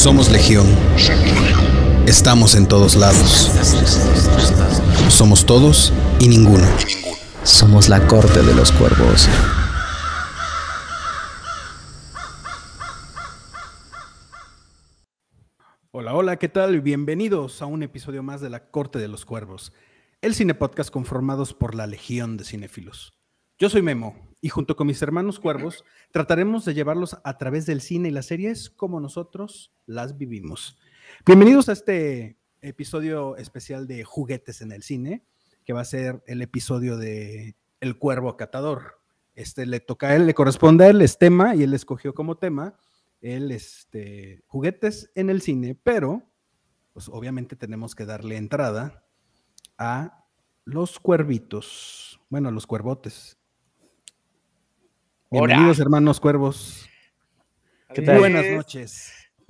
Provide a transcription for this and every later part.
Somos Legión. Estamos en todos lados. Somos todos y ninguno. Somos la corte de los cuervos. Hola, hola, ¿qué tal? Bienvenidos a un episodio más de La Corte de los Cuervos, el cine podcast conformados por la Legión de Cinéfilos. Yo soy Memo y junto con mis hermanos cuervos trataremos de llevarlos a través del cine y las series como nosotros las vivimos. Bienvenidos a este episodio especial de Juguetes en el cine, que va a ser el episodio de El Cuervo Catador. Este le toca a él, le corresponde a él, es tema y él escogió como tema el este, juguetes en el cine, pero pues obviamente tenemos que darle entrada a los cuervitos, bueno, a los cuervotes. Bienvenidos, hermanos cuervos. ¿Qué tal? Buenas noches.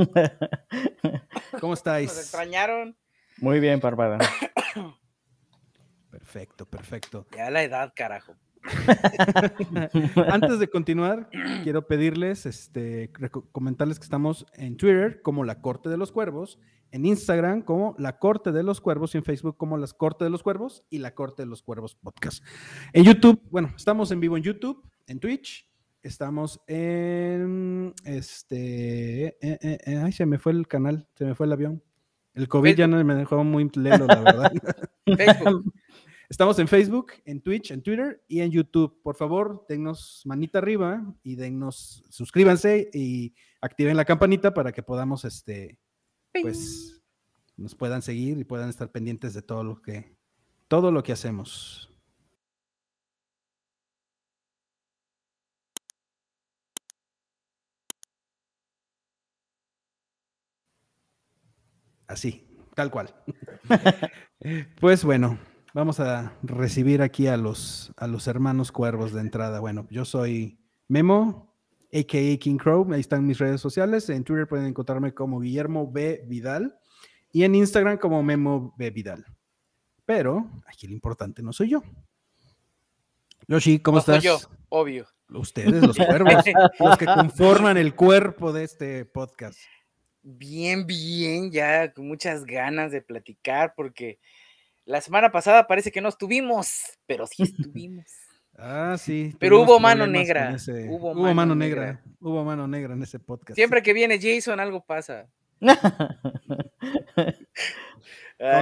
¿Cómo Nos estáis? extrañaron. Muy bien, Parpada. Perfecto, perfecto. Ya la edad, carajo. Antes de continuar, quiero pedirles, este, comentarles que estamos en Twitter como La Corte de los Cuervos, en Instagram como La Corte de los Cuervos y en Facebook como Las Corte de los Cuervos y La Corte de los Cuervos Podcast. En YouTube, bueno, estamos en vivo en YouTube, en Twitch, estamos en, este, eh, eh, eh, ay, se me fue el canal, se me fue el avión. El COVID ya no me dejó muy lelo, la verdad. Facebook. Estamos en Facebook, en Twitch, en Twitter y en YouTube. Por favor, dennos manita arriba y dennos, suscríbanse y activen la campanita para que podamos, este, pues, nos puedan seguir y puedan estar pendientes de todo lo que, todo lo que hacemos. Así, tal cual. Pues bueno, vamos a recibir aquí a los, a los hermanos cuervos de entrada. Bueno, yo soy Memo, a.k.a. King Crow. Ahí están mis redes sociales. En Twitter pueden encontrarme como Guillermo B. Vidal y en Instagram como Memo B. Vidal. Pero aquí lo importante no soy yo. Yoshi, ¿cómo No soy estás? yo, obvio. Ustedes, los cuervos, los que conforman el cuerpo de este podcast. Bien, bien, ya con muchas ganas de platicar porque la semana pasada parece que no estuvimos, pero sí estuvimos. Ah, sí. Pero hubo mano negra, ese- hubo Hubo, mano mano negra. negra. Hubo mano negra en ese podcast. Siempre que viene Jason algo pasa. ¿Cómo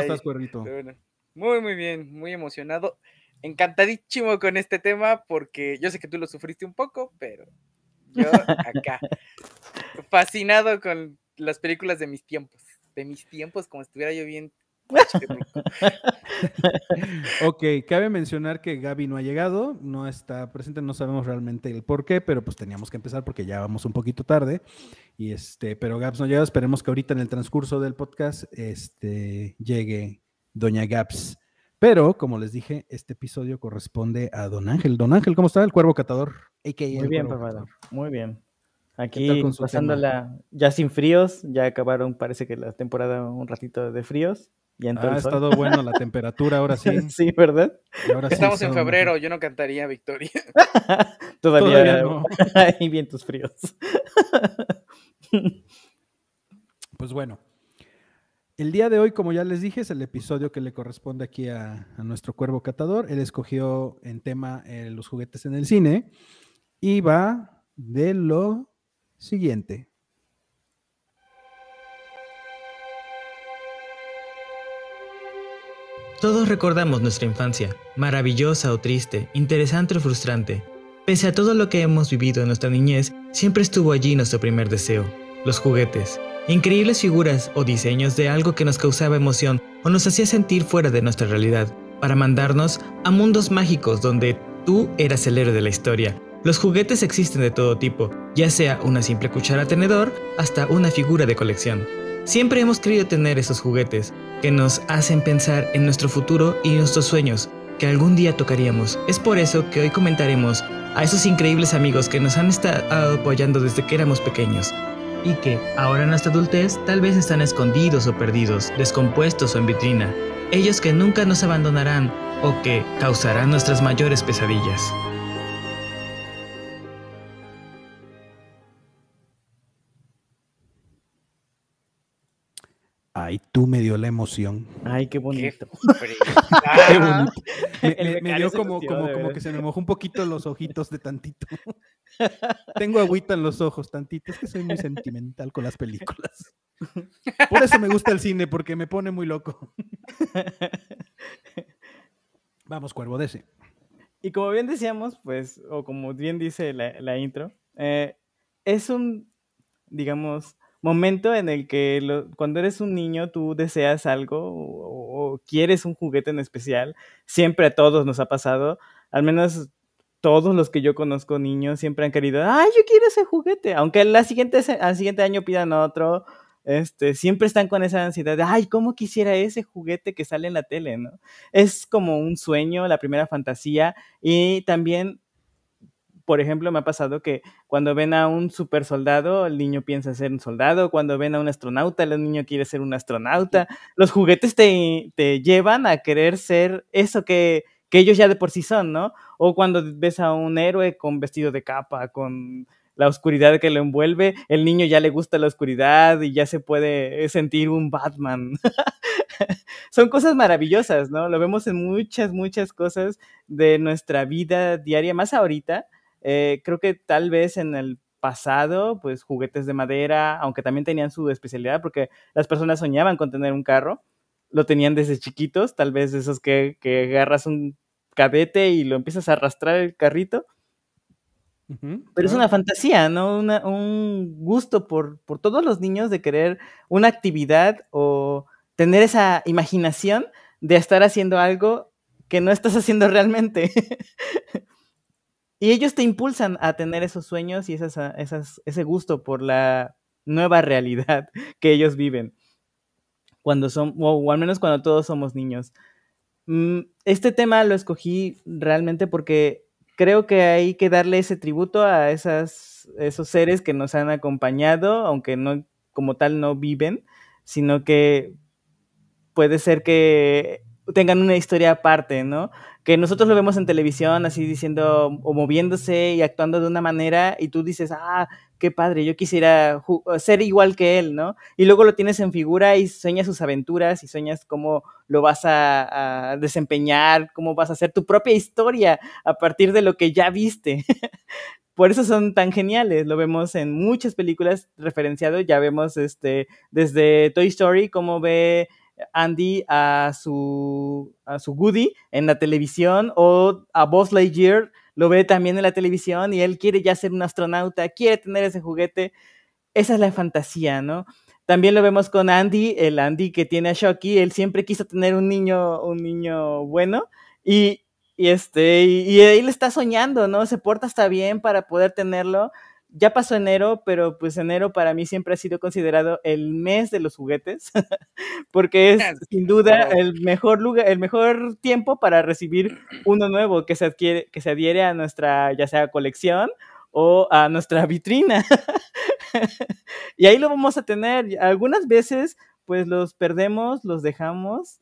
estás, bueno, Muy, muy bien, muy emocionado. Encantadísimo con este tema porque yo sé que tú lo sufriste un poco, pero yo acá, fascinado con las películas de mis tiempos. De mis tiempos, como si estuviera yo bien. Ok, cabe mencionar que Gaby no ha llegado, no está presente, no sabemos realmente el por qué, pero pues teníamos que empezar porque ya vamos un poquito tarde. Y este, pero Gabs no llega, esperemos que ahorita en el transcurso del podcast este, llegue Doña Gabs. Pero, como les dije, este episodio corresponde a Don Ángel. Don Ángel, ¿cómo está? El cuervo catador. AKA Muy bien. Muy bien. Aquí pasándola ya sin fríos, ya acabaron, parece que la temporada un ratito de fríos. Entró Ah, ha sol. estado bueno la temperatura ahora sí. sí, ¿verdad? y ahora Estamos en febrero, yo no cantaría Victoria. Todavía, Todavía no. hay vientos fríos. Pues bueno, el día de hoy, como ya les dije, es el episodio que le corresponde aquí a, a nuestro cuervo catador. Él escogió en tema eh, los juguetes en el cine y va de lo siguiente. Todos recordamos nuestra infancia, maravillosa o triste, interesante o frustrante. Pese a todo lo que hemos vivido en nuestra niñez, siempre estuvo allí nuestro primer deseo, los juguetes. Increíbles figuras o diseños de algo que nos causaba emoción o nos hacía sentir fuera de nuestra realidad, para mandarnos a mundos mágicos donde tú eras el héroe de la historia. Los juguetes existen de todo tipo, ya sea una simple cuchara tenedor hasta una figura de colección. Siempre hemos querido tener esos juguetes que nos hacen pensar en nuestro futuro y nuestros sueños que algún día tocaríamos. Es por eso que hoy comentaremos a esos increíbles amigos que nos han estado apoyando desde que éramos pequeños y que ahora en nuestra adultez tal vez están escondidos o perdidos, descompuestos o en vitrina. Ellos que nunca nos abandonarán o que causarán nuestras mayores pesadillas. Ay, tú me dio la emoción. Ay, qué bonito. Qué fregada. bonito. Me, dio como, como, de como que se me mojó un poquito los ojitos de tantito. Tengo agüita en los ojos, tantito. Es que soy muy sentimental con las películas. Por eso me gusta el cine, porque me pone muy loco. Vamos, cuervo, dese. Y como bien decíamos, pues, o como bien dice la, la intro, eh, es un, digamos, momento en el que cuando eres un niño tú deseas algo o, quieres un juguete en especial. Siempre a todos nos ha pasado, al menos todos los que yo conozco niños siempre han querido, ay, yo quiero ese juguete, aunque la siguiente, al siguiente año pidan otro. Este, siempre están con esa ansiedad de, ay, ¿cómo quisiera ese juguete que sale en la tele, no? Es como un sueño, la primera fantasía, y también, por ejemplo, me ha pasado que cuando ven a un super soldado, el niño piensa ser un soldado. Cuando ven a un astronauta, el niño quiere ser un astronauta. Los juguetes te, te llevan a querer ser eso que, que ellos ya de por sí son, ¿no? O cuando ves a un héroe con vestido de capa, con la oscuridad que lo envuelve, el niño ya le gusta la oscuridad y ya se puede sentir un Batman. Son cosas maravillosas, ¿no? Lo vemos en muchas, muchas cosas de nuestra vida diaria, más ahorita. Eh, creo que tal vez en el pasado, pues juguetes de madera, aunque también tenían su especialidad, porque las personas soñaban con tener un carro, lo tenían desde chiquitos, tal vez esos que, que agarras un cadete y lo empiezas a arrastrar el carrito, pero es una fantasía, ¿no? Una- un gusto por, por todos los niños de querer una actividad o tener esa imaginación de estar haciendo algo que no estás haciendo realmente. y ellos te impulsan a tener esos sueños y esas, esas, ese gusto por la nueva realidad que ellos viven cuando son, o, o al menos cuando todos somos niños. Mm, Este tema lo escogí realmente porque creo que hay que darle ese tributo a esas, esos seres que nos han acompañado, aunque no como tal no viven, sino que puede ser que tengan una historia aparte, ¿no? Que nosotros lo vemos en televisión así diciendo o moviéndose y actuando de una manera y tú dices, ah, qué padre, yo quisiera ser igual que él, ¿no? Y luego lo tienes en figura y sueñas sus aventuras y sueñas cómo lo vas a, desempeñar, cómo vas a hacer tu propia historia a partir de lo que ya viste. Por eso son tan geniales. Lo vemos en muchas películas referenciado. Ya vemos este, desde Toy Story cómo ve Andy a su, a su Woody en la televisión o a Buzz Lightyear lo ve también en la televisión y él quiere ya ser un astronauta, quiere tener ese juguete. Esa es la fantasía, ¿no? También lo vemos con Andy, el Andy que tiene a Shocky, él siempre quiso tener un niño, un niño bueno y, y este, y, y él está soñando, ¿no? Se porta hasta bien para poder tenerlo. Ya pasó enero, pero pues enero para mí siempre ha sido considerado el mes de los juguetes, porque es sin duda el mejor lugar, el mejor tiempo para recibir uno nuevo que se adquiere, que se adhiere a nuestra ya sea colección o a nuestra vitrina. y ahí lo vamos a tener. Algunas veces pues los perdemos, los dejamos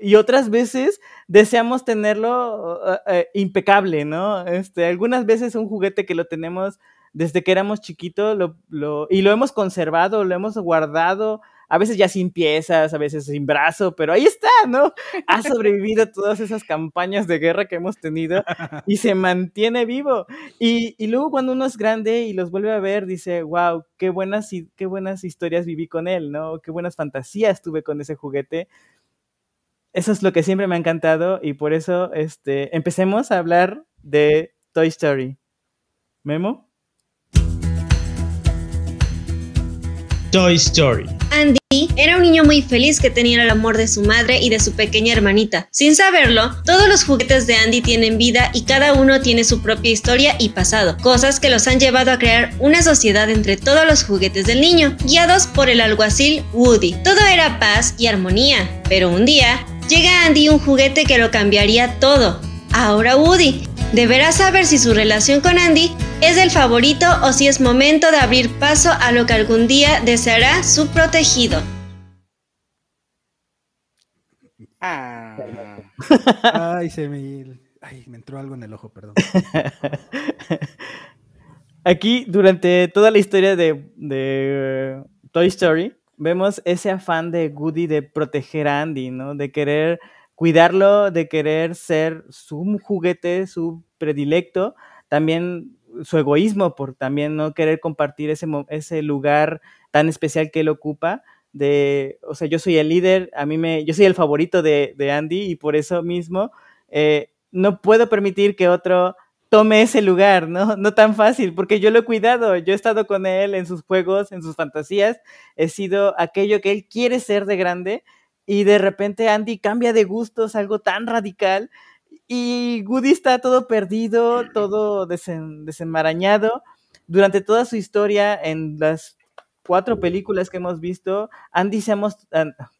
y otras veces deseamos tenerlo uh, uh, impecable, ¿no? Este, algunas veces un juguete que lo tenemos desde que éramos chiquitos lo, lo, y lo hemos conservado, lo hemos guardado, a veces ya sin piezas, a veces sin brazo, pero ahí está, ¿no? Ha sobrevivido a todas esas campañas de guerra que hemos tenido y se mantiene vivo. Y, y, luego cuando uno es grande y los vuelve a ver, dice, wow, qué buenas, qué buenas historias viví con él, ¿no? Qué buenas fantasías tuve con ese juguete. Eso es lo que siempre me ha encantado y por eso este, empecemos a hablar de Toy Story. Memo. Toy Story. Andy era un niño muy feliz que tenía el amor de su madre y de su pequeña hermanita. Sin saberlo, todos los juguetes de Andy tienen vida y cada uno tiene su propia historia y pasado, cosas que los han llevado a crear una sociedad entre todos los juguetes del niño, guiados por el alguacil Woody. Todo era paz y armonía, pero un día llega a Andy un juguete que lo cambiaría todo. Ahora Woody deberá saber si su relación con Andy es el favorito o si es momento de abrir paso a lo que algún día deseará su protegido. Ah. Ay, se me, ay, me entró algo en el ojo, perdón. Aquí, durante toda la historia de, de uh, Toy Story, vemos ese afán de Woody de proteger a Andy, ¿no? De querer cuidarlo, de querer ser su juguete, su predilecto, también su egoísmo por también no querer compartir ese, lugar tan especial que él ocupa, de, o sea, yo soy el líder, a mí me, yo soy el favorito de, de Andy y por eso mismo eh, no puedo permitir que otro tome ese lugar, ¿no? No tan fácil, porque yo lo he cuidado, yo he estado con él en sus juegos, en sus fantasías, he sido aquello que él quiere ser de grande y de repente Andy cambia de gustos, algo tan radical y Woody está todo perdido, todo desenmarañado. Durante toda su historia en las cuatro películas que hemos visto, Andy se ha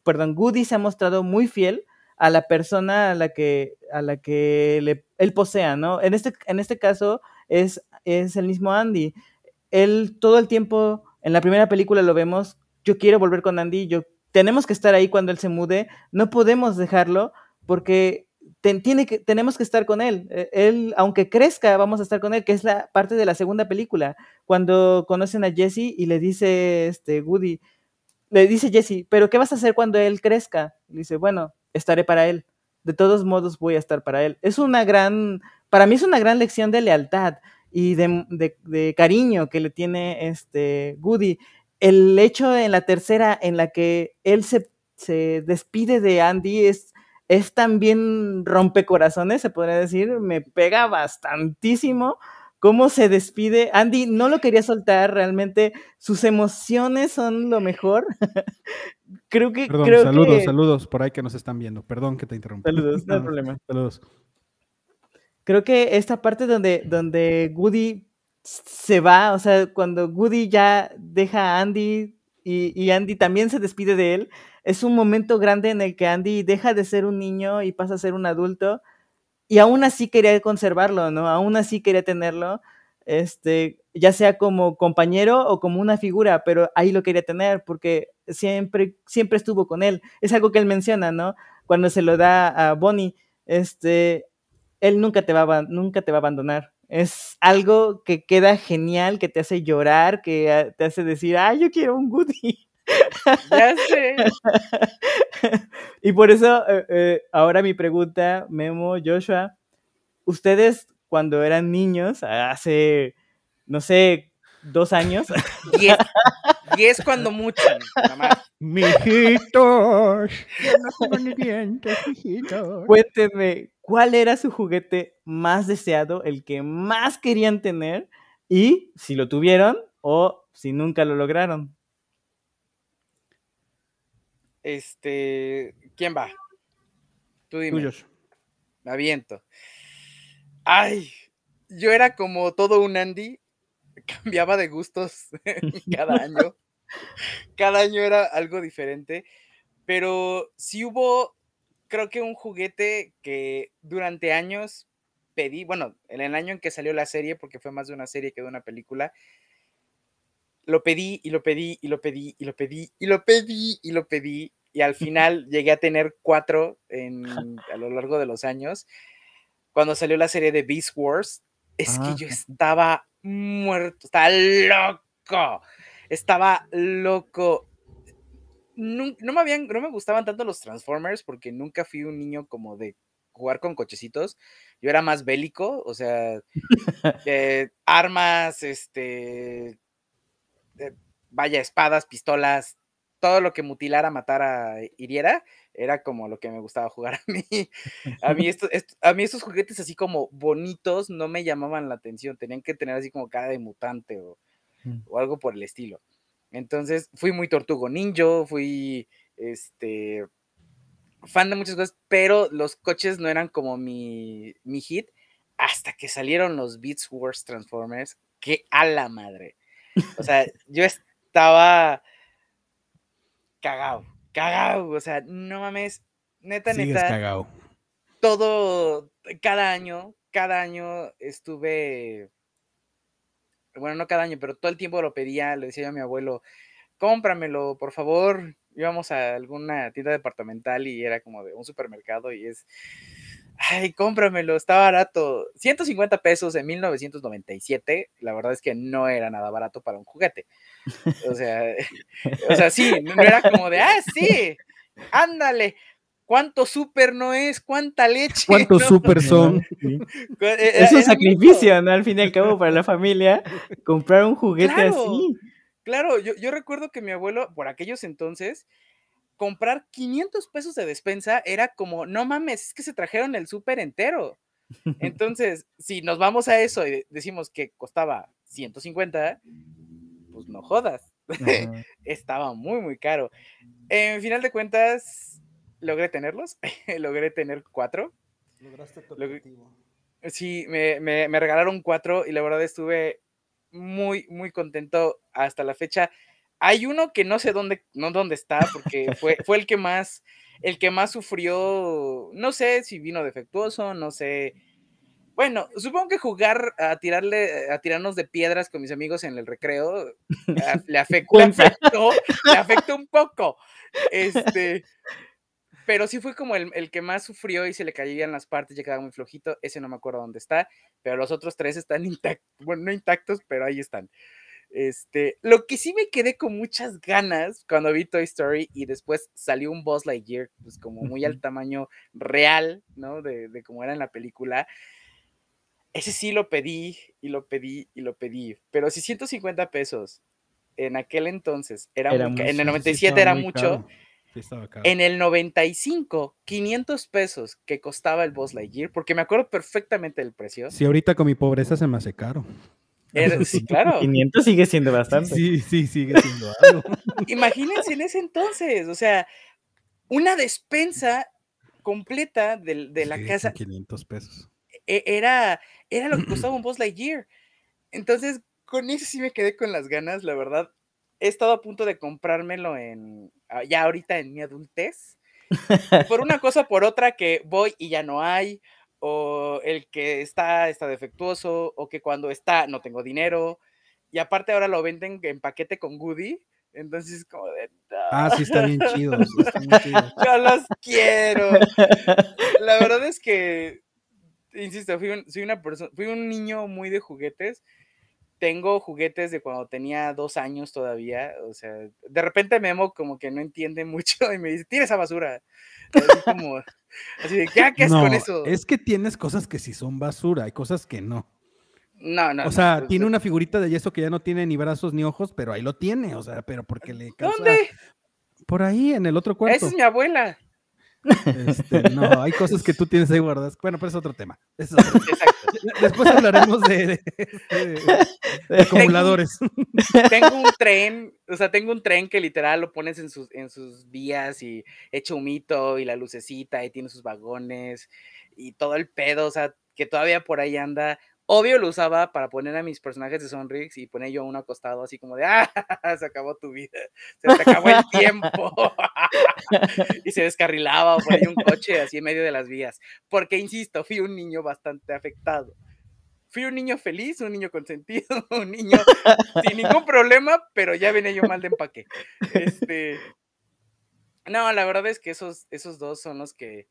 perdón, Woody se ha mostrado muy fiel a la persona a la que, a la que le, él posea, ¿no? En este, en este caso es, es el mismo Andy. Él todo el tiempo, en la primera película lo vemos, yo quiero volver con Andy, yo tenemos que estar ahí cuando él se mude, no podemos dejarlo porque tiene que, tenemos que estar con él. E, él, aunque crezca, vamos a estar con él, que es la parte de la segunda película, cuando conocen a Jesse y le dice este Woody, le dice Jesse, pero ¿qué vas a hacer cuando él crezca? Le dice, bueno, estaré para él. De todos modos voy a estar para él. Es una gran, para mí es una gran lección de lealtad y de, cariño que le tiene este Woody. El hecho en la tercera en la que él se, se despide de Andy es, es también rompecorazones, se podría decir, me pega bastantísimo cómo se despide. Andy no lo quería soltar, realmente sus emociones son lo mejor. creo que. Perdón, saludos, saludos por ahí que nos están viendo. Perdón que te interrumpa. Saludos, no hay problema. Saludos. Creo que esta parte donde, donde Woody se va, o sea, cuando Woody ya deja a Andy y, y Andy también se despide de él, es un momento grande en el que Andy deja de ser un niño y pasa a ser un adulto y aún así quería conservarlo, ¿no? Aún así quería tenerlo, este, ya sea como compañero o como una figura, pero ahí lo quería tener porque siempre, siempre estuvo con él. Es algo que él menciona, ¿no? Cuando se lo da a Bonnie, este, él nunca te va a, nunca te va a abandonar. Es algo que queda genial, que te hace llorar, que ah, te hace decir, ah, yo quiero un Goody. Ya sé. y por eso, eh, eh, ahora mi pregunta, Memo, Joshua, ustedes cuando eran niños, hace, no sé, dos años. Diez, diez cuando mucho, Mijitos, Cuéntenme, ¿cuál era su juguete más deseado, el que más querían tener? Y si lo tuvieron o si nunca lo lograron. Este, ¿quién va? Tú dime. Tuyos. Me aviento. Ay, yo era como todo un Andy, cambiaba de gustos cada año. Cada año era algo diferente, pero sí hubo, creo que un juguete que durante años pedí, bueno, en el año en que salió la serie, porque fue más de una serie que de una película, lo pedí y lo pedí y lo pedí y lo pedí y lo pedí y lo pedí y al final llegué a tener cuatro en, a lo largo de los años. Cuando salió la serie de Beast Wars, es que yo estaba muerto, estaba loco, estaba loco. No, me habían, no me gustaban tanto los Transformers porque nunca fui un niño como de jugar con cochecitos. Yo era más bélico, o sea, eh, armas, este, eh, vaya, espadas, pistolas, todo lo que mutilara, matara, hiriera, era como lo que me gustaba jugar a mí. A mí, esto, a mí estos juguetes así como bonitos no me llamaban la atención, tenían que tener así como cara de mutante o, mm. o algo por el estilo. Entonces fui muy tortugo ninja, fui este fan de muchas cosas, pero los coches no eran como mi, mi hit hasta que salieron los Beats Wars Transformers, que a la madre. O sea, yo estaba cagado, cagado, o sea, no mames, neta, neta. Todo, cada año, cada año estuve, bueno, no cada año, pero todo el tiempo lo pedía, le decía a mi abuelo, cómpramelo, por favor. Íbamos a alguna tienda departamental y era como de un supermercado y es, ay, cómpramelo, está barato. 150 pesos en 1997, la verdad es que no era nada barato para un juguete. O sea, o sea, sí, no era como de, ah, sí, ándale. ¿Cuánto súper no es? ¿Cuánta leche? ¿Cuántos no? súper son? Era- Es un sacrificio. ¿no? Al fin y al cabo, para la familia, comprar un juguete Claro. así. Claro, yo, yo recuerdo que mi abuelo, por aquellos entonces, comprar 500 pesos de despensa era como, no mames, es que se trajeron el súper entero. Entonces, si nos vamos a eso y de- decimos que costaba 150, pues no jodas, estaba muy, muy caro. En final de cuentas, logré tenerlos, logré tener cuatro. Lograste tu Lo- Sí, me, me- me regalaron cuatro y la verdad estuve muy, muy contento hasta la fecha. Hay uno que no sé dónde, no dónde está, porque fue, fue el que más, el que más sufrió, no sé si vino defectuoso, no sé. Bueno, supongo que jugar a tirarle, a tirarnos de piedras con mis amigos en el recreo a- le, afec- le afectó, le afectó un poco. Este, pero sí fue como el, el que más sufrió y se le caían las partes, ya quedaba muy flojito. Ese no me acuerdo dónde está, pero los otros tres están intactos, bueno, no intactos, pero ahí están. Este, lo que sí me quedé con muchas ganas cuando vi Toy Story y después salió un Buzz Lightyear, pues como muy al tamaño real, ¿no? De, de como era en la película. Ese sí lo pedí y lo pedí y lo pedí, pero si 150 pesos en aquel entonces era, muy en el sí, 97 era mucho, Sí, estaba caro. en el 95, 500 pesos que costaba el Buzz Lightyear, porque me acuerdo perfectamente del precio. Sí, ahorita con mi pobreza se me hace caro. Era- sí, claro. 500 sigue siendo bastante. Sí, sí, sigue siendo algo. Imagínense en ese entonces, o sea, una despensa completa del- de, la Sí, casa con 500 pesos. e- era, era lo que costaba un Buzz Lightyear. Entonces, con eso sí me quedé con las ganas, la verdad. He estado a punto de comprármelo en, ah, ya ahorita en mi adultez. Por una cosa, por otra, que voy y ya no hay, o el que está está defectuoso, o que cuando está no tengo dinero. Y aparte ahora lo venden en paquete con Goody. Entonces, como de, "No". Ah, sí, está bien chido. sí, está muy chido. Yo los quiero. La verdad es que, insisto, fui un, soy una persona, fui un niño muy de juguetes. Tengo juguetes de cuando tenía dos años todavía. O sea, de repente Memo como que no entiende mucho y me dice, tira esa basura. Así como, así de, ¿qué, ¿qué haces No, con eso? es que tienes cosas que sí son basura, hay cosas que no. No, no. O no, sea, pues, tiene una figurita de yeso que ya no tiene ni brazos ni ojos, pero ahí lo tiene, o sea, pero porque le causa... ¿Dónde? Por ahí, en el otro cuarto. Esa es mi abuela. Este, no, hay cosas que tú tienes ahí guardadas. Bueno, pero es otro tema. Es otro. Después hablaremos de, de- de- de acumuladores. tengo un tren, o sea, tengo un tren que literal lo pones en sus, en sus vías y echa humito y la lucecita y tiene sus vagones y todo el pedo, o sea, que todavía por ahí anda. Obvio lo usaba para poner a mis personajes de Sonrix y poner yo uno acostado así como de, ah, se acabó tu vida, se te acabó el tiempo. y se descarrilaba o ponía un coche así en medio de las vías. Porque, insisto, fui un niño bastante afectado. Fui un niño feliz, un niño consentido, un niño sin ningún problema, pero ya venía yo mal de empaque. Este, no, la verdad es que esos, esos dos son los que,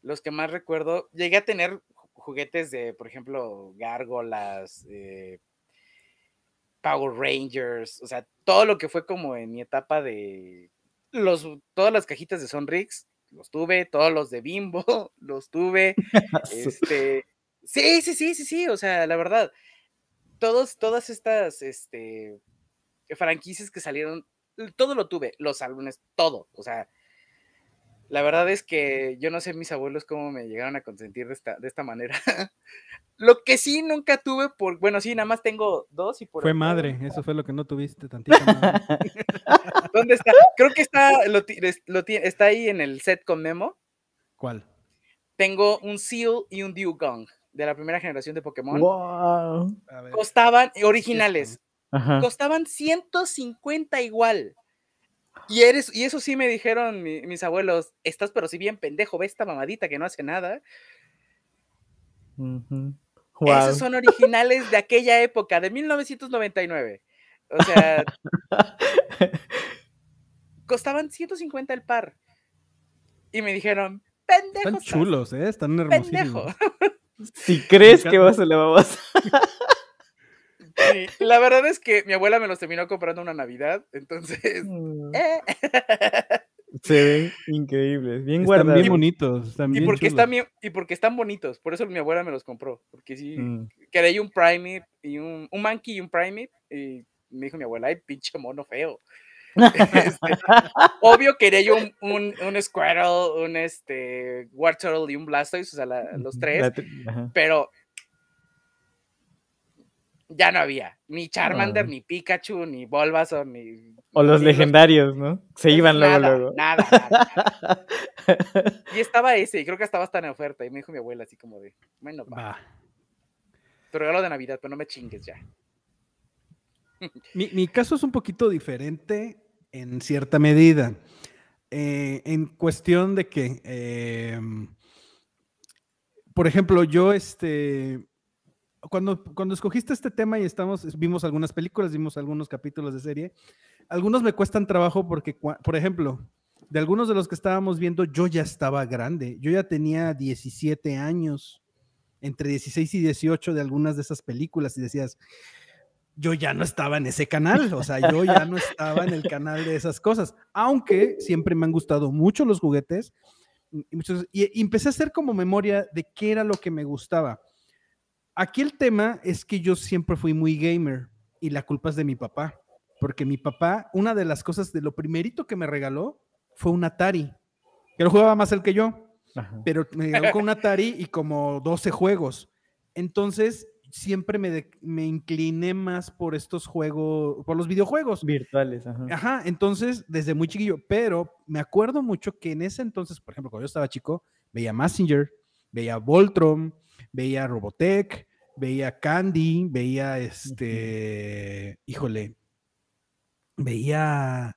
los que más recuerdo. Llegué a tener juguetes de, por ejemplo, gárgolas, eh, Power Rangers, o sea, todo lo que fue como en mi etapa de los, todas las cajitas de Sonrix, los tuve, todos los de Bimbo, los tuve. Este, sí, sí, sí, sí, sí, o sea, la verdad, todos, todas estas, este, franquicias que salieron, todo lo tuve, los álbumes, todo, o sea, la verdad es que yo no sé mis abuelos cómo me llegaron a consentir de esta, de esta manera. lo que sí nunca tuve, por, bueno, sí, nada más tengo dos y por Fue madre, eso fue lo que no tuviste, tantita madre. ¿Dónde está? Creo que está, lo, lo está ahí en el set con Memo. ¿Cuál? Tengo un Seal y un Dewgong de la primera generación de Pokémon. Wow. Costaban originales, Ajá. costaban 150 igual. Y, eres, y eso sí me dijeron mi- mis abuelos, estás pero si bien pendejo, ve esta mamadita que no hace nada. Ujú. Esos Wow. son originales de aquella época, de 1999. O sea, costaban 150 el par. Y me dijeron, pendejo. Están chulos, ¿eh? Están Pendejo. hermosísimos. Si crees que vas a la babosa. Sí, La verdad es que mi abuela me los terminó comprando una Navidad, entonces. Mm. eh. Se ven increíbles, bien Están guardados. bien bonitos. Están Y bien porque, chulos. están bien, y porque están bonitos, por eso mi abuela me los compró. Porque sí, Mm. quería un Primate y un, un Monkey y un Primate. Y me dijo mi abuela, ay, pinche mono feo. Este, obvio quería yo un, un, un Squirtle, un este, Wartortle y un Blastoise, o sea, la- los tres, La pero ya no había. Ni Charmander, Ah. ni Pikachu, ni Bulbasaur, ni... O los ni legendarios, ¿no? Se iban luego, nada, luego. Nada, nada, nada. Y estaba ese, y creo que estaba hasta en oferta. Y me dijo mi abuela así como de, bueno, va, Va. tu regalo de Navidad, pero no me chingues ya. Mi, mi caso es un poquito diferente en cierta medida. Eh, en cuestión de que, em, por ejemplo, yo, este, cuando, cuando escogiste este tema y estamos, vimos algunas películas, vimos algunos capítulos de serie, algunos me cuestan trabajo porque, por ejemplo, de algunos de los que estábamos viendo, yo ya estaba grande, yo ya tenía 17 años, entre 16 y 18 de algunas de esas películas y decías, yo ya no estaba en ese canal, o sea, yo ya no estaba en el canal de esas cosas, aunque siempre me han gustado mucho los juguetes y- y empecé a hacer como memoria de qué era lo que me gustaba. Aquí el tema es que yo siempre fui muy gamer y la culpa es de mi papá, porque mi papá, una de las cosas de lo primerito que me regaló fue un Atari, que lo jugaba más él que yo Ajá. pero me llegó con un Atari y como 12 juegos. Entonces, siempre me, de- me incliné más por estos juegos, por los videojuegos. Virtuales, ajá. Ajá, entonces, desde muy chiquillo, pero me acuerdo mucho que en ese entonces, por ejemplo, cuando yo estaba chico, veía Messenger, veía Voltron, veía Robotech, veía Candy, veía este, híjole, veía,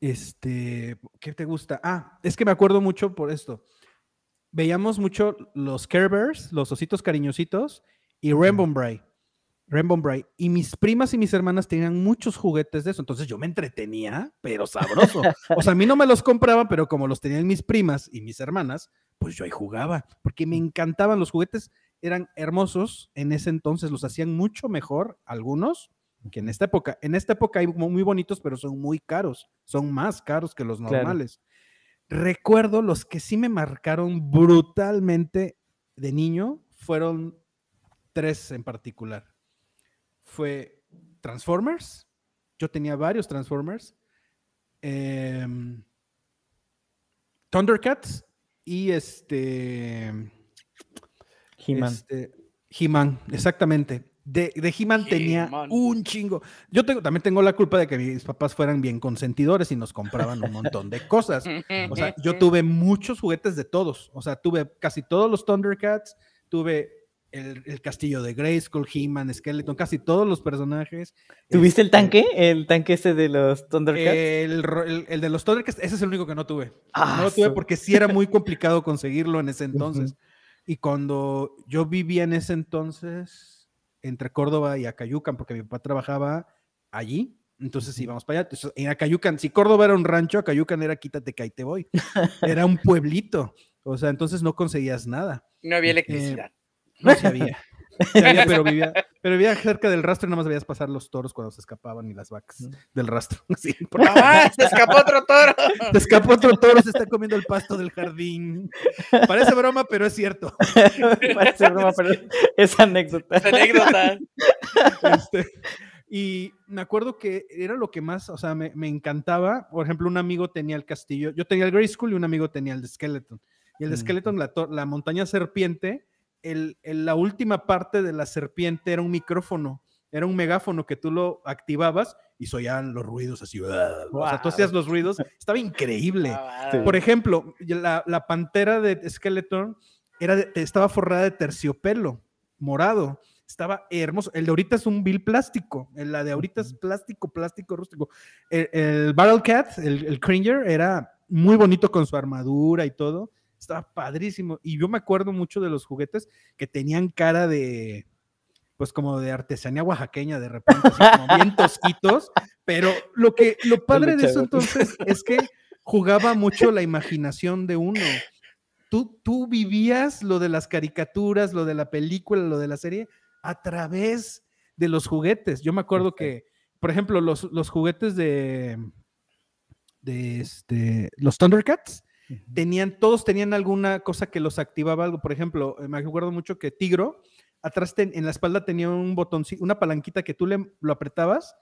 este, ¿qué te gusta? Ah, es que me acuerdo mucho por esto. Veíamos mucho los Care Bears, los ositos cariñositos, y Rainbow Bright. Rainbow Bright. Y mis primas y mis hermanas tenían muchos juguetes de eso. Entonces yo me entretenía, pero sabroso. O sea, a mí no me los compraba, pero como los tenían mis primas y mis hermanas, pues yo ahí jugaba. Porque me encantaban los juguetes. Eran hermosos en ese entonces. Los hacían mucho mejor algunos que en esta época. En esta época hay muy bonitos, pero son muy caros. Son más caros que los Claro. normales. Recuerdo los que sí me marcaron brutalmente de niño fueron tres en particular. Fue Transformers. Yo tenía varios Transformers. em, Thundercats y este. He-Man. este, He-Man, exactamente. De, de He-Man tenía un chingo. Yo tengo, también tengo la culpa de que mis papás fueran bien consentidores y nos compraban un montón de cosas. O sea, yo tuve muchos juguetes de todos. O sea, tuve casi todos los Thundercats, tuve el, el castillo de Grayskull, He-Man, Skeleton, casi todos los personajes. ¿Tuviste el Este, tanque? ¿El tanque ese de los Thundercats? El, el- el de los Thundercats, ese es el único que no tuve. Ah, no lo tuve porque sí era muy complicado conseguirlo en ese entonces. Y cuando yo vivía en ese entonces entre Córdoba y Acayucan, porque mi papá trabajaba allí, entonces íbamos para allá. Entonces, en Acayucan, si Córdoba era un rancho, Acayucan era quítate que ahí te voy. Era un pueblito. O sea, entonces no conseguías nada. No había electricidad. No se había. Había, pero, vivía, pero vivía cerca del rastro y nada más veías pasar los toros cuando se escapaban y las vacas del rastro. Sí, porque ¡Mamá! ¡Se escapó otro toro! se escapó otro toro, se está comiendo el pasto del jardín. Parece broma, pero es cierto. Parece broma, pero es anécdota. Esa anécdota. Este, y me acuerdo que era lo que más, o sea, me, me encantaba. Por ejemplo, un amigo tenía el castillo, yo tenía el Grey School y un amigo tenía el de Skeleton. Y el de Mm. Skeleton, la, la montaña serpiente, el, el- la última parte de la serpiente era un micrófono, era un megáfono que tú lo activabas y oían los ruidos así. O sea, tú hacías los ruidos, estaba increíble. Por ejemplo, la, la pantera de Skeleton era de- estaba forrada de terciopelo morado. Estaba hermoso. El de ahorita es un bill plástico. el- La de ahorita es plástico, plástico, rústico. El, el Battle Cat, el, el Cringer, era muy bonito con su armadura y todo. Estaba padrísimo. Y yo me acuerdo mucho de los juguetes que tenían cara de, pues como de artesanía oaxaqueña de repente, así como bien tosquitos. Pero lo que, lo padre de eso entonces es que jugaba mucho la imaginación de uno. tú, tú vivías lo de las caricaturas, lo de la película, lo de la serie a través de los juguetes. Yo me acuerdo que, por ejemplo, los, los juguetes de, de este, los Thundercats, tenían, todos tenían alguna cosa que los activaba algo. Por ejemplo, eh, me acuerdo mucho que Tigro, atrás en la espalda tenía un botón, una palanquita que tú le, lo apretabas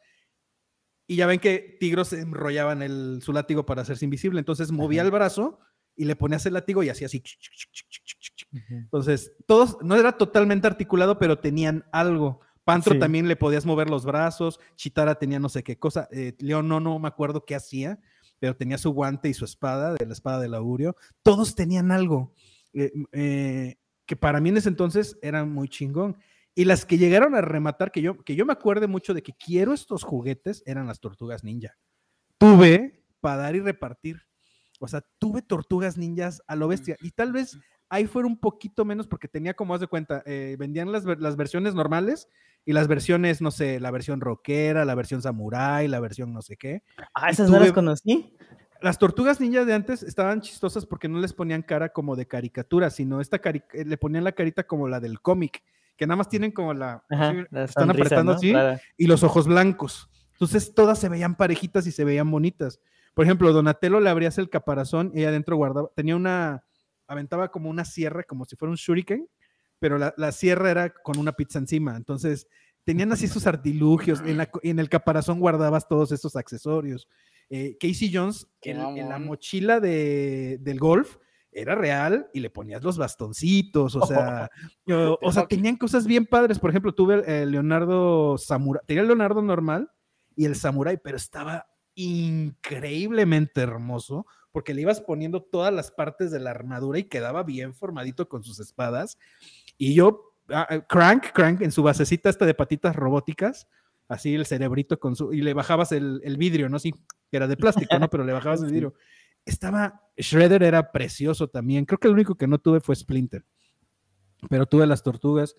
y ya ven que Tigro se enrollaba en el, su látigo para hacerse invisible. Entonces movía el brazo y le ponías el látigo y hacía así. Entonces, todos, no era totalmente articulado, pero tenían algo. Pantro también le podías mover los brazos, Chitara tenía no sé qué cosa, eh, León no, no me acuerdo qué hacía, pero tenía su guante y su espada, de la espada del augurio. Todos tenían algo eh, eh, que para mí en ese entonces era muy chingón. Y las que llegaron a rematar, que yo, que yo me acuerde mucho de que quiero estos juguetes, eran las tortugas ninja. Tuve para dar y repartir. O sea, tuve tortugas ninjas a lo bestia. Y tal vez ahí fuera un poquito menos porque tenía como, haz de cuenta, eh, vendían las, las, versiones normales y las versiones, no sé, la versión rockera, la versión samurai, la versión no sé qué. Ah, esas no las conocí. Las tortugas ninjas de antes estaban chistosas porque no les ponían cara como de caricatura, sino esta eh, le ponían la carita como la del cómic, que nada más tienen como la... están apretando así y los ojos blancos. Entonces todas se veían parejitas y se veían bonitas. Por ejemplo, Donatello le abrías el caparazón y adentro guardaba, tenía una, aventaba como una sierra, como si fuera un shuriken, pero la, la sierra era con una pizza encima. Entonces, tenían así sus artilugios. En, la, en el caparazón guardabas todos estos accesorios. Eh, Casey Jones, en, en, la mochila de, del golf, era real y le ponías los bastoncitos, o sea, o, sea, tenían cosas bien padres. Por ejemplo, tuve el, Leonardo Samurai, tenía el Leonardo normal y el Samurai, pero estaba increíblemente hermoso porque le ibas poniendo todas las partes de la armadura y quedaba bien formadito con sus espadas. Y yo, eh, Crank, Crank en su basecita esta de patitas robóticas, así el cerebrito con su, y le bajabas el, el vidrio, ¿no? Sí, que era de plástico, ¿no? Pero le bajabas el vidrio. Estaba, Shredder era precioso también. Creo que el único que no tuve fue Splinter. Pero tuve las tortugas.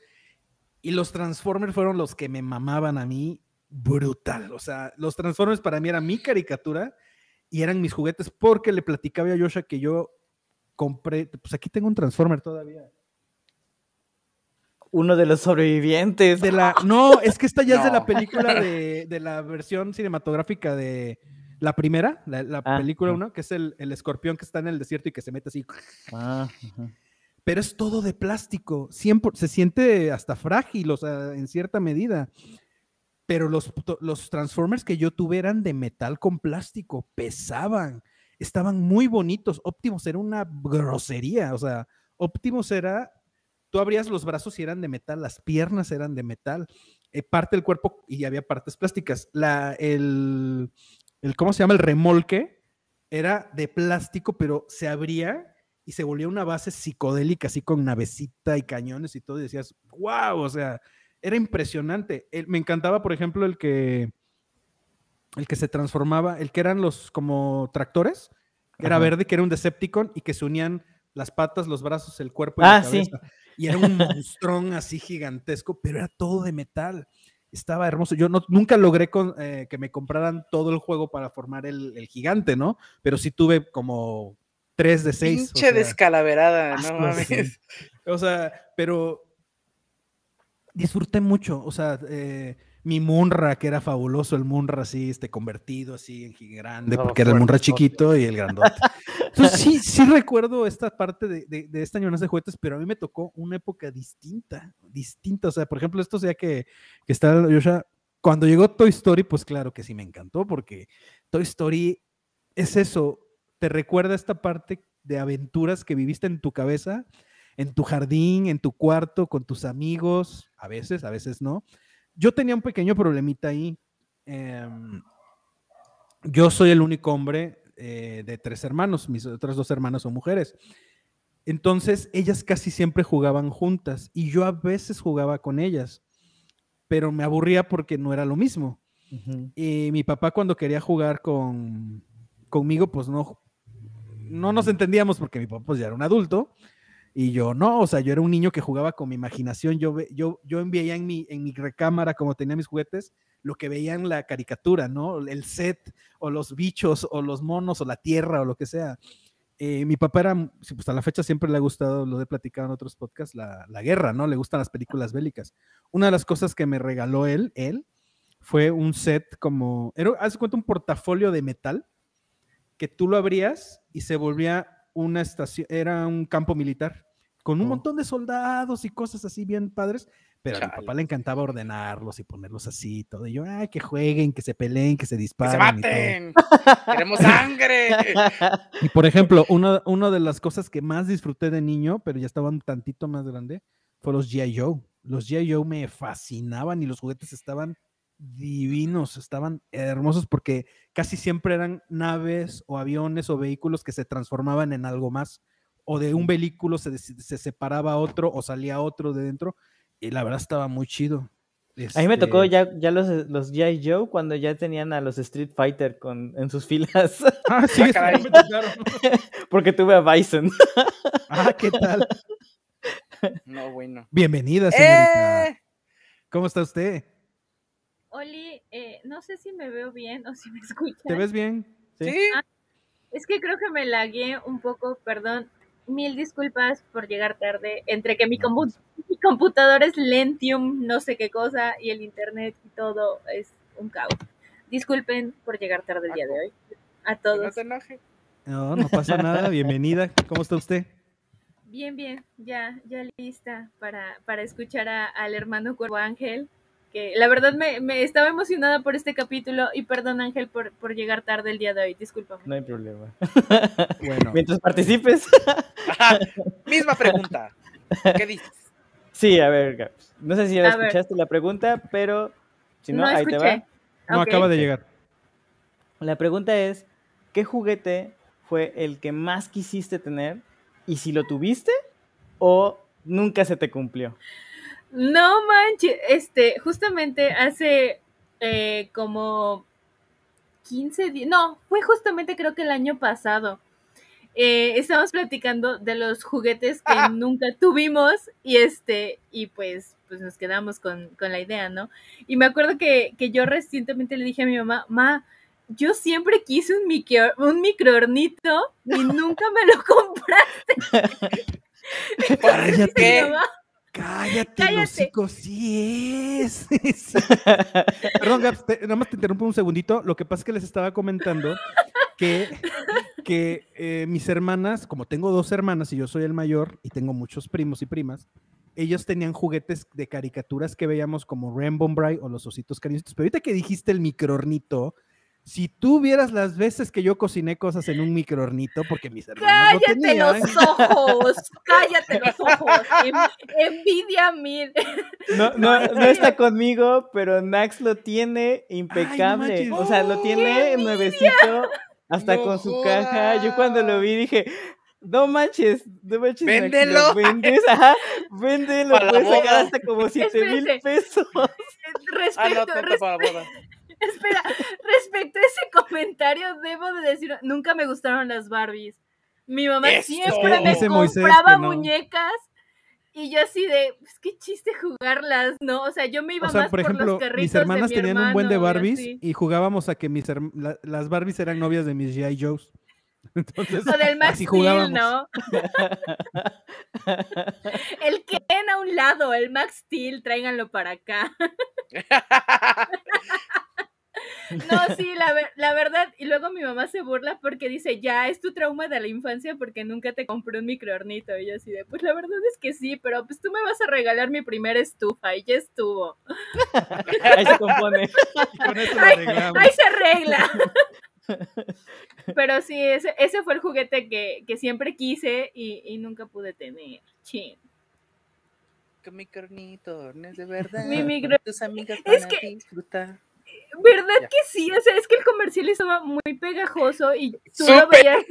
Y los Transformers fueron los que me mamaban a mí brutal. O sea, los Transformers para mí era mi caricatura y eran mis juguetes porque le platicaba a Yosha que yo compré, pues aquí tengo un Transformer todavía. Uno de los sobrevivientes. De la, no, es que esta ya es de la película de, de, la versión cinematográfica de la primera, la, ah, película uno, que es el, el, escorpión que está en el desierto y que se mete así. Ah, Pero es todo de plástico, siempre, se siente hasta frágil, o sea, en cierta medida pero los, los Transformers que yo tuve eran de metal con plástico, pesaban, estaban muy bonitos. Optimus era una grosería, o sea, Optimus era, tú abrías los brazos y eran de metal, las piernas eran de metal, eh, parte del cuerpo y había partes plásticas. La, el, el, ¿cómo se llama? El remolque era de plástico, pero se abría y se volvía una base psicodélica, así con navecita y cañones y todo, y decías, wow, o sea, era impresionante. me encantaba, por ejemplo, el que el que se transformaba, el que eran los como tractores, que era verde, que era un Decepticon y que se unían las patas, los brazos, el cuerpo y ah, la cabeza. Y era un monstrón así gigantesco, pero era todo de metal. Estaba hermoso. Yo no, nunca logré con, eh, que me compraran todo el juego para formar el, el, gigante, ¿no? Pero sí tuve como tres de seis. Pinche o sea, descalaverada, no mames. O sea, pero disfruté mucho, o sea, eh, mi Munra, que era fabuloso, el Munra así, este, convertido así en grande, porque era el Munra chiquito y el grandote. Entonces sí, sí recuerdo esta parte de, de, de esta de juguetes, pero a mí me tocó una época distinta, distinta, o sea, por ejemplo, esto sea que, que está Yosha, cuando llegó Toy Story, pues claro que sí me encantó, porque Toy Story es eso, te recuerda esta parte de aventuras que viviste en tu cabeza, en tu jardín, en tu cuarto, con tus amigos, a veces, a veces no. Yo tenía un pequeño problemita ahí. Eh, yo soy el único hombre eh, de tres hermanos, mis otras dos hermanas son mujeres. Entonces, ellas casi siempre jugaban juntas y yo a veces jugaba con ellas, pero me aburría porque no era lo mismo. Uh -huh. Y mi papá cuando quería jugar con, conmigo, pues no, no nos entendíamos porque mi papá pues, ya era un adulto y yo no, o sea, yo era un niño que jugaba con mi imaginación, yo, yo, yo enviaba en mi, en mi recámara, como tenía mis juguetes, lo que veía en la caricatura, ¿no? El set, o los bichos, o los monos, o la tierra, o lo que sea. eh, mi papá era, pues a la fecha siempre le ha gustado, lo he platicado en otros podcasts, la, la guerra, ¿no? Le gustan las películas bélicas. Una de las cosas que me regaló él, él, fue un set como, era, haz cuenta, un portafolio de metal que tú lo abrías y se volvía una estación, era un campo militar con un Oh. montón de soldados y cosas así bien padres, pero a mi Chale. papá le encantaba ordenarlos y ponerlos así y todo. Y yo, ay, que jueguen, que se peleen, que se ¡Que se disparen. y todo". maten! ¡Queremos sangre! Y por ejemplo, una, una de las cosas que más disfruté de niño, pero ya estaba un tantito más grande, fue los G.I. Joe. Los G.I. Joe me fascinaban y los juguetes estaban divinos, estaban hermosos porque casi siempre eran naves o aviones o vehículos que se transformaban en algo más. O de un vehículo se, se separaba otro o salía otro de dentro. Y la verdad estaba muy chido. A mí me tocó Este, ya, ya los, los G.I. Joe cuando ya tenían a los Street Fighter con, en sus filas, Ah, sí, Ah, me tocaron. porque tuve a Bison. Ah, ¿qué tal? No, bueno. Bienvenida, señorita. ¡Eh! ¿Cómo está usted? Oli, eh, no sé si me veo bien o si me escuchan. ¿Te ves bien? Sí. ¿Sí? Es que creo que me lagué un poco, perdón. Mil disculpas por llegar tarde. Entre que mi, compu- mi computador es Lentium, no sé qué cosa, y el internet y todo es un caos. Disculpen por llegar tarde el día de hoy. A todos. No, no pasa nada. Bienvenida. ¿Cómo está usted? Bien, bien, ya, ya lista para, para escuchar a- al hermano Cuervo Ángel. Que la verdad me, me estaba emocionada por este capítulo y perdón Ángel por, por llegar tarde el día de hoy, discúlpame. No hay problema. Bueno, Mientras participes. Misma pregunta. ¿Qué dices? Sí, a ver. No sé si ya A ver. escuchaste la pregunta, pero si no, No ahí te va. no acaba de llegar. La pregunta es, ¿qué juguete fue el que más quisiste tener? Y si lo tuviste o nunca se te cumplió. No manches, este, justamente hace eh, como 15 días, no, fue justamente creo que el año pasado. Eh, estábamos platicando de los juguetes que Ajá. nunca tuvimos y este, y pues, pues nos quedamos con, con la idea, ¿no? Y me acuerdo que, que yo recientemente le dije a mi mamá, ma, yo siempre quise un, micro, un microornito y nunca me lo compraste. ¿Por Cállate. Mi qué? mamá, Cállate, Cállate. hocico, sí es. sí. Perdón, Gabs, te- nada más te interrumpo un segundito. Lo que pasa es que les estaba comentando que, que eh, mis hermanas, como tengo dos hermanas y yo soy el mayor y tengo muchos primos y primas, ellos tenían juguetes de caricaturas que veíamos como Rainbow Bright o los ositos cariñositos. Pero ahorita que dijiste el microornito, si tú vieras las veces que yo cociné cosas en un microornito, porque mis hermanos Cállate tenían. los ojos, cállate los ojos. En- envidia mil. No, no, no está conmigo, pero Nax lo tiene impecable. o sea, lo tiene nuevecito, hasta No con su caja. Yo cuando lo vi dije, no manches, no manches. Véndelo. ¿lo vendes? Ajá, véndelo, Para puedes sacar hasta como 7 mil pesos. Ah, Respecto, no, tanto res- para la boda. Espera, respecto a ese comentario, debo de decir, nunca me gustaron las Barbies. Mi mamá siempre me Moisés compraba que no. muñecas y yo así de, pues qué chiste jugarlas, ¿no? O sea, yo me iba O sea, más por por, ejemplo, los carritos mis hermanas de mi tenían un buen de hermano y Barbies así. y, jugábamos a que mis herm- la- las Barbies eran novias de mis G.I. Joes. Entonces, O del Max así Steel, jugábamos. ¿no? el Ken a un lado, el Max Steel, tráiganlo para acá. No, sí, la, ver- la verdad. Y luego mi mamá se burla porque dice, ya, es tu trauma de la infancia porque nunca te compré un microornito. Y yo así de, pues la verdad es que sí, pero pues tú me vas a regalar mi primera estufa y ya estuvo. Ahí se compone. Con eso lo. Ahí se arregla. Pero sí, ese, ese fue el juguete que, que siempre quise y, y nunca pude tener. Chin. Que mi carnito no es de verdad. Mi micro- Tus amigas Es van a que- disfrutar. ¿Verdad Ya. que sí? O sea, es que el comercial estaba muy pegajoso y tú lo veías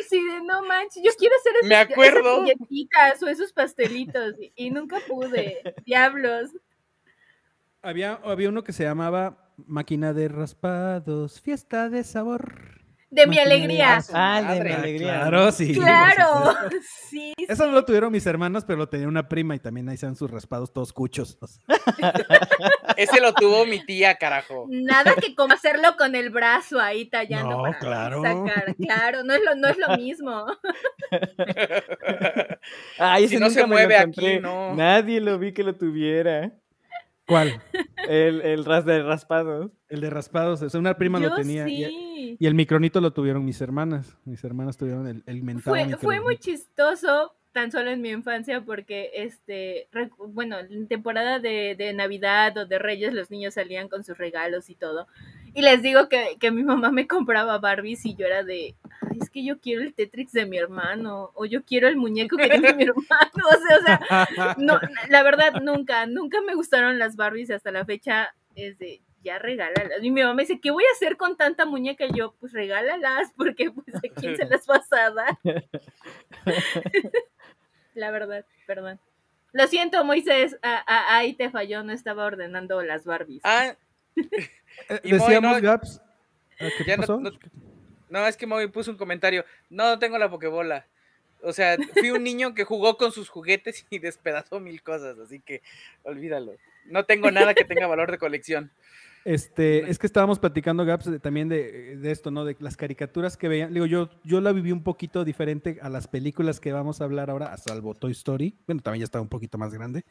así de, no manches, yo quiero hacer Me esas, acuerdo. esas galletitas o esos pastelitos y, y nunca pude. Diablos. Había, había uno que se llamaba Máquina de Raspados, Fiesta de Sabor. De mi alegría. Ah, de mi Madre, alegría. Claro, sí. Claro. Sí. Eso no lo tuvieron mis hermanos, pero lo tenía una prima y también ahí se dan sus raspados todos cuchos. Ese lo tuvo mi tía, carajo. Nada que como hacerlo con el brazo ahí tallando No, para claro. sacar. Claro, no es lo, no es lo mismo. Ay, Si no se mueve aquí, no. Nadie lo vi que lo tuviera. ¿Cuál? El, el ras de raspados. El de raspados. O sea, una prima Yo lo tenía. y- sí. Y, el micronito lo tuvieron mis hermanas. Mis hermanas tuvieron el, el mentado Fue, fue muy chistoso tan solo en mi infancia porque este bueno en temporada de, de navidad o de reyes los niños salían con sus regalos y todo y les digo que, que mi mamá me compraba Barbies y yo era de "Ay, es que yo quiero el Tetrix de mi hermano o yo quiero el muñeco que tiene mi hermano o sea, o sea no, la verdad nunca, nunca me gustaron las Barbies hasta la fecha es de ya regálalas. Y mi mamá me dice, ¿qué voy a hacer con tanta muñeca? Y yo, pues regálalas, porque pues a quién se las vas a dar. la verdad, perdón. Lo siento, Moisés, a- a- ahí te falló, no estaba ordenando las Barbies. Ah, Eh, Y Decíamos, no- Gaps. ¿ah, ¿Qué Ya pasó? no- no, es que Moby puso un comentario. No, no tengo la pokebola. O sea, fui un niño que jugó con sus juguetes y despedazó mil cosas, así que olvídalo. No tengo nada que tenga valor de colección. Este, es que estábamos platicando, Gaps, de- también de, de esto, ¿no? De las caricaturas que veían. Digo, yo, yo la viví un poquito diferente a las películas que vamos a hablar ahora, a salvo Toy Story. Bueno, también ya estaba un poquito más grande.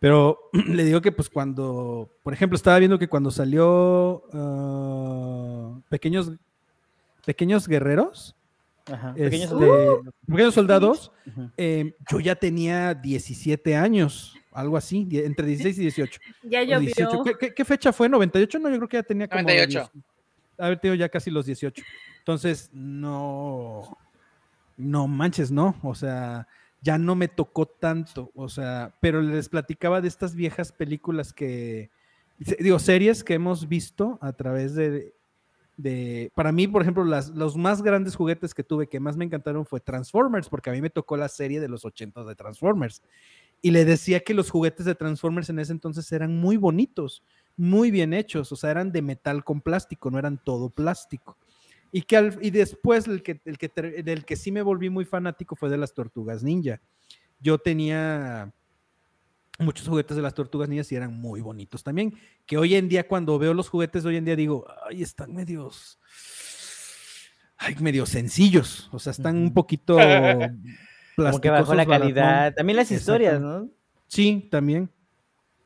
Pero le digo que, pues, cuando, por ejemplo, estaba viendo que cuando salió ah, Pequeños, Pequeños Guerreros, Ajá. Pequeños este, soldados. Pequeños Soldados, eh, yo ya tenía 17 años, algo así, entre 16 y 18. ya o llovió. 18. ¿Qué, qué, qué fecha fue? ¿98? No, yo creo que ya tenía como... 98. 10 haber tenido ya casi los 18. Entonces, no... No manches, no. O sea, ya no me tocó tanto. O sea, pero les platicaba de estas viejas películas que... Digo, series que hemos visto a través de... de para mí, por ejemplo, las, los más grandes juguetes que tuve que más me encantaron fue Transformers, porque a mí me tocó la serie de los 80 de Transformers. Y le decía que los juguetes de Transformers en ese entonces eran muy bonitos, muy bien hechos, o sea, eran de metal con plástico, no eran todo plástico. Y, que al- y después el que, el que, del que sí me volví muy fanático fue de las tortugas ninja. Yo tenía muchos juguetes de las tortugas ninjas y eran muy bonitos también. Que hoy en día, cuando veo los juguetes de hoy en día, digo, ay, están medios. Ay, medio sencillos. O sea, están un poquito. Como que bajó la calidad. baratón. También las historias, ¿no? Sí, también.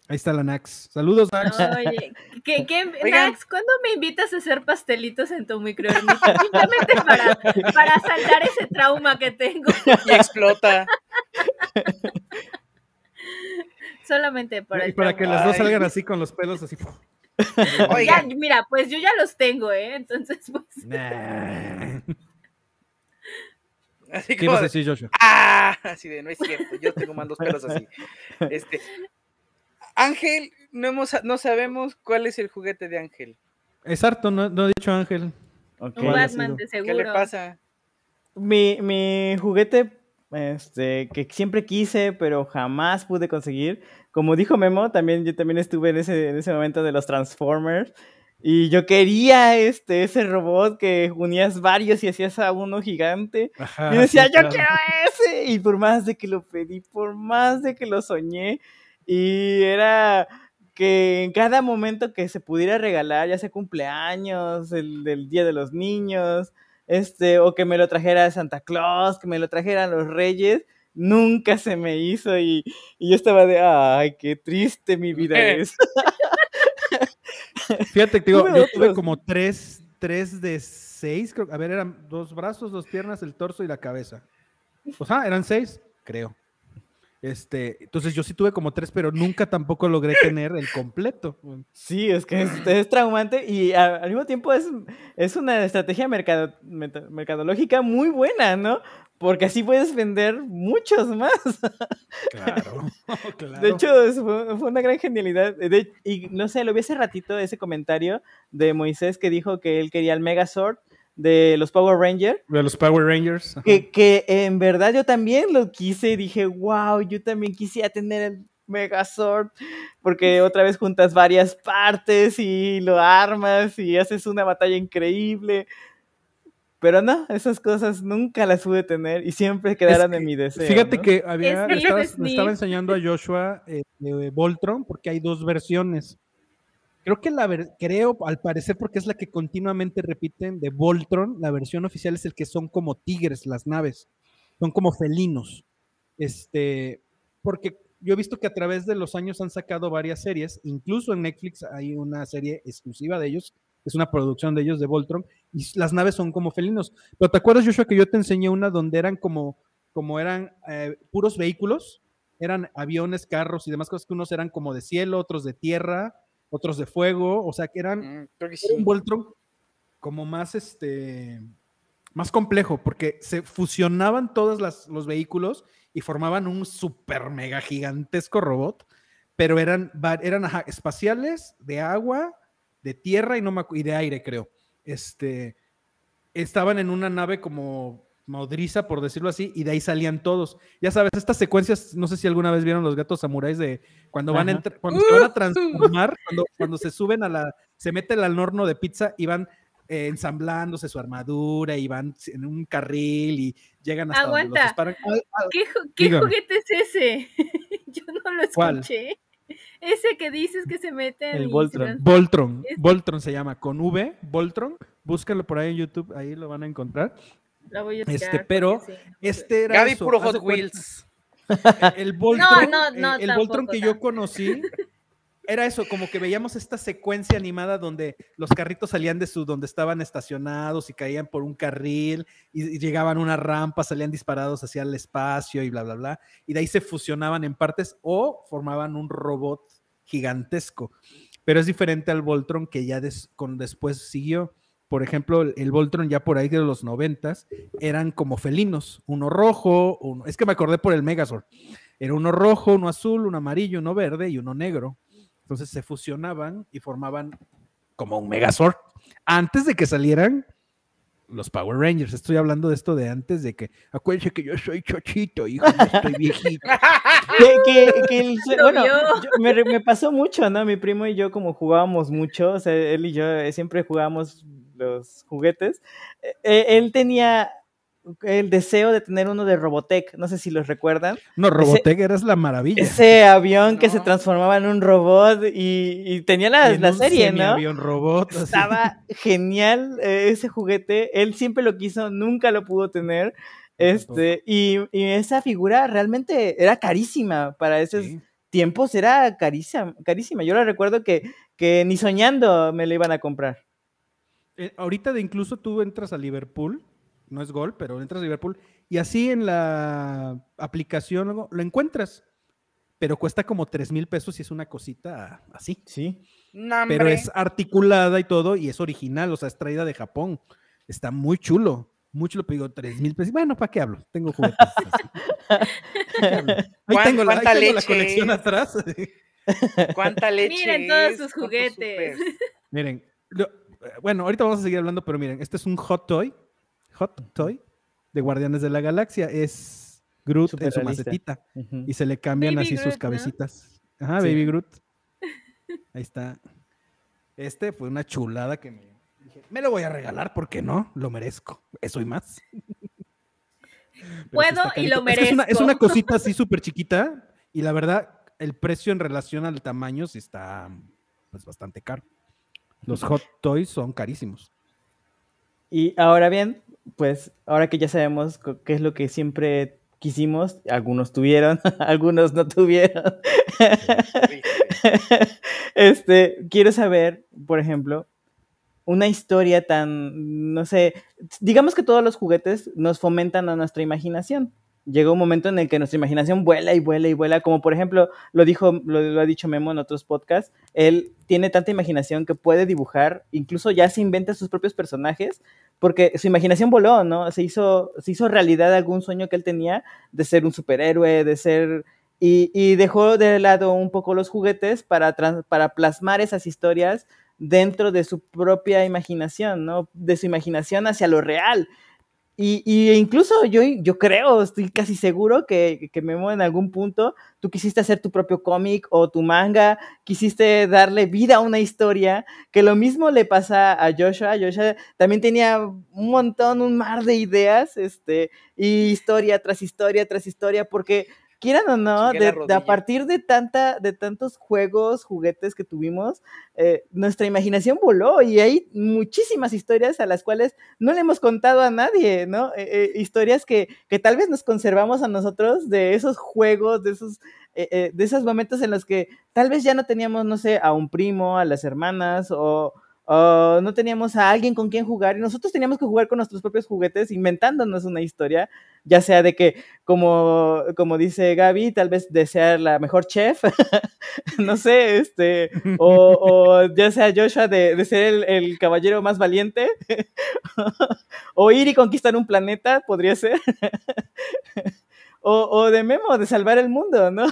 Ahí está la Nax. Saludos, Nax. Oye, ¿qué, qué. Nax, ¿cuándo me invitas a hacer pastelitos en tu microermita? Simplemente para, para saldar ese trauma que tengo. Y explota. Solamente para y el para que las dos salgan así con los pelos así. Mira, pues yo ya los tengo, ¿eh? Entonces, pues. Nah. así ¿Qué como ibas a de, decir, Joshua? ¡Ah! Así de, no es cierto, yo tengo más dos pelos así. Este, Ángel, no, hemos, no sabemos cuál es el juguete de Ángel. Es harto, no, no he dicho Ángel. ¿Qué le pasa? Mi, mi juguete, este, que siempre quise, pero jamás pude conseguir. Como dijo Memo, también yo también estuve en ese, en ese momento de los Transformers. Y yo quería este, ese robot que unías varios y hacías a uno gigante. Ajá, Y decía, sí, yo claro. quiero ese. Y por más de que lo pedí, por más de que lo soñé, y era que en cada momento que se pudiera regalar, ya sea cumpleaños, el del Día de los Niños, este, o que me lo trajera Santa Claus, que me lo trajeran los Reyes, nunca se me hizo y, y yo estaba de, ay, qué triste mi vida es. Fíjate, te digo, yo tuve como tres, tres de seis, creo. A ver, eran dos brazos, dos piernas, el torso y la cabeza. O sea, eran seis, creo. Este, entonces yo sí tuve como tres, pero nunca tampoco logré tener el completo. Sí, es que es, es traumante y a- al mismo tiempo es, es una estrategia mercado- mercadológica muy buena, ¿no? Porque así puedes vender muchos más. Claro, claro. De hecho, fue, fue una gran genialidad. De- y no sé, lo vi hace ratito ese comentario de Moisés que dijo que él quería el Megazord de los Power Rangers. de los Power Rangers. ajá. Que, que en verdad yo también lo quise y dije, wow, yo también quisiera tener el Megazord, porque otra vez juntas varias partes y lo armas y haces una batalla increíble. Pero no, esas cosas nunca las pude tener y siempre quedaron en mi deseo. Fíjate ¿no? que había, Sniff, estaba, le sniff. estaba enseñando a Joshua eh, de Voltron porque hay dos versiones. Creo que la creo, al parecer, porque es la que continuamente repiten de Voltron, la versión oficial es el que son como tigres las naves, son como felinos. Este, porque yo he visto que a través de los años han sacado varias series, incluso en Netflix hay una serie exclusiva de ellos, es una producción de ellos de Voltron, y las naves son como felinos. Pero ¿te acuerdas, Joshua, que yo te enseñé una donde eran como, como eran eh, puros vehículos? Eran aviones, carros y demás cosas que unos eran como de cielo, otros de tierra, otros de fuego, o sea que eran Mm, creo que era un. Voltron como más este más complejo porque se fusionaban todos las- los vehículos y formaban un super mega gigantesco robot, pero eran, eran ajá, espaciales, de agua, de tierra y, no me y de aire, creo. Este, estaban en una nave como modriza, por decirlo así, y de ahí salían todos. Ya sabes, estas secuencias, no sé si alguna vez vieron los gatos samuráis de cuando van a cuando se van a transformar, cuando, cuando se suben a la, se meten al horno de pizza y van eh, ensamblándose su armadura y van en un carril y llegan hasta donde los Aguanta. disparan. Al- al- ¿Qué, juguete es ese? Yo no lo ¿Cuál? escuché. Ese que dices que se meten El y se Voltron. Es- Voltron se llama, con V, Voltron, búscalo por ahí en YouTube, ahí lo van a encontrar. La voy a Este, pero. Este era Gaby eso, puro Hot Wheels. El Voltron, no, no, el Voltron tampoco, que yo conocí era eso, como que veíamos esta secuencia animada donde los carritos salían de su, donde estaban estacionados y caían por un carril y, y llegaban a una rampa, salían disparados hacia el espacio y bla, bla, bla. Y de ahí se fusionaban en partes o formaban un robot gigantesco. Pero es diferente al Voltron que ya des- con, después siguió. Por ejemplo, el, Voltron ya por ahí de los noventas eran como felinos, uno rojo, uno, es que me acordé por el Megazord. Era uno rojo, uno azul, uno amarillo, uno verde y uno negro. Entonces se fusionaban y formaban como un Megazord. Antes de que salieran los Power Rangers. Estoy hablando de esto de antes de que. Acuérdense que yo soy chochito, hijo, no estoy viejito. que, que- que el- bueno, yo- me pasó mucho, ¿no? Mi primo y yo como jugábamos mucho, o sea, él y yo eh, siempre jugábamos los juguetes. eh, eh, él tenía el deseo de tener uno de Robotech, no sé si los recuerdan. No, Robotech eras la maravilla. Ese avión que se transformaba en un robot y, y tenía la, Y en la un serie, ¿no? semiavión robot. así. Estaba genial eh, ese juguete. Él siempre lo quiso, nunca lo pudo tener. Este, y, y esa figura realmente era carísima para esos Sí. tiempos, era carísima, carísima. Yo la recuerdo que, que ni soñando me la iban a comprar. Eh, ahorita de incluso tú entras a Liverpool, no es gol, pero entras a Liverpool y así en la aplicación lo, lo encuentras, pero cuesta como 3 mil pesos y es una cosita así. Sí. Pero es articulada y todo y es original, o sea, es traída de Japón. Está muy chulo, muy chulo, pero digo 3 mil pesos. Bueno, ¿para qué hablo? Tengo juguetes. Ahí ¿Cuán- tengo, la, ahí tengo la colección atrás. ¿Cuánta leche? Miren todos sus ¿Cuántos juguetes. Miren, lo- bueno, ahorita vamos a seguir hablando, pero miren, este es un hot toy, hot toy de Guardianes de la Galaxia. Es Groot en su macetita y se le cambian Baby así sus cabecitas. Ajá, Sí. Baby Groot. Ahí está. Este fue una chulada que me dije, me lo voy a regalar porque no, lo merezco. Eso y más. Puedo y lo Es que es una- Es una, merezco. cosita así súper chiquita y la verdad, el precio en relación al tamaño sí está pues, bastante caro. Los hot toys son carísimos. Y ahora bien, pues ahora que ya sabemos qué es lo que siempre quisimos, algunos tuvieron, algunos no tuvieron. este, quiero saber, por ejemplo, una historia tan, no sé, digamos que todos los juguetes nos fomentan a nuestra imaginación. Llega un momento en el que nuestra imaginación vuela y vuela y vuela, como por ejemplo lo dijo, lo, ha dicho Memo en otros podcasts, él tiene tanta imaginación que puede dibujar, incluso ya se inventa sus propios personajes, porque su imaginación voló, ¿no? Se hizo, se hizo realidad algún sueño que él tenía de ser un superhéroe, de ser... Y, dejó de lado un poco los juguetes para, para plasmar esas historias dentro de su propia imaginación, ¿no? De su imaginación hacia lo real. Y, y incluso yo, yo creo, estoy casi seguro que, que Memo en algún punto tú quisiste hacer tu propio cómic o tu manga, quisiste darle vida a una historia, que lo mismo le pasa a Joshua. Joshua también tenía un montón, un mar de ideas, este, y historia tras historia tras historia, porque quieran o no, de, de a partir de tanta, de tantos juegos, juguetes que tuvimos, eh, nuestra imaginación voló y hay muchísimas historias a las cuales no le hemos contado a nadie, ¿no? Eh, eh, historias que, que tal vez nos conservamos a nosotros de esos juegos, de esos, de esos momentos en los que tal vez ya no teníamos, no sé, a un primo, a las hermanas o, o no teníamos a alguien con quien jugar y nosotros teníamos que jugar con nuestros propios juguetes inventándonos una historia, ya sea de que, como, como dice Gaby, tal vez de ser la mejor chef, no sé, este, o, o ya sea Joshua de, de ser el, el caballero más valiente, o ir y conquistar un planeta, podría ser, o, o de Memo, de salvar el mundo, ¿no?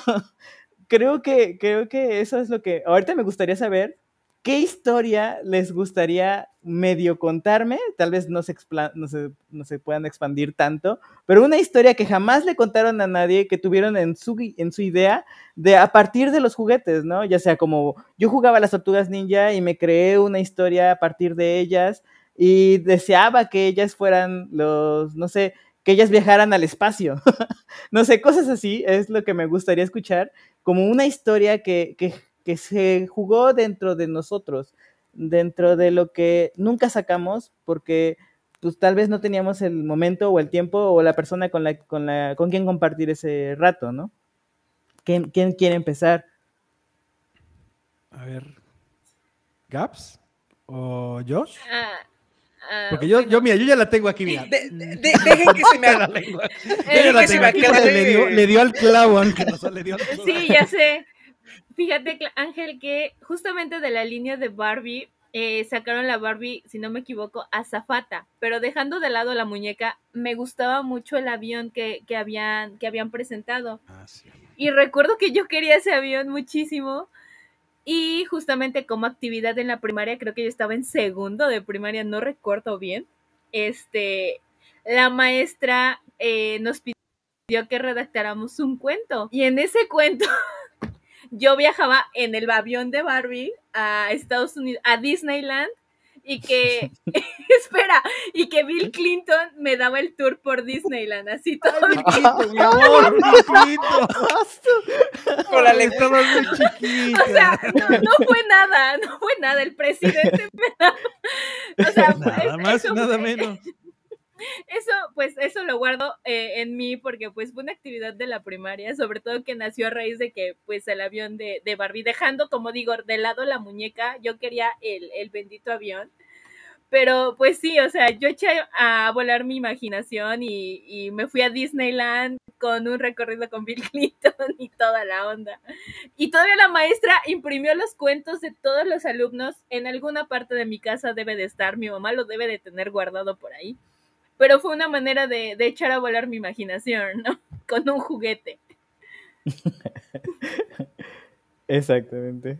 Creo que, creo que eso es lo que ahorita me gustaría saber. ¿Qué historia les gustaría medio contarme? Tal vez no se, no, se, no se puedan expandir tanto, pero una historia que jamás le contaron a nadie, que tuvieron en su, en su idea de a partir de los juguetes, ¿no? Ya sea como yo jugaba a las tortugas ninja y me creé una historia a partir de ellas y deseaba que ellas fueran los, no sé, que ellas viajaran al espacio. no sé, cosas así es lo que me gustaría escuchar, como una historia que, que, que se jugó dentro de nosotros, dentro de lo que nunca sacamos, porque pues tal vez no teníamos el momento o el tiempo o la persona con, la, con, la, con quien compartir ese rato, ¿no? ¿Quién, quién quiere empezar? A ver. ¿Gaps? ¿O Josh? Ah, ah, Porque yo, yo, mira, yo ya la tengo aquí, mira. De- de- de- dejen que se me La haga. lengua. Eh, Yo ya la que se tengo me le dio, le dio al clavo, Ángel. o sea, le dio al clavo. Sí, ya sé. Fíjate, Ángel, que justamente de la línea de Barbie eh, sacaron la Barbie, si no me equivoco, azafata. Pero dejando de lado la muñeca, me gustaba mucho el avión que, que, habían, que habían presentado. Ah, sí. Y recuerdo que yo quería ese avión muchísimo. Y justamente como actividad en la primaria, creo que yo estaba en segundo de primaria, no recuerdo bien. Este, la maestra eh, nos pidió que redactáramos un cuento. Y en ese cuento yo viajaba en el avión de Barbie a Estados Unidos, a Disneyland. Y que, espera, y que Bill Clinton me daba el tour por Disneyland, así todo. Chiquito, mi amor, chiquito. Con la Ay, estabas muy chiquita. O sea, no, no fue nada, no fue nada. El presidente me daba- O sea, Nada es- más y eso nada menos. Eso, pues, eso lo guardo eh, en mí porque, pues, fue una actividad de la primaria, sobre todo que nació a raíz de que, pues, el avión de, de Barbie, dejando, como digo, de lado la muñeca, yo quería el, el bendito avión. Pero, pues sí, o sea, yo eché a volar mi imaginación y, y me fui a Disneyland con un recorrido con Bill Clinton y toda la onda. Y todavía la maestra imprimió los cuentos de todos los alumnos. En alguna parte de mi casa debe de estar, mi mamá lo debe de tener guardado por ahí pero fue una manera de, de echar a volar mi imaginación, ¿no? Con un juguete. Exactamente.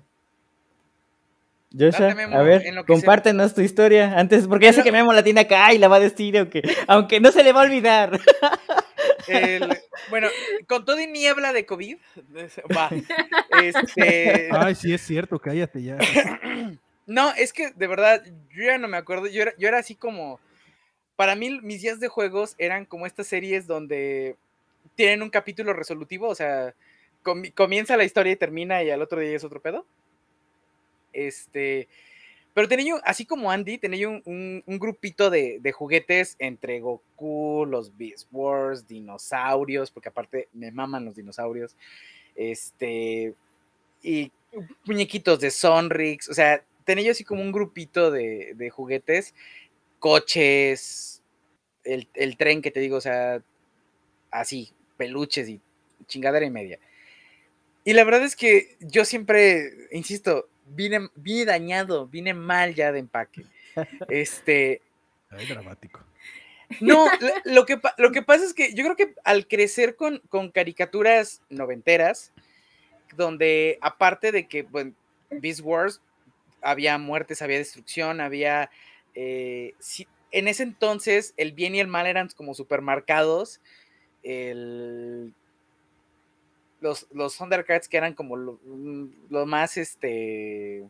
Joshua, a ver, en lo que se- compártenos tu historia antes, porque ya sé que Memo la tiene acá y la va a decir, aunque, aunque no se le va a olvidar. El- bueno, con todo y niebla de COVID, va. Este, Ay, sí, es cierto, cállate ya. no, es que de verdad, yo ya no me acuerdo. Yo era, yo era así como. Para mí, mis días de juegos eran como estas series donde tienen un capítulo resolutivo, o sea, comi- comienza la historia y termina y al otro día es otro pedo. Este. Pero tenía yo, así como Andy, tenía yo un, grupito de, juguetes entre Goku, los Beast Wars, dinosaurios, porque aparte me maman los dinosaurios. Este. Y muñequitos de Sonrix. O sea, tenía yo así como un grupito de juguetes, coches, el, el tren que te digo, o sea, así, peluches y chingadera y media. Y la verdad es que yo siempre, insisto, vine, vine dañado, vine mal ya de empaque. Este, Ay, dramático. no, lo- que, lo que pasa es que yo creo que al crecer con, con caricaturas noventeras, donde aparte de que, bueno, Beast Wars, había muertes, había destrucción, había... eh, sí, en ese entonces el bien y el mal eran como supermarcados. El, los, los Thundercats que eran como lo, lo, más este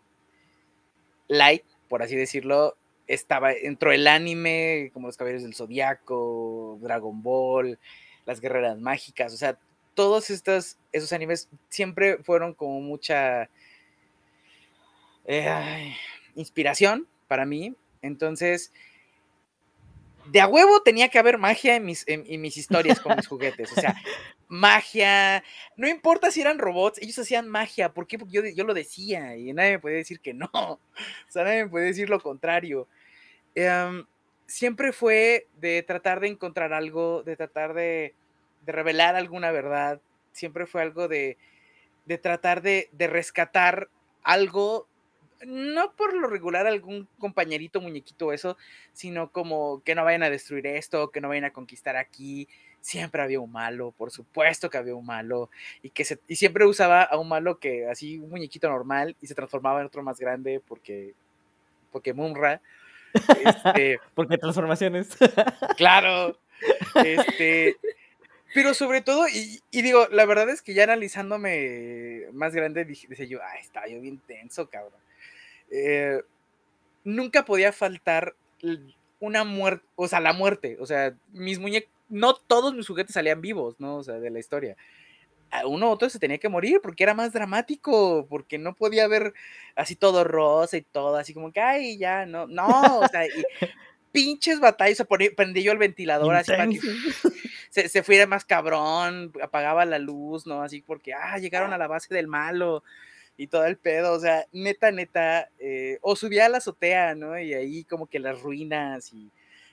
light, por así decirlo, estaba, entró el anime, como los Caballeros del Zodiaco, Dragon Ball, las Guerreras Mágicas, o sea, todos estos, esos animes siempre fueron como mucha eh, inspiración para mí. Entonces, de a huevo tenía que haber magia en mis, en mis historias con mis juguetes. O sea, magia, no importa si eran robots, ellos hacían magia, ¿por qué? Porque yo, yo lo decía y nadie me puede decir que no, o sea, nadie me puede decir lo contrario. Em, siempre fue de tratar de encontrar algo, de tratar de, de revelar alguna verdad, siempre fue algo de, de tratar de, de rescatar algo no por lo regular algún compañerito, muñequito, eso, sino como que no vayan a destruir esto, que no vayan a conquistar aquí, siempre había un malo, por supuesto que había un malo, y que se, y siempre usaba a un malo que así, un muñequito normal, y se transformaba en otro más grande porque, porque Munra. Este, porque transformaciones. claro. Este, pero sobre todo, y, y, digo, la verdad es que ya analizándome más grande, dije, decía yo, ay, estaba yo bien tenso, cabrón. Eh, nunca podía faltar una muerte, o sea, la muerte, o sea, mis muñecos, no todos mis juguetes salían vivos, ¿no? O sea, de la historia. A uno u otro se tenía que morir porque era más dramático, porque no podía ver así todo rosa y todo, así como que, ay, ya, no, no, o sea, y pinches batallas, o sea, prendí yo el ventilador así para que se, se, fuera más cabrón, apagaba la luz, ¿no? Así porque, ah, llegaron a la base del malo y todo el pedo, o sea, neta, neta, eh, o subía a la azotea, ¿no? Y ahí como que las ruinas y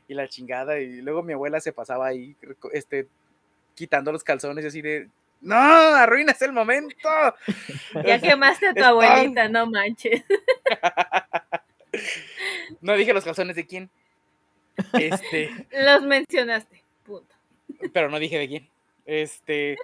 y la chingada. Y luego mi abuela se pasaba ahí, este, quitando los calzones y así de, no, arruinas el momento. Ya quemaste a tu abuelita, no manches. No dije los calzones de quién. Este. Los mencionaste, punto. Pero no dije de quién. Este.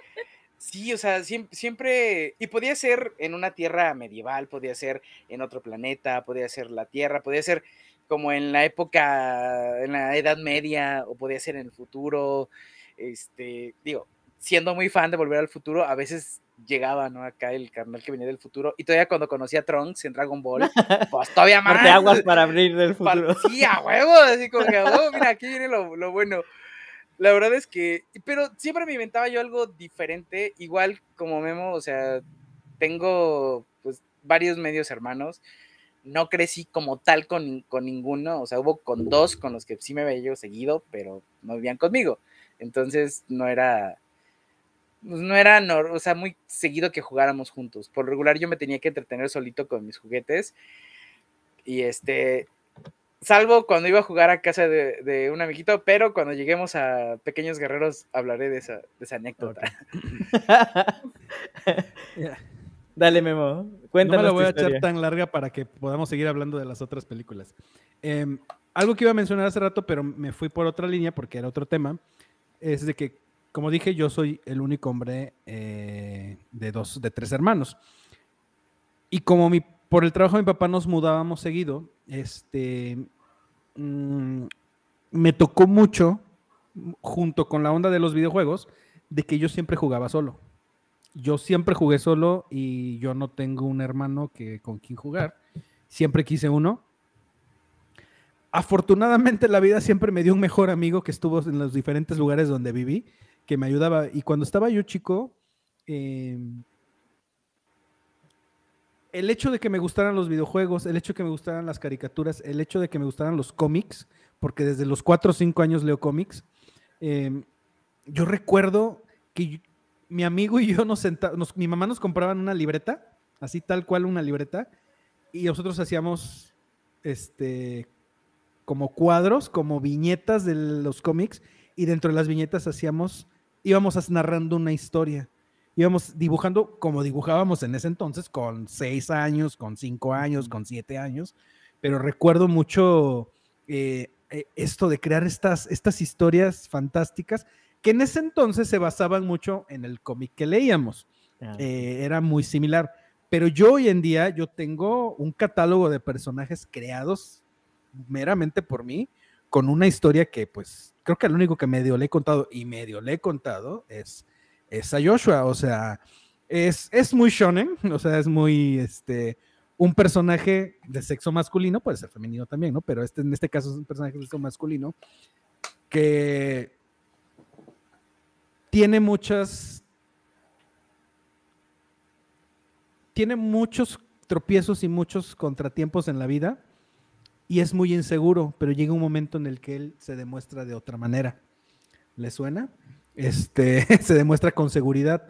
Sí, o sea, siempre, siempre, y podía ser en una tierra medieval, podía ser en otro planeta, podía ser la Tierra, podía ser como en la época, en la Edad Media, o podía ser en el futuro. Este, digo, siendo muy fan de Volver al Futuro, a veces llegaba, ¿no? Acá el carnal que venía del futuro. Y todavía cuando conocí a Trunks en Dragon Ball, pues todavía más. aguas para abrir del futuro. Sí, a huevo, así como que, oh, mira, aquí viene lo, lo, bueno. La verdad es que, pero siempre me inventaba yo algo diferente, igual como Memo, o sea, tengo pues varios medios hermanos no crecí como tal con, con, ninguno, o sea, hubo con dos con los que sí me veía yo seguido, pero no vivían conmigo. Entonces no era, pues, no era, no, o sea, muy seguido que jugáramos juntos. Por regular yo me tenía que entretener solito con mis juguetes. Y este, salvo cuando iba a jugar a casa de, de un amiguito, pero cuando lleguemos a Pequeños Guerreros hablaré de esa, de esa anécdota. Dale, Memo. Cuéntanos. No me la voy a echar tan larga para que podamos seguir hablando de las otras películas. Eh, algo que iba a mencionar hace rato, pero me fui por otra línea porque era otro tema, es de que, como dije, yo soy el único hombre eh, de dos, de tres hermanos. Y como mi, por el trabajo de mi papá nos mudábamos seguido, este, mmm, me tocó mucho, junto con la onda de los videojuegos, de que yo siempre jugaba solo yo siempre jugué solo y yo no tengo un hermano que, con quien jugar. Siempre quise uno. Afortunadamente la vida siempre me dio un mejor amigo que estuvo en los diferentes lugares donde viví, que me ayudaba. Y cuando estaba yo chico, eh, el hecho de que me gustaran los videojuegos, el hecho de que me gustaran las caricaturas, el hecho de que me gustaran los cómics, porque desde los 4 o 5 años leo cómics, eh, yo recuerdo que mi amigo y yo nos sentábamos, mi mamá nos compraban una libreta, así tal cual una libreta, y nosotros hacíamos este como cuadros, como viñetas de los cómics, y dentro de las viñetas hacíamos, íbamos narrando una historia. Íbamos dibujando como dibujábamos en ese entonces, con seis años, con cinco años, con siete años, pero recuerdo mucho eh, eh, esto de crear estas, estas historias fantásticas que en ese entonces se basaban mucho en el cómic que leíamos. Ah, eh, era muy similar. Pero yo hoy en día, yo tengo un catálogo de personajes creados meramente por mí, con una historia que pues creo que lo único que medio le he contado y medio le he contado es, es a Joshua, o sea, es, es muy shonen, o sea, es muy, este, un personaje de sexo masculino, puede ser femenino también, ¿no? Pero este, en este caso es un personaje de sexo masculino que tiene muchas, tiene muchos tropiezos y muchos contratiempos en la vida y es muy inseguro, pero llega un momento en el que él se demuestra de otra manera. ¿Le suena? Este, se demuestra con seguridad,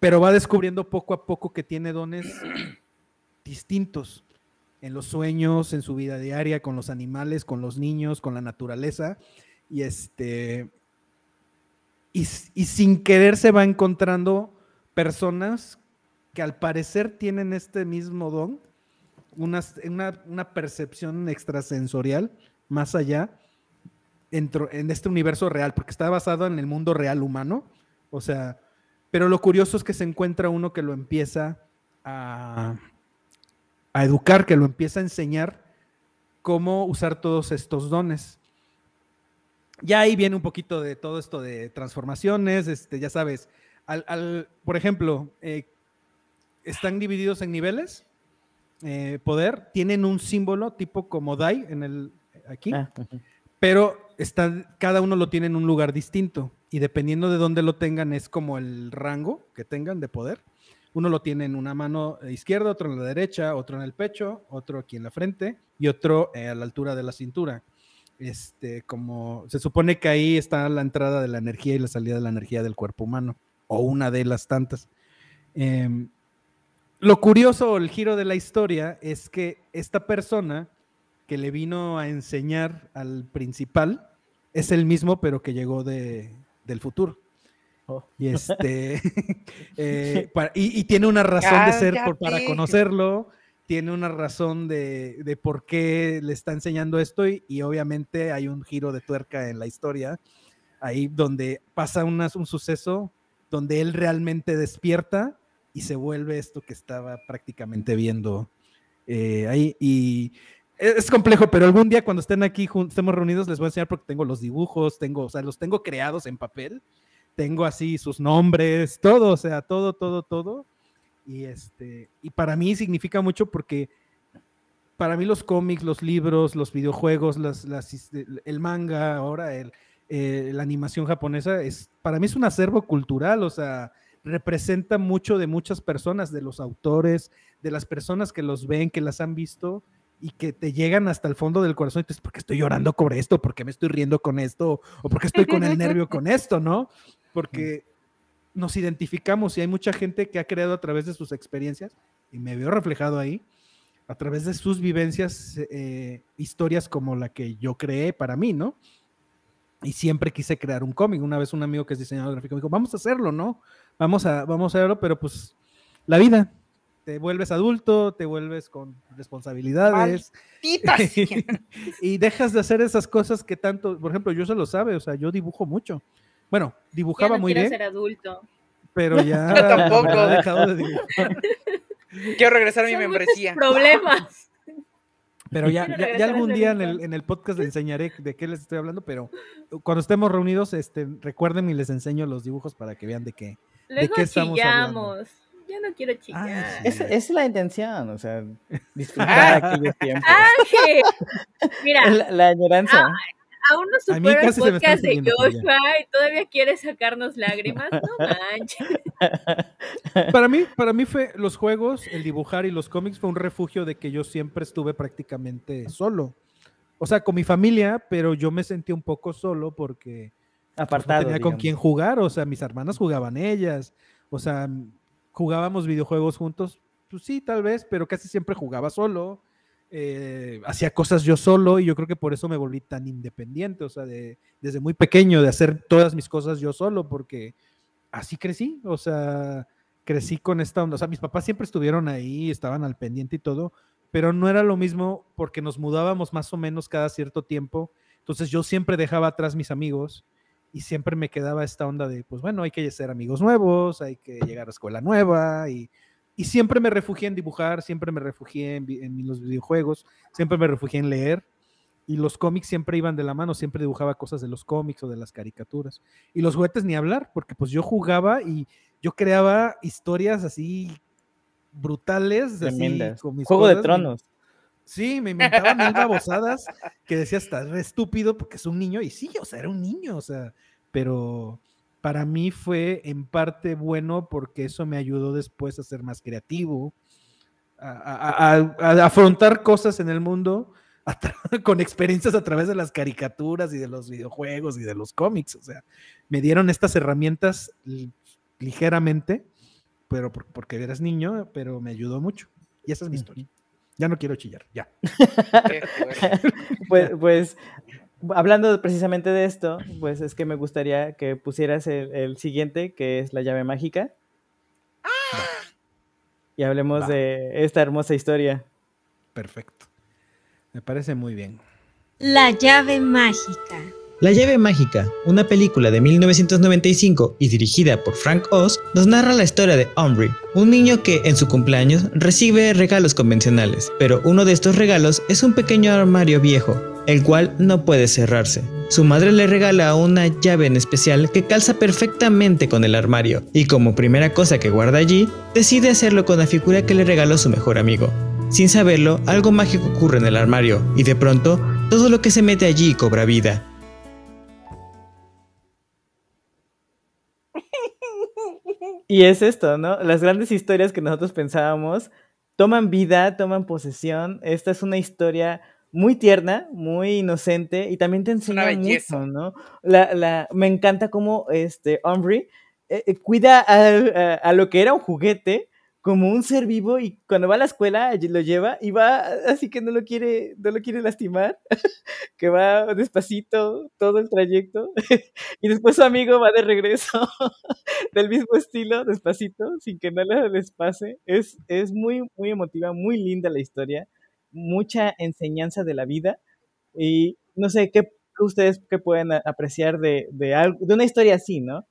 pero va descubriendo poco a poco que tiene dones distintos en los sueños, en su vida diaria, con los animales, con los niños, con la naturaleza, y este, y, sin querer se va encontrando personas que al parecer tienen este mismo don una, una, percepción extrasensorial más allá en, en, este universo real, porque está basado en el mundo real humano. O sea, pero lo curioso es que se encuentra uno que lo empieza a, a educar, que lo empieza a enseñar cómo usar todos estos dones. Ya ahí viene un poquito de todo esto de transformaciones, este, ya sabes, al, por ejemplo, eh, están divididos en niveles eh, poder tienen un símbolo tipo como DAI en el, aquí, ah, pero está, cada uno lo tiene en un lugar distinto y dependiendo de dónde lo tengan es como el rango que tengan de poder. Uno lo tiene en una mano izquierda, otro en la derecha, otro en el pecho, otro aquí en la frente y otro eh, a la altura de la cintura. Este, como se supone que ahí está la entrada de la energía y la salida de la energía del cuerpo humano, o una de las tantas. Em, lo curioso, el giro de la historia, es que esta persona que le vino a enseñar al principal es el mismo, pero que llegó de, del futuro. Oh. Y este eh, y, tiene una razón de ser para conocerlo, tiene una razón de, por qué le está enseñando esto, y, obviamente hay un giro de tuerca en la historia, ahí donde pasa un suceso donde él realmente despierta y se vuelve esto que estaba prácticamente viendo eh, ahí. Y es complejo, pero algún día cuando estén aquí, estemos reunidos, les voy a enseñar porque tengo los dibujos, tengo, o sea, los tengo creados en papel, tengo así sus nombres, todo, o sea, todo, todo, todo. Y este, y para mí significa mucho porque para mí los cómics, los libros, los videojuegos, las, el manga, ahora el, eh, la animación japonesa, es, para mí es un acervo cultural, o sea, representa mucho de muchas personas, de los autores, de las personas que los ven, que las han visto y que te llegan hasta el fondo del corazón y dices, ¿por qué estoy llorando con esto? ¿Por qué me estoy riendo con esto? ¿O por qué estoy con el nervio con esto? ¿No? Porque nos identificamos y hay mucha gente que ha creado a través de sus experiencias, y me veo reflejado ahí, a través de sus vivencias, eh, historias como la que yo creé para mí, ¿no? Y siempre quise crear un cómic. Una vez un amigo que es diseñador gráfico me dijo, vamos a hacerlo, ¿no? vamos a, vamos a verlo, pero pues la vida, te vuelves adulto, te vuelves con responsabilidades y dejas de hacer esas cosas que tanto, por ejemplo, yo se lo sabe, o sea, yo dibujo mucho. Bueno, dibujaba muy bien. ser adulto. Pero ya yo tampoco. he dejado de dibujar. Quiero regresar a mi membresía. Problemas. Pero ya, ya, algún día en el, en el, podcast les enseñaré de qué les estoy hablando, pero cuando estemos reunidos, este, recuerden y les enseño los dibujos para que vean de qué, Luego chillamos. Yo no quiero chillar. Ah, esa, es la intención, o sea, disfrutar aquellos tiempos. Ángel, mira. La, la añoranza. Ah, aún no supera el podcast de Joshua y todavía quiere sacarnos lágrimas. No manches. Para mí, para mí fue los juegos, el dibujar y los cómics fue un refugio de que yo siempre estuve prácticamente solo. O sea, con mi familia, pero yo me sentí un poco solo porque pues, Apartado. no tenía con quién jugar, o sea, mis hermanas jugaban ellas, o sea, jugábamos videojuegos juntos, pues sí, tal vez, pero casi siempre jugaba solo, eh, hacía cosas yo solo y yo creo que por eso me volví tan independiente, o sea, de, desde muy pequeño, de hacer todas mis cosas yo solo, porque así crecí, o sea, crecí con esta onda, o sea, mis papás siempre estuvieron ahí, estaban al pendiente y todo, pero no era lo mismo porque nos mudábamos más o menos cada cierto tiempo, entonces yo siempre dejaba atrás mis amigos y siempre me quedaba esta onda de, pues bueno, hay que ser amigos nuevos, hay que llegar a escuela nueva y, y siempre me refugié en dibujar, siempre me refugié en, en, los videojuegos, siempre me refugié en leer y los cómics siempre iban de la mano, siempre dibujaba cosas de los cómics o de las caricaturas. Y los juguetes ni hablar, porque pues yo jugaba y yo creaba historias así brutales. así, Tremendas. con mis Juego de cosas, Tronos. Sí, me inventaba mil babosadas que decía hasta re estúpido porque es un niño y sí, o sea, era un niño, o sea, pero para mí fue en parte bueno porque eso me ayudó después a ser más creativo, a, a- a- a afrontar cosas en el mundo con experiencias a través de las caricaturas y de los videojuegos y de los cómics, o sea, me dieron estas herramientas li- ligeramente, pero por- porque eras niño, pero me ayudó mucho. Y esa es mi historia. Ya no quiero chillar, ya. Pues, pues, hablando precisamente de esto, pues es que me gustaría que pusieras el, el siguiente, que es la llave mágica. Y hablemos Va. de esta hermosa historia. Perfecto. Me parece muy bien. La llave mágica. La llave mágica, una película de 1995 y dirigida por Frank Oz, nos narra la historia de Omri, un niño que en su cumpleaños recibe regalos convencionales, pero uno de estos regalos es un pequeño armario viejo, el cual no puede cerrarse. Su madre le regala una llave en especial que calza perfectamente con el armario, y como primera cosa que guarda allí, decide hacerlo con la figura que le regaló su mejor amigo. Sin saberlo, algo mágico ocurre en el armario, y de pronto, todo lo que se mete allí cobra vida. Y es esto, ¿no? Las grandes historias que nosotros pensábamos toman vida, toman posesión. Esta es una historia muy tierna, muy inocente y también te enseña mucho, ¿no? La, la, me encanta cómo este Omri eh, eh, cuida a lo que era un juguete como un ser vivo y cuando va a la escuela lo lleva y va así que no lo quiere, no lo quiere lastimar, que va despacito todo el trayecto y después su amigo va de regreso del mismo estilo, despacito, sin que nada les pase. Es, es muy, muy emotiva, muy linda la historia, mucha enseñanza de la vida y no sé, ¿qué, ustedes qué pueden apreciar de, de, algo, de una historia así, ¿no?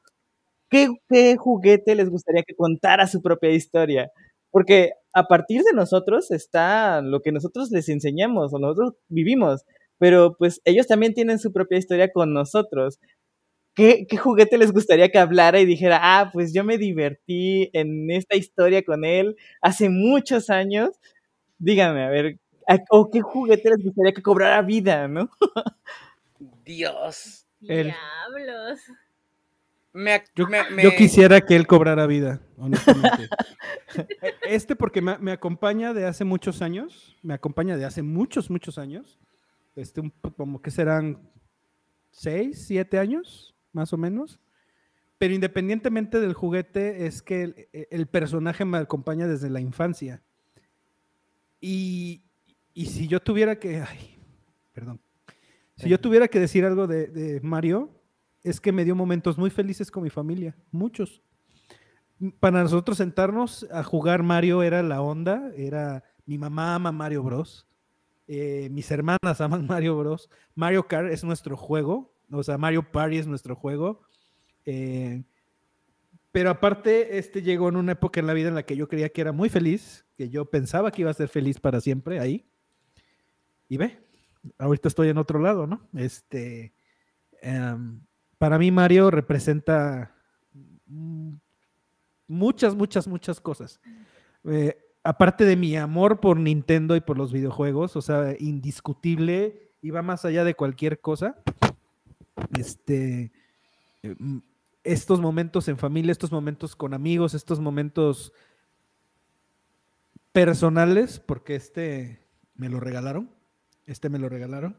¿Qué, ¿Qué juguete les gustaría que contara su propia historia? Porque a partir de nosotros está lo que nosotros les enseñamos o nosotros vivimos, pero pues ellos también tienen su propia historia con nosotros. ¿Qué, qué juguete les gustaría que hablara y dijera, ah, pues yo me divertí en esta historia con él hace muchos años? Díganme, a ver, ¿a- ¿o qué juguete les gustaría que cobrara vida, no? Dios. El- Diablos. Me, Yo, me- yo me- quisiera que él cobrara vida, honestamente. E- este porque me, acompaña de hace muchos años, me acompaña de hace muchos, muchos años. Este, un como que serán seis, siete años, más o menos. Pero independientemente del juguete, es que el, e- el personaje me acompaña desde la infancia. Y, y si yo tuviera que, ay, perdón, si yo tuviera que decir algo de, de Mario, es que me dio momentos muy felices con mi familia, muchos. Para nosotros sentarnos a jugar Mario era la onda, era mi mamá ama Mario Bros. eh, mis hermanas aman Mario Bros. Mario Kart es nuestro juego, o sea, Mario Party es nuestro juego. eh, pero aparte, este llegó en una época en la vida en la que yo creía que era muy feliz, que yo pensaba que iba a ser feliz para siempre ahí. Y ve, ahorita estoy en otro lado, ¿no? Este, em, para mí Mario representa muchas, muchas, muchas cosas. Eh, aparte de mi amor por Nintendo y por los videojuegos, o sea, indiscutible y va más allá de cualquier cosa. Este, eh, estos momentos en familia, estos momentos con amigos, estos momentos personales, porque este me lo regalaron, este me lo regalaron.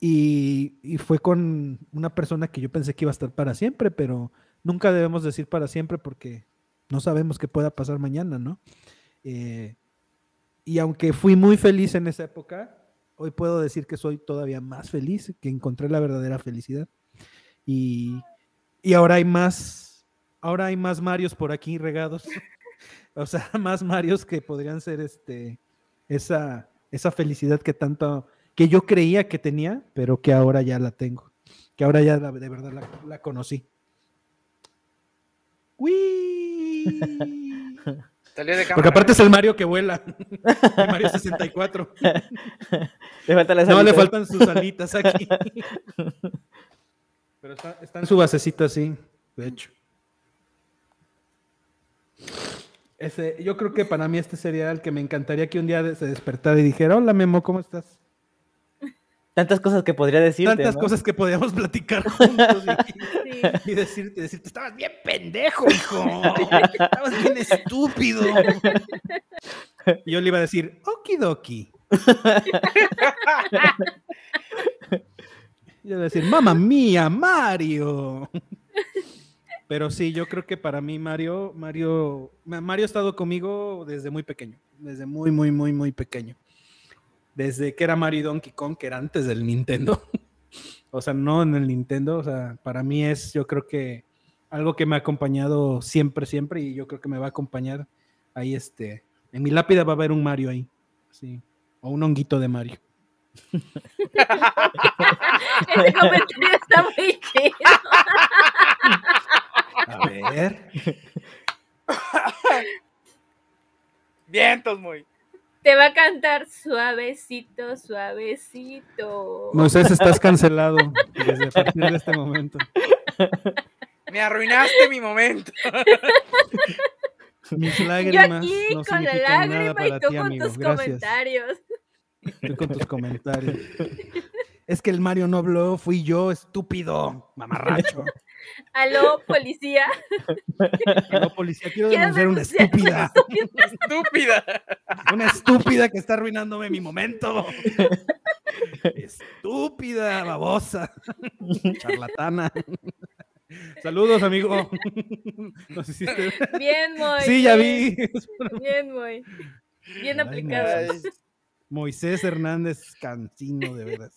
Y, y fue con una persona que yo pensé que iba a estar para siempre, pero nunca debemos decir para siempre porque no sabemos qué pueda pasar mañana, ¿no? Eh, y aunque fui muy feliz en esa época, hoy puedo decir que soy todavía más feliz, que encontré la verdadera felicidad. Y, y ahora hay más, ahora hay más Marios por aquí regados. o sea, más Marios que podrían ser este, esa, esa felicidad que tanto, que yo creía que tenía, pero que ahora ya la tengo. Que ahora ya la- de verdad la, la conocí. ¡Uy! Salió de cámara. Porque aparte es el Mario que vuela. El Mario 64. Le faltan las No, le faltan sus alitas aquí. Pero está, está en su basecita así, de hecho. Ese, yo creo que para mí este sería el que me encantaría que un día se despertara y dijera, hola Memo, ¿cómo estás? Tantas cosas que podría decirte. Tantas ¿no? cosas que podíamos platicar juntos y, Sí. y decirte, decirte, estabas bien pendejo, hijo. Estabas bien estúpido. Y yo le iba a decir, okidoki. Y yo le iba a decir, mamá mía, Mario. Pero sí, yo creo que para mí Mario, Mario, Ma- Mario ha estado conmigo desde muy pequeño, desde muy, muy, muy, muy pequeño. Desde que era Mario y Donkey Kong, que era antes del Nintendo. O sea, no en el Nintendo, o sea, para mí es, yo creo que algo que me ha acompañado siempre, siempre, y yo creo que me va a acompañar ahí, este, en mi lápida va a haber un Mario ahí, sí, o un honguito de Mario. Ese comentario está muy chido. A ver, Vientos muy. Te va a cantar suavecito, suavecito. Moisés, estás cancelado desde a partir de este momento. Me arruinaste mi momento. Mis Yo lágrimas aquí no con la significan nada lágrima para y tú ti, con amigo. tus Gracias. comentarios. Tú con tus comentarios. Es que el Mario no habló, fui yo, estúpido, mamarracho. Aló, policía. No, policía, quiero ¿Quieres denunciar una estúpida. Estúpida. Una estúpida que está arruinándome mi momento. Estúpida, babosa. Charlatana. Saludos, amigo. Nos hiciste- Bien, muy. Sí, ya bien, vi. Bien, muy. Bien aplicado. Ay, Moisés Hernández Cancino, de veras.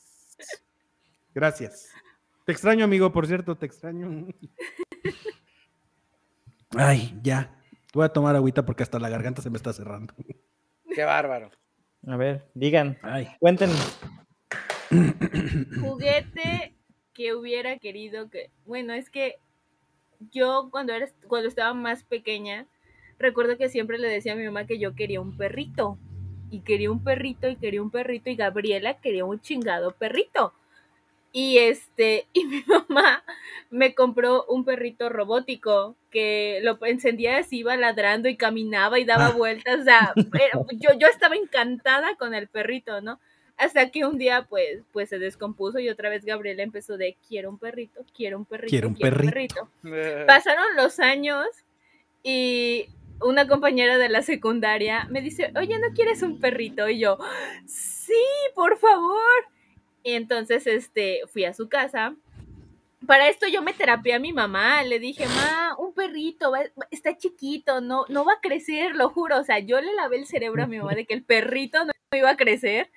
Gracias. Te extraño, amigo, por cierto, te extraño. Ay, ya. Voy a tomar agüita porque hasta la garganta se me está cerrando. qué bárbaro. A ver, digan, Ay. cuenten. Juguete que hubiera querido que. Bueno, es que yo cuando, era, cuando estaba más pequeña, recuerdo que siempre le decía a mi mamá que yo quería un perrito. Y quería un perrito y quería un perrito y Gabriela quería un chingado perrito. Y este, y mi mamá me compró un perrito robótico que lo encendía así, iba ladrando y caminaba y daba Ah. vueltas. O sea, era- yo, yo estaba encantada con el perrito, ¿no? Hasta que un día, pues, pues se descompuso y otra vez Gabriela empezó de quiero un perrito, quiero un perrito, Quiero un perrito". Pasaron los años y una compañera de la secundaria me dice, oye, ¿no quieres un perrito? Y yo, sí, por favor. Y entonces, este, fui a su casa. Para esto yo me terapié a mi mamá, le dije, ma, un perrito, va- está chiquito, no, no va a crecer, lo juro. O sea, yo le lavé el cerebro a mi mamá de que el perrito no iba a crecer.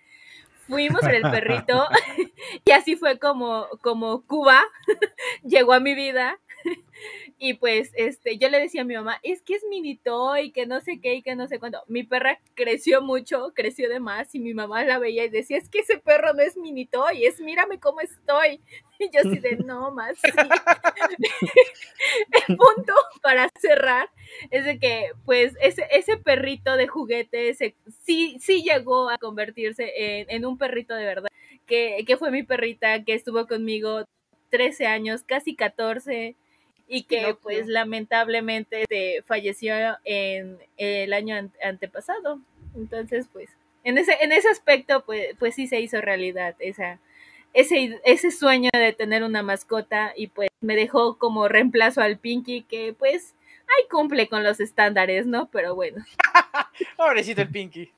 Fuimos por el perrito y así fue como, como Cuba llegó a mi vida. Y pues este, yo le decía a mi mamá, es que es mini toy, que no sé qué y que no sé cuándo. Mi perra creció mucho, creció de más y mi mamá la veía y decía, es que ese perro no es mini toy, es mírame cómo estoy. Y yo así de, no más. sí". El punto para cerrar es de que pues ese, ese perrito de juguete ese, sí, sí llegó a convertirse en, en un perrito de verdad, que, que fue mi perrita que estuvo conmigo 13 años, casi 14 y que pues lamentablemente este, falleció en el año an- antepasado. Entonces, pues, en ese, en ese aspecto, pues, pues sí se hizo realidad esa, ese, ese sueño de tener una mascota y pues me dejó como reemplazo al Pinky que pues ahí cumple con los estándares, ¿no? Pero bueno. Pobrecito el Pinky.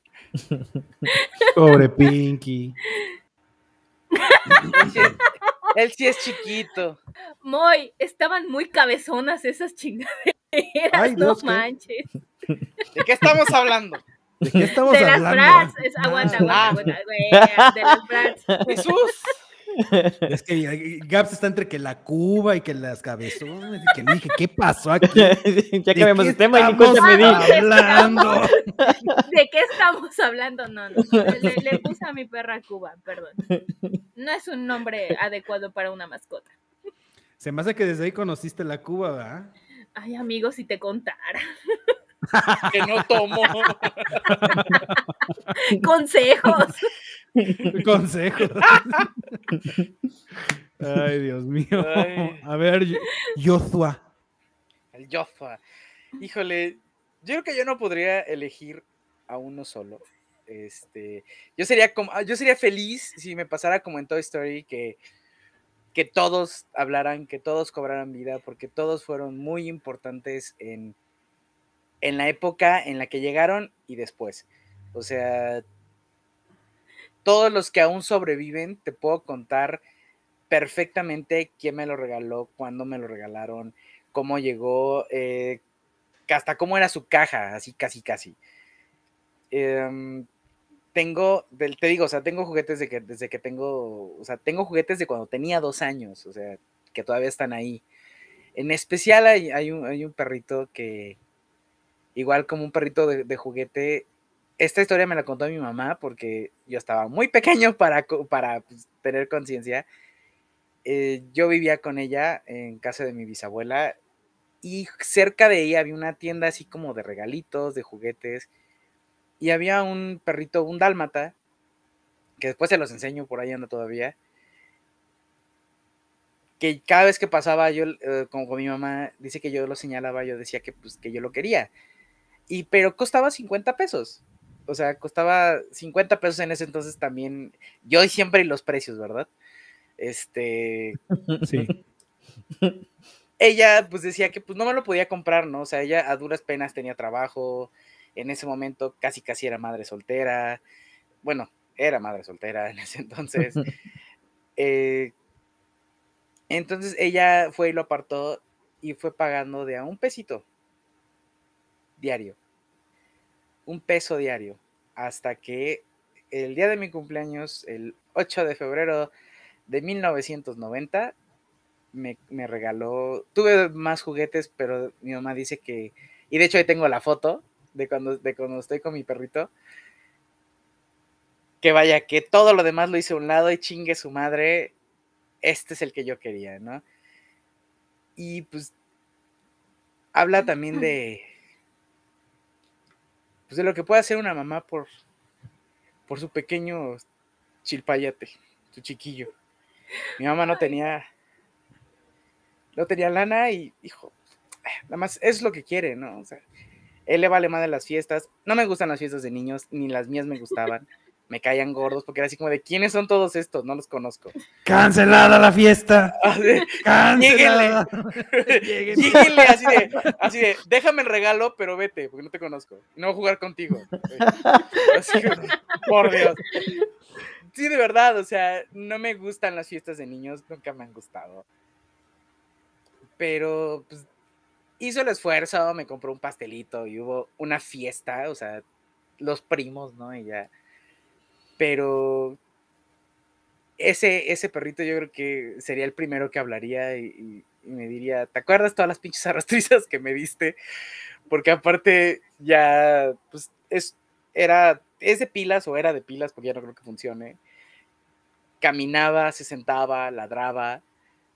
Pobre Pinky. Él sí, es, chiquito. Muy, estaban muy cabezonas esas chingaderas, Ay, no manches. ¿De qué estamos hablando? ¿De qué estamos De las brats, es- aguanta, Ah. aguanta, aguanta, güey, de las brats. Jesús. Es que eh, Gaps está entre que la Cuba y que las cabezones. Y que le dije, ¿qué pasó aquí? ya ¿De cambiamos qué de tema y ni estamos cuenta me di. hablando? ¿De qué estamos hablando? No, no. Le, le puse a mi perra Cuba, perdón. No es un nombre adecuado para una mascota. Se me hace que desde ahí conociste la Cuba, ¿verdad? Ay, amigo, si te contara. que no tomo. Consejos. Consejos. Ay, Dios mío. Ay. A ver, Joshua. El Joshua. Híjole, yo creo que yo no podría elegir a uno solo. Este, yo sería como, yo sería feliz si me pasara como en Toy Story que que todos hablaran, que todos cobraran vida, porque todos fueron muy importantes en, en la época en la que llegaron y después. O sea, todos los que aún sobreviven, te puedo contar perfectamente quién me lo regaló, cuándo me lo regalaron, cómo llegó, eh, hasta cómo era su caja, así casi casi. Em, tengo, te digo, o sea, tengo juguetes de que, desde que tengo, o sea, tengo juguetes de cuando tenía dos años, o sea, que todavía están ahí. En especial hay, hay un, hay un perrito que, igual como un perrito de, de juguete, esta historia me la contó mi mamá porque yo estaba muy pequeño para, para pues, tener conciencia. Eh, yo vivía con ella en casa de mi bisabuela y cerca de ella había una tienda así como de regalitos, de juguetes, y había un perrito, un dálmata, que después se los enseño, por ahí anda todavía, que cada vez que pasaba yo, eh, mi mamá, dice que yo lo señalaba, yo decía que, pues, que yo lo quería. Y, pero costaba 50 pesos. O sea, costaba 50 pesos en ese entonces también. Yo y siempre los precios, ¿verdad? Este, Sí. ella pues decía que pues no me lo podía comprar, ¿no? O sea, ella a duras penas tenía trabajo, en ese momento casi casi era madre soltera, bueno, era madre soltera en ese entonces. Eh, entonces ella fue y lo apartó y fue pagando de a un pesito diario, un peso diario, hasta que el día de mi cumpleaños, el 8 de febrero de 1990, me, me regaló, tuve más juguetes, pero mi mamá dice que, y de hecho ahí tengo la foto de cuando, de cuando estoy con mi perrito, que vaya, que todo lo demás lo hice a un lado y chingue su madre, este es el que yo quería, ¿no? Y pues habla también de, pues de lo que puede hacer una mamá por, por su pequeño chilpayate, su chiquillo. Mi mamá no tenía, no tenía lana y, hijo, nada más es lo que quiere, ¿no? O sea, él le vale más de las fiestas. No me gustan las fiestas de niños, ni las mías me gustaban. Me caían gordos porque era así como de, ¿quiénes son todos estos? No los conozco. Cancelada la fiesta. Cancelada. Lléguenle así de, así de, déjame el regalo, pero vete, porque no te conozco. No voy a jugar contigo. Así, por Dios. Sí, de verdad, o sea, no me gustan las fiestas de niños, nunca me han gustado. Pero, pues, hizo el esfuerzo, me compró un pastelito y hubo una fiesta, o sea, los primos, ¿no? Y ya. Pero ese, ese perrito yo creo que sería el primero que hablaría y, me diría, ¿te acuerdas todas las pinches arrastrizas que me diste? Porque aparte ya, pues, es, era, es de pilas o era de pilas, porque ya no creo que funcione. Caminaba, se sentaba, ladraba,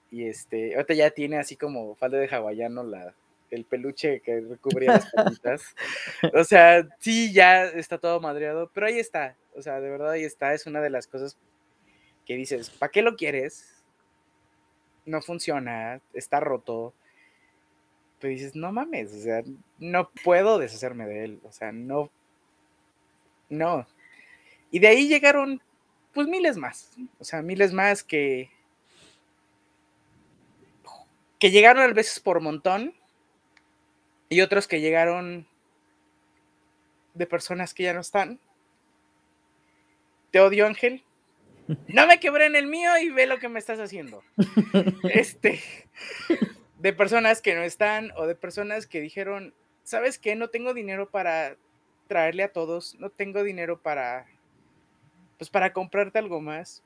y este, ahorita ya tiene así como falda de hawaiano la, el peluche que recubría las patitas. O sea, sí, ya está todo madreado, pero ahí está. O sea, de verdad ahí está. Es una de las cosas que dices, ¿para qué lo quieres? No funciona, está roto. Pero dices, no mames, o sea, no puedo deshacerme de él. O sea, no. No. Y de ahí llegaron, pues miles más. O sea, miles más que. que llegaron a veces por montón. Y otros que llegaron de personas que ya no están. Te odio, Ángel. No me quebré en el mío y ve lo que me estás haciendo. Este, de personas que no están o de personas que dijeron, ¿sabes qué? No tengo dinero para traerle a todos, no tengo dinero para, pues para comprarte algo más.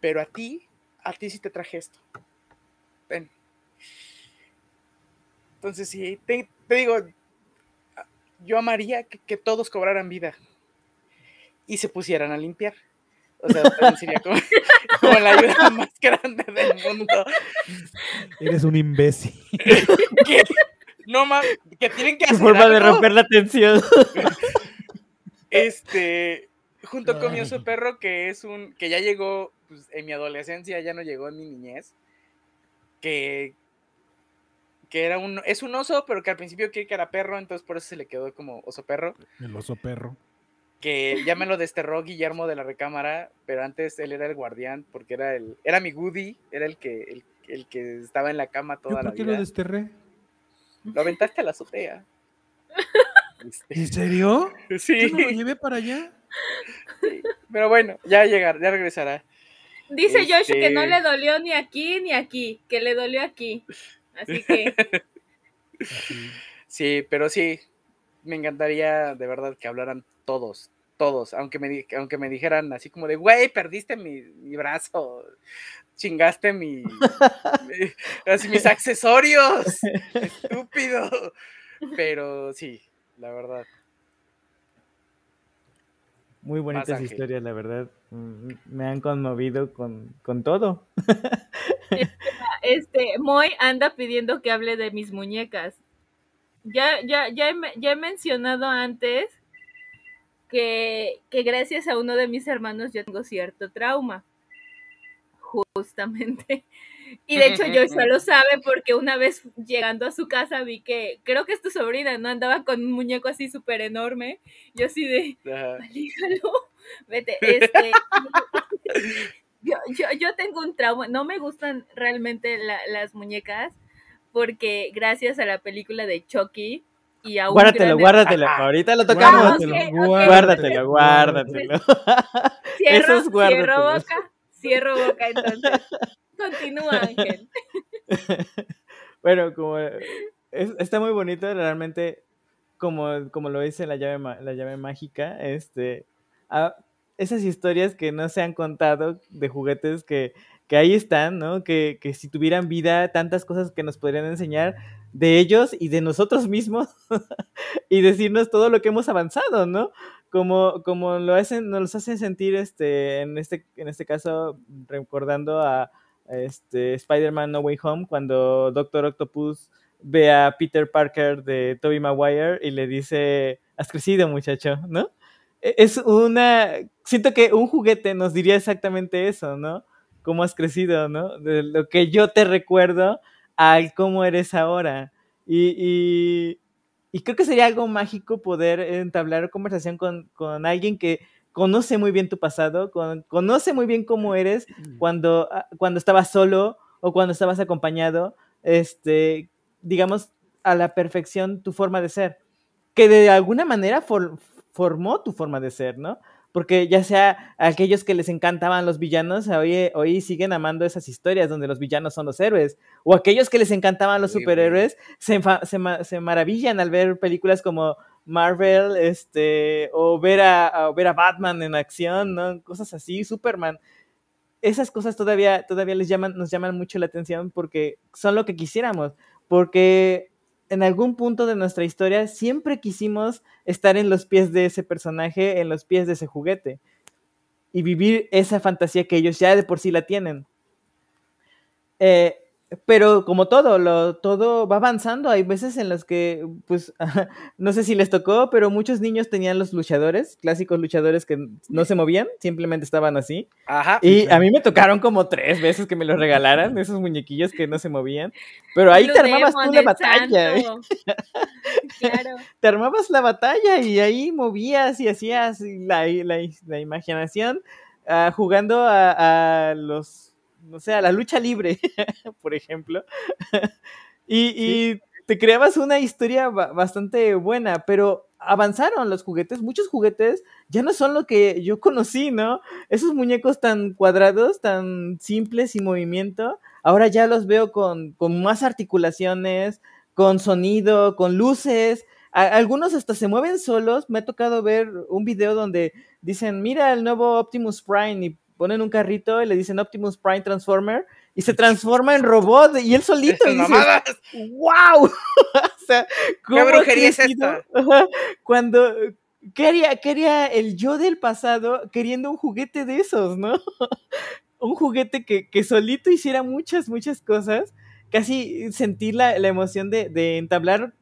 Pero a ti, a ti sí te traje esto. Ven. Entonces, sí, te, te digo, yo amaría que, que todos cobraran vida y se pusieran a limpiar. O sea, sería como, como la ayuda más grande del mundo. Eres un imbécil. ¿Qué? No mames, que tienen que hacer forma de romper la tensión. Este, junto con mi oso perro, que es un, que ya llegó pues, en mi adolescencia, ya no llegó en mi niñez, que, que era un, es un oso, pero que al principio creí que era perro, entonces por eso se le quedó como oso perro, El oso perro. que ya me lo desterró Guillermo de la recámara, pero antes él era el guardián, porque era el, era mi Woody, era el que, el, el que estaba en la cama ¿Yo toda la por qué vida. lo desterré? Lo aventaste a la azotea. Este, ¿En serio? sí, ¿Yo no lo llevé para allá? pero bueno, ya llegar, ya regresará. Dice Joshua que no Este- le dolió ni aquí ni aquí, que le dolió aquí. Así que Sí, pero sí, me encantaría de verdad que hablaran todos, todos, aunque me, di- aunque me dijeran así como de, güey, perdiste mi, mi brazo, chingaste mi, mis accesorios, estúpido. Pero sí, la verdad. Muy bonitas historias, la verdad. Mm, Me han conmovido con, con todo. este Moy anda pidiendo que hable de mis muñecas. Ya, ya, ya, he, ya he mencionado antes que, que gracias a uno de mis hermanos yo tengo cierto trauma. Justamente. Y de hecho Joshua lo sabe porque una vez llegando a su casa vi que, creo que es tu sobrina, ¿no? Andaba con un muñeco así súper enorme. Yo así de, vete, este, yo, yo, yo tengo un trauma, no me gustan realmente la- las muñecas, porque gracias a la película de Chucky y a un Guárdatelo, gran- guárdatelo. Ahorita lo tocamos. Guárdatelo, ok, ok. Guárdatelo, guárdatelo. Cierro, Esos guárdatelos. cierro boca, cierro boca, entonces, continúa Ángel. Bueno, como es- está muy bonito, realmente, como, como lo dice la llave, la llave mágica, este, ah, esas historias que no se han contado de juguetes que, que ahí están, ¿no? Que, que si tuvieran vida, tantas cosas que nos podrían enseñar de ellos y de nosotros mismos y decirnos todo lo que hemos avanzado, ¿no? Como, como lo hacen, nos hacen sentir este, en este, en este caso, recordando a este, Spider-Man No Way Home, cuando Doctor Octopus ve a Peter Parker de Tobey Maguire y le dice, has crecido muchacho, ¿no? E- Es una, siento que un juguete nos diría exactamente eso, ¿no? Cómo has crecido, ¿no? De lo que yo te recuerdo al cómo eres ahora. Y, y, y creo que sería algo mágico poder entablar conversación con, con alguien que conoce muy bien tu pasado, con- conoce muy bien cómo eres cuando, ah, cuando estabas solo o cuando estabas acompañado, este, digamos, a la perfección tu forma de ser, que de alguna manera for- formó tu forma de ser, ¿no? Porque ya sea aquellos que les encantaban los villanos, hoy, hoy siguen amando esas historias donde los villanos son los héroes, o aquellos que les encantaban los superhéroes, se, se, ma- se maravillan al ver películas como Marvel, este, o ver a, a- ver a Batman en acción, ¿no? Cosas así, Superman. Esas cosas todavía, todavía les llaman, nos llaman mucho la atención porque son lo que quisiéramos, porque en algún punto de nuestra historia siempre quisimos estar en los pies de ese personaje, en los pies de ese juguete, y vivir esa fantasía que ellos ya de por sí la tienen. Eh, pero como todo, lo, todo va avanzando. Hay veces en las que, pues, no sé si les tocó, pero muchos niños tenían los luchadores, clásicos luchadores que no se movían, simplemente estaban así. Ajá. Y a mí me tocaron como tres veces que me los regalaran, esos muñequillos que no se movían. Pero ahí Blue te armabas Demon, tú la batalla. ¿eh? Claro. Te armabas la batalla y ahí movías y hacías la, la, la imaginación ah, jugando a, a los, no sé, a la lucha libre, por ejemplo. y, y te creabas una historia ba- bastante buena, pero avanzaron los juguetes, muchos juguetes ya no son lo que yo conocí, ¿no? Esos muñecos tan cuadrados, tan simples sin movimiento, ahora ya los veo con, con más articulaciones, con sonido, con luces. A- algunos hasta se mueven solos. Me ha tocado ver un video donde dicen, mira el nuevo Optimus Prime y ponen un carrito y le dicen Optimus Prime Transformer y se transforma en robot y él solito. Y dices. ¡Wow! o sea, ¿cómo ha brujería es esta? Cuando, ¿qué haría, qué haría el yo del pasado queriendo un juguete de esos, no? un juguete que, que solito hiciera muchas, muchas cosas casi sentir la, la emoción de, de entablar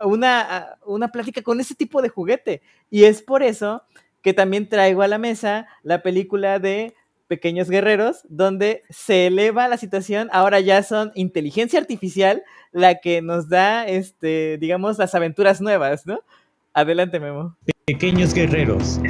una, una plática con ese tipo de juguete. Y es por eso que también traigo a la mesa la película de Pequeños Guerreros, donde se eleva la situación, ahora ya son inteligencia artificial la que nos da, este, digamos, las aventuras nuevas, ¿no? Adelante, Memo. Pequeños Guerreros.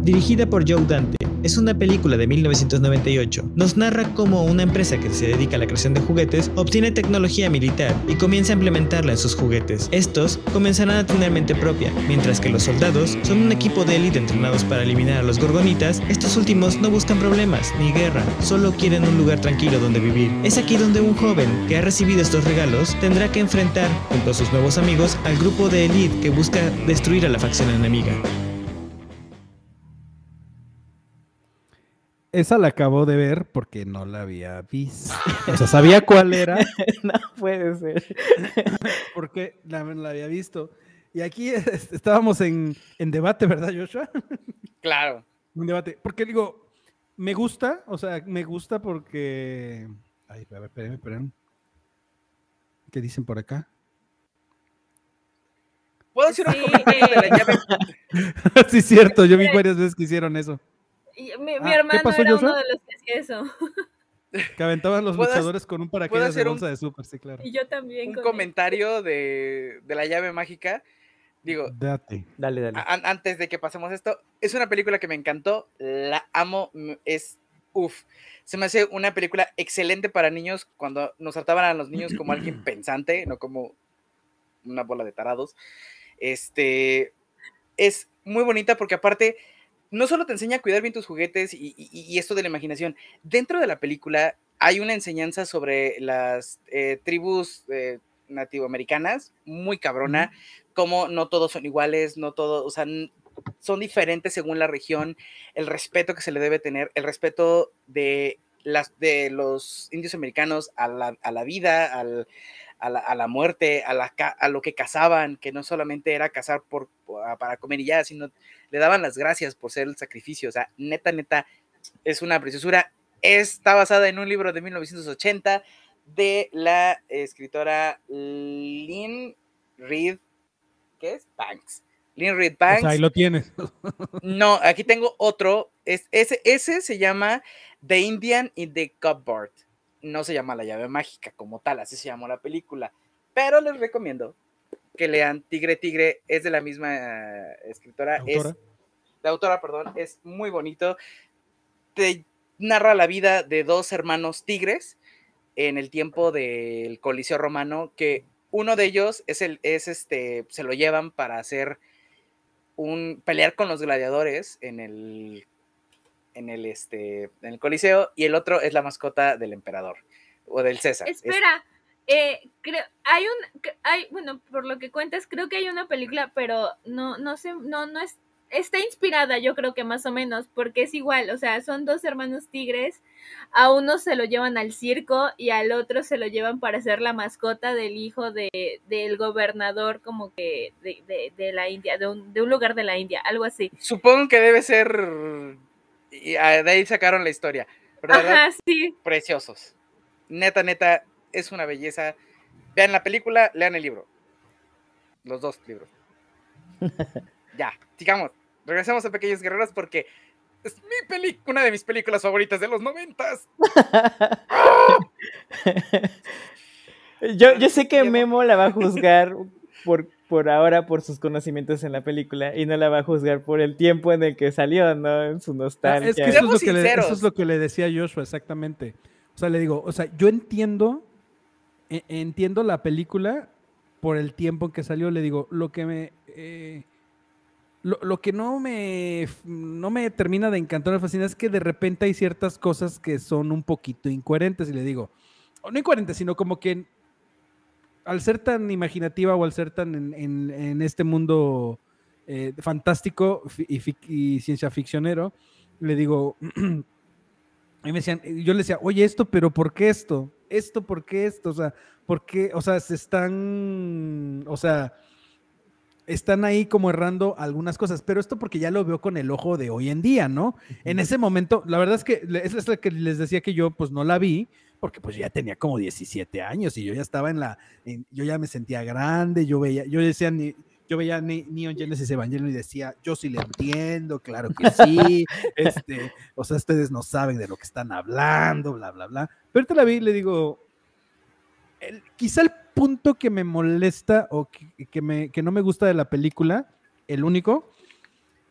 Dirigida por Joe Dante, es una película de 1998. Nos narra cómo una empresa que se dedica a la creación de juguetes obtiene tecnología militar y comienza a implementarla en sus juguetes. Estos comenzarán a tener mente propia, mientras que los soldados son un equipo de élite entrenados para eliminar a los gorgonitas. Estos últimos no buscan problemas ni guerra, solo quieren un lugar tranquilo donde vivir. Es aquí donde un joven que ha recibido estos regalos tendrá que enfrentar, junto a sus nuevos amigos, al grupo de élite que busca destruir a la facción enemiga. Esa la acabo de ver porque no la había visto. O sea, sabía cuál era no puede ser. porque la, la había visto. Y aquí es- estábamos en, en debate, ¿verdad, Joshua? Claro. Un debate. Porque digo, me gusta, o sea, me gusta porque. Ay, a ver, espérenme, espérenme. ¿Qué dicen por acá? ¿Puedo hacer un Sí, comentario de la eh. llave? sí, cierto, yo vi varias veces que hicieron eso. Y mi, mi Ah, ¿qué hermano pasó, era Joshua? uno de los que hacía eso. Que aventaban los ¿Puedo hac- luchadores con un paracaídas de hacer un- bolsa de súper, sí, claro. Y yo también. Un con comentario de, de la llave mágica. Digo, Date. Dale, dale. a- an- antes de que pasemos esto, es una película que me encantó, la amo, es uff. Se me hace una película excelente para niños cuando nos trataban a los niños como alguien pensante, no como una bola de tarados. Este es muy bonita porque aparte no solo te enseña a cuidar bien tus juguetes y, y- y esto de la imaginación, dentro de la película hay una enseñanza sobre las eh, tribus eh, nativoamericanas, muy cabrona, como no todos son iguales, no todos, o sea, son diferentes según la región, el respeto que se le debe tener, el respeto de, las, de los indios americanos a la, a la vida, al- a, la, a la muerte, a, la, a lo que cazaban, que no solamente era cazar por, para comer y ya, sino le daban las gracias por ser el sacrificio, o sea, neta, neta, es una preciosura. Está basada en un libro de 1980 de la escritora Lynn Reed, ¿qué es? Banks. Lynn Reed O Banks. ahí lo tienes. No, aquí tengo otro. Es, ese, ese se llama The Indian in the Cupboard. No se llama La llave mágica como tal, así se llamó la película. Pero les recomiendo que lean Tigre Tigre. Es de la misma eh, escritora. ¿Autora? Es, la autora, perdón. Es muy bonito. Te narra la vida de dos hermanos tigres en el tiempo del Coliseo Romano, que uno de ellos es el, es este, se lo llevan para hacer un pelear con los gladiadores en el en el este en el Coliseo y el otro es la mascota del emperador o del César. Es- Espera, eh, creo, hay un, hay, bueno, por lo que cuentas, creo que hay una película, pero no, no sé, no, no es, está inspirada, yo creo que más o menos, porque es igual, o sea, son dos hermanos tigres, a uno se lo llevan al circo y al otro se lo llevan para ser la mascota del hijo de, del gobernador como que de, de, de la India, de un, de un lugar de la India, algo así. supongo que debe ser y ah, de ahí sacaron la historia. Verdad, Ajá, sí. preciosos. Neta, neta, es una belleza. Vean la película, lean el libro. Los dos libros. ya, sigamos. Regresemos a Pequeños Guerreros porque es mi peli una de mis películas favoritas de los noventas. Yo, yo sé que Memo la va a juzgar por, por ahora por sus conocimientos en la película y no la va a juzgar por el tiempo en el que salió, ¿no? En su nostalgia. es que eso es, lo que le, eso es lo que le decía Joshua, exactamente. O sea, le digo, o sea, yo entiendo, entiendo la película por el tiempo en que salió. Le digo, lo que me. eh, lo, lo que no me, no me termina de encantar o fascinar es que de repente hay ciertas cosas que son un poquito incoherentes. Y le digo, no incoherentes, sino como que al ser tan imaginativa o al ser tan en, en- este mundo eh, fantástico y, y ciencia ficcionero, le digo, mí me decían, yo le decía, oye, esto, pero ¿por qué esto? Esto, ¿por qué esto? O sea, ¿por qué? O sea, se están, o sea, están ahí como errando algunas cosas, pero esto porque ya lo veo con el ojo de hoy en día, ¿no? En ese momento, la verdad es que esa es la que les decía que yo pues no la vi, porque pues ya tenía como 17 años y yo ya estaba en la, en- yo ya me sentía grande, yo veía, yo decía, ni- yo veía Neon Genesis Evangelion y decía, yo sí le entiendo, claro que sí, este, o sea, ustedes no saben de lo que están hablando, bla, bla, bla. Pero ahorita la vi y le digo, el- quizá el punto que me molesta o que, que me, que no me gusta de la película, el único,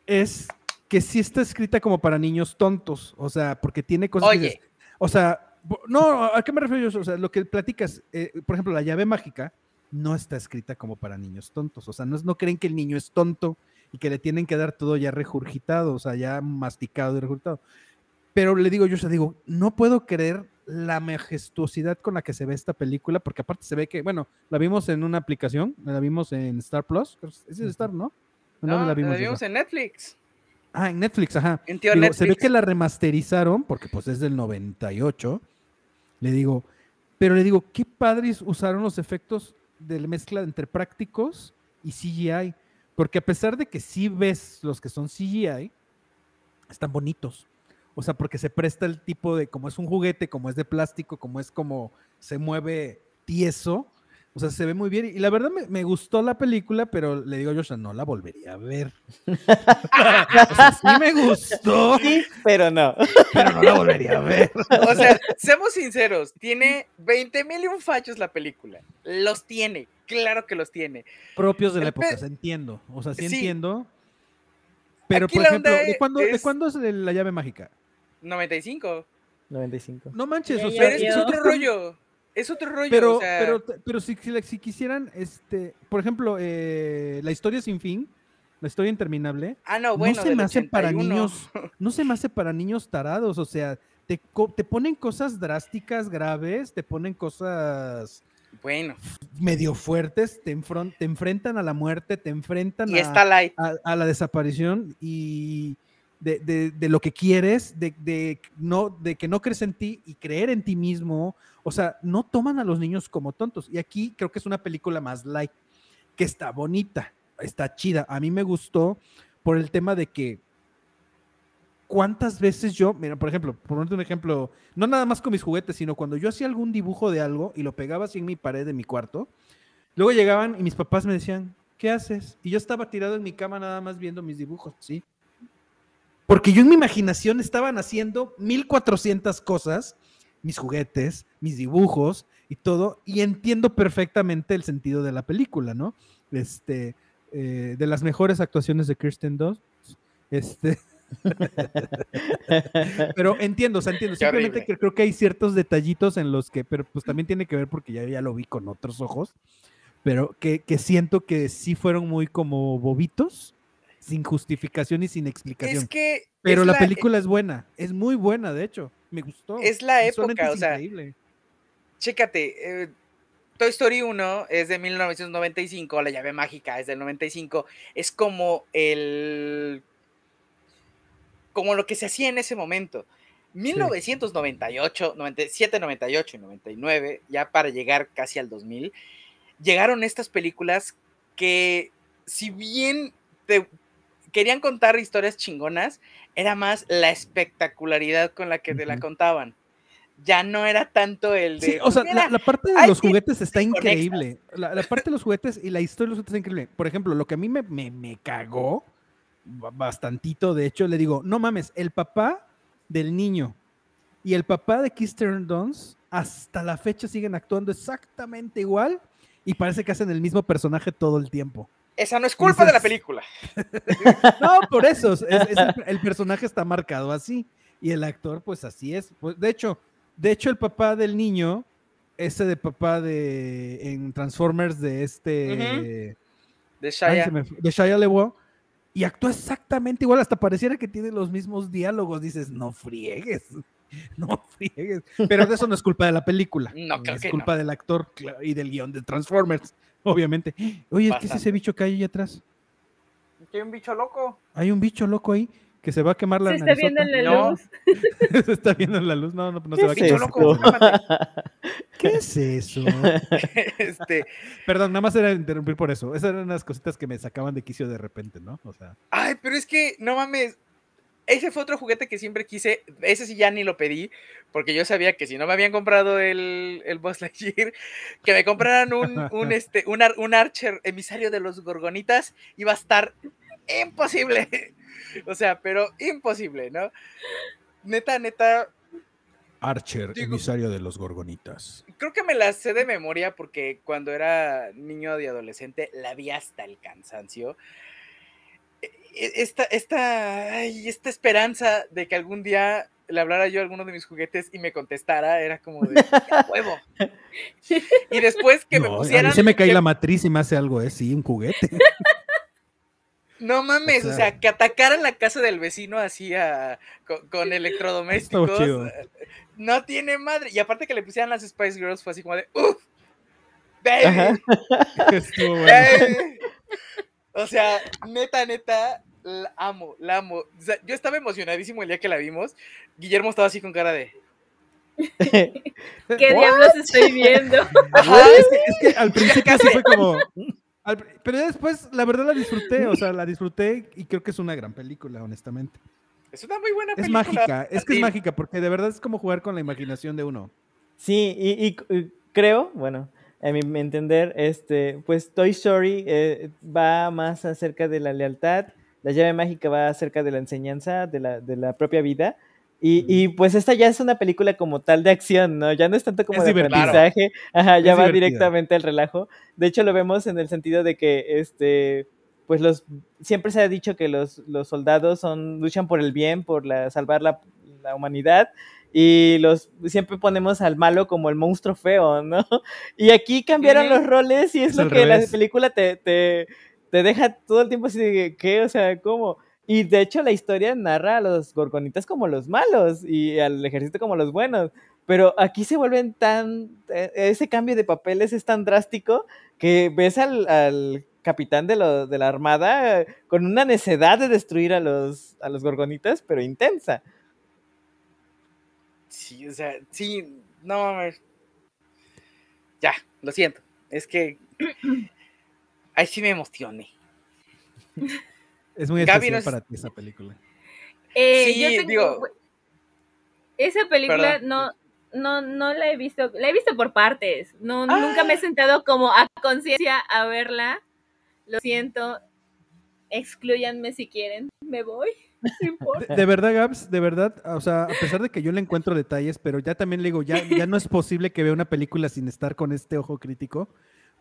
es que sí está escrita como para niños tontos, o sea, porque tiene cosas que Oye. dices, o sea, no, ¿a qué me refiero yo? O sea, lo que platicas, eh, por ejemplo, la llave mágica no está escrita como para niños tontos, o sea, no, es- no creen que el niño es tonto y que le tienen que dar todo ya regurgitado, o sea, ya masticado y regurgitado. Pero le digo yo, sea, digo, no puedo creer la majestuosidad con la que se ve esta película, porque aparte se ve que, bueno, la vimos en una aplicación, la vimos en Star Plus, es Star, ¿no? ¿O No, dónde la vimos, en Netflix. Ah, en Netflix, ajá. En se ve que la remasterizaron, porque pues es del 98. Le digo, pero le digo, qué padres usaron los efectos de la mezcla entre prácticos y CGI. Porque a pesar de que sí ves los que son CGI, están bonitos. O sea, porque se presta el tipo de, como es un juguete, como es de plástico, como es como se mueve tieso. O sea, se ve muy bien. Y la verdad me, me gustó la película, pero le digo a Joshua, no la volvería a ver. o sea, sí me gustó, Sí, pero no. pero no la volvería a ver. O sea, seamos sinceros, tiene 20 mil y un fachos la película. Los tiene, claro que los tiene. Propios de la época, pe- se entiendo. O sea, sí, Sí. entiendo. Pero, Aquí por ejemplo, ¿de cuándo, ¿de es- cuándo es la llave mágica? 95. 95. No manches, o sea, Pero es, que es yo- otro rollo. Es otro rollo. Pero, o sea, pero, pero si, si, quisieran, este, por ejemplo, eh, la historia sin fin, la historia interminable, ah, no, bueno, no se me hace para 81. niños, no se me hace para niños tarados, o sea, te, te ponen cosas drásticas, graves, te ponen cosas Bueno, medio fuertes, te, enfron- te enfrentan a la muerte, te enfrentan y a, está light. a, a la desaparición y de, de- de lo que quieres, de, de no, de que no crees en ti y creer en ti mismo. O sea, no toman a los niños como tontos. Y aquí creo que es una película más light, que está bonita, está chida. A mí me gustó por el tema de que cuántas veces yo, mira, por ejemplo, por ponerte un ejemplo, no nada más con mis juguetes, sino cuando yo hacía algún dibujo de algo y lo pegaba así en mi pared de mi cuarto, luego llegaban y mis papás me decían, ¿qué haces? Y yo estaba tirado en mi cama nada más viendo mis dibujos, ¿sí? Porque yo en mi imaginación estaban haciendo 1400 cosas, mis juguetes, mis dibujos y todo, y entiendo perfectamente el sentido de la película, ¿no? Este, eh, de las mejores actuaciones de Kirsten Dunst, este, pero entiendo, o sea, entiendo. Qué Simplemente horrible. que creo que hay ciertos detallitos en los que, pero pues también tiene que ver porque ya, ya lo vi con otros ojos, pero que, que siento que sí fueron muy como bobitos, sin justificación y sin explicación. Es que. pero es la, película es buena, es muy buena, de hecho, me gustó. Es la época, es o sea, increíble. Chécate, eh, Toy Story 1 es de 1995, La llave mágica es del 95, es como el como lo que se hacía en ese momento. 1998, 97, 98 y 99, ya para llegar casi al 2000, llegaron estas películas que si bien te querían contar historias chingonas, era más la espectacularidad con la que te la contaban. Ya no era tanto el de Sí, o sea, "Mira, la, la parte de los juguetes está conexas". increíble. La, la parte de los juguetes y la historia de los juguetes está increíble. Por ejemplo, lo que a mí me, me, me cagó ba- bastantito, de hecho, le digo, no mames, el papá del niño y el papá de Kirsten Dunst hasta la fecha siguen actuando exactamente igual y parece que hacen el mismo personaje todo el tiempo. Esa no es culpa de la película. No, por eso, es- es el, el personaje está marcado así y el actor pues así es. Pues, de hecho, de hecho el papá del niño, ese de papá de en Transformers de este De Shia. me de Shia LaBeouf y actúa exactamente igual, hasta pareciera que tiene los mismos diálogos, dices, no friegues. No friegues. Pero de eso no es culpa de la película. No, creo es que culpa del actor y del guion de Transformers, obviamente. Oye, ¿qué es ese bicho que hay ahí atrás? Hay un bicho loco. Hay un bicho loco ahí que se va a quemar la Se está viendo en la No. luz. se está viendo en la luz. No, no, no se ¿Qué va a quemar. loco. ¿Qué es eso? este, Perdón, nada más era interrumpir por eso. Esas eran las cositas que me sacaban de quicio de repente, ¿no? O sea, ay, pero es que no mames. Ese fue otro juguete que siempre quise. Ese sí ya ni lo pedí, porque yo sabía que si no me habían comprado el, el Buzz Lightyear, que me compraran un, un, este, un, ar- un Archer emisario de los Gorgonitas, iba a estar imposible. O sea, pero imposible, ¿no? Neta, neta, Archer, Digo- emisario de los gorgonitas. creo que me la sé de memoria porque cuando era niño y adolescente la vi hasta el cansancio. E- Esta, esta, ay, esta esperanza de que algún día le hablara yo a alguno de mis juguetes y me contestara era como de "Ya, huevo. Y después que me No, a mí pusieran. se me cae que- la matriz y me hace algo, ¿eh? Sí, un juguete. No mames, o O sea, que atacaran la casa del vecino así a- con, con electrodomésticos. chido. eh, No tiene madre. Y aparte que le pusieran las Spice Girls fue así como de ¡Uf! Baby, Ajá. Estuvo bueno. baby". O sea, neta, neta, la amo, la amo. O sea, yo estaba emocionadísimo el día que la vimos. Guillermo estaba así con cara de. ¿Qué diablos estoy viendo? Ajá, es, que, es que al principio sí fue como. al pero ya después, la verdad la disfruté, o sea, la disfruté y creo que es una gran película, honestamente. es una muy buena Es película. mágica, es que es mágica, porque de verdad es como jugar con la imaginación de uno. Sí, y, y c- y creo, bueno, a mi entender, este, pues Toy Story eh, va más acerca de la lealtad, la llave mágica va acerca de la enseñanza, de la, de la propia vida. Y, y, pues esta ya es una película como tal de acción, ¿no? Ya no es tanto como Es de aprendizaje, ajá, ya Es va directamente al relajo. De hecho, lo vemos en el sentido de que este pues los siempre se ha dicho que los, los soldados son luchan por el bien, por la, salvar la, la humanidad y los siempre ponemos al malo como el monstruo feo, ¿no? Y aquí cambiaron Ujú. los roles y es, Es lo que la revés. película te, te, te deja todo el tiempo así de ¿qué? O sea, ¿cómo? Y de hecho la historia narra a los gorgonitas como los malos y al ejército como los buenos. Pero aquí se vuelven tan. eh, Ese cambio de papeles es tan drástico que ves al, al capitán de, lo- de la armada con una necedad de destruir a los, a los gorgonitas, pero intensa. Sí, o sea, sí, no mames. Ya, lo siento. Es que. Ahí sí me emocioné. Es muy Gaby especial nos- para ti esa película. Eh, Sí, yo tengo- digo- Esa película Perdón. no, no, no la he visto, la he visto por partes. No, Ah. nunca me he sentado como a conciencia a verla. Lo siento. Excluyanme si quieren. Me voy. De, de verdad, Gabs, de verdad, o sea, a pesar de que yo le encuentro detalles, pero ya también le digo, ya, ya no es posible que vea una película sin estar con este ojo crítico.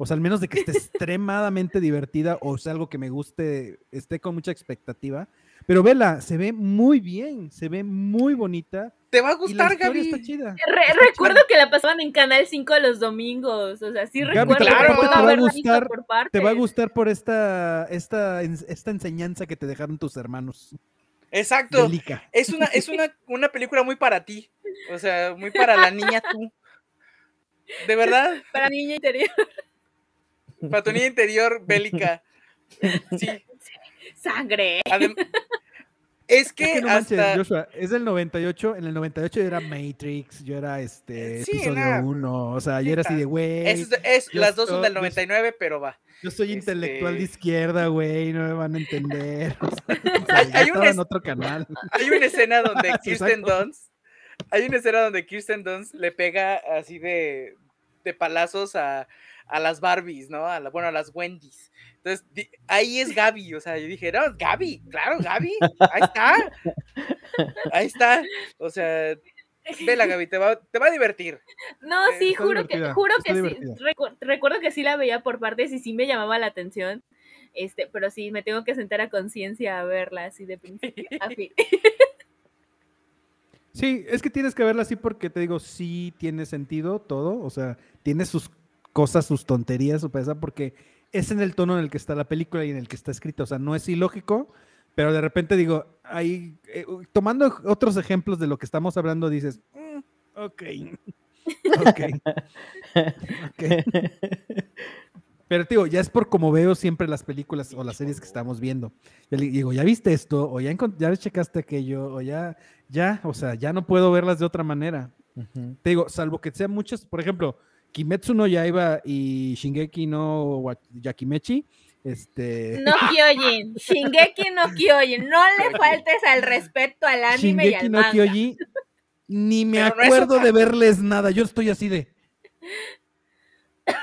O sea, al menos de que esté extremadamente divertida o sea algo que me guste, esté con mucha expectativa. Pero vela, se ve muy bien, se ve muy bonita. ¿Te va a gustar, Gaby? está chida. Re- Está recuerdo chida. que la pasaban en Canal 5 los domingos. O sea, sí Gaby, recuerdo. claro, te va a gustar- por. Te va a gustar por esta, esta, esta enseñanza que te dejaron tus hermanos. Exacto. Delica. Es una, es una, una película muy para ti. O sea, muy para la niña tú. De verdad, Para niña interior. para tu niña interior bélica. Sí. Sangre. adem- es Es que, que no hasta. manches, Joshua, es del 98, en el 98 yo era Matrix, yo era este Sí, episodio no. 1, o sea, yo era así de, güey, es, es- yo las dos son del yo- 99, pero va. Yo soy intelectual de este- izquierda, güey, no me van a entender. O sea, Hay- ya hay un estaba en es- otro canal. Hay una escena donde Kirsten. Dunst. Hay una escena donde Kirsten Dunst le pega así de, de palazos a, a las Barbies, ¿no? A la- bueno, a las Wendy's. Entonces, di- ahí es Gaby. O sea, yo dije, no, Gaby, claro, Gaby. Ahí está. Ahí está. O sea, vela, Gaby, te va, te va a divertir. No, Eh, sí, juro que, juro que sí. Recu- recuerdo que sí la veía por partes y sí me llamaba la atención. Este, pero sí, me tengo que sentar a conciencia a verla así de principio a fin. Sí, es que tienes que verla así porque te digo, sí tiene sentido todo, o sea, tiene sus cosas, sus tonterías, su pesa, porque es en el tono en el que está la película y en el que está escrita, o sea, no es ilógico, pero de repente digo, ahí, eh, tomando otros ejemplos de lo que estamos hablando, dices, "Mm, ok, ok, ok. Pero digo, ya es por como veo siempre las películas o las series que estamos viendo. Le digo, ¿ya viste esto? O ya, ya checaste aquello, o ya, ya, o sea, ya no puedo verlas de otra manera. Ujú. Te digo, salvo que sean muchas, por ejemplo, Kimetsu no Yaiba y Shingeki no Yakimechi, Este. No Kyojin, Shingeki no Kyojin, no le faltes al respeto al anime y Shingeki al no manga. Ni me Pero acuerdo de verles nada. Yo estoy así de.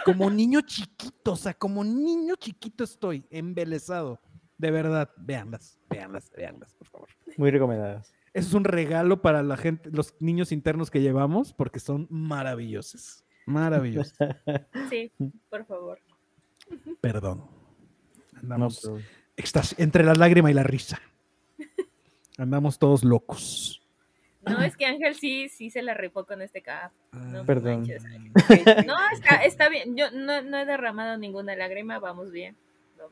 Como niño chiquito, o sea, como niño chiquito estoy, embelesado. De verdad, véanlas, véanlas, véanlas, por favor. Muy recomendadas. Eso es un regalo para la gente, los niños internos que llevamos, porque son maravillosos. Maravillosos. Sí, por favor. Perdón. No, Andamos pero- entre la lágrima y la risa. Andamos todos locos. No, es que Ángel sí, sí se la rifó con este cap. No Perdón. manches. No, está, está bien. Yo no, no he derramado ninguna lágrima, vamos bien.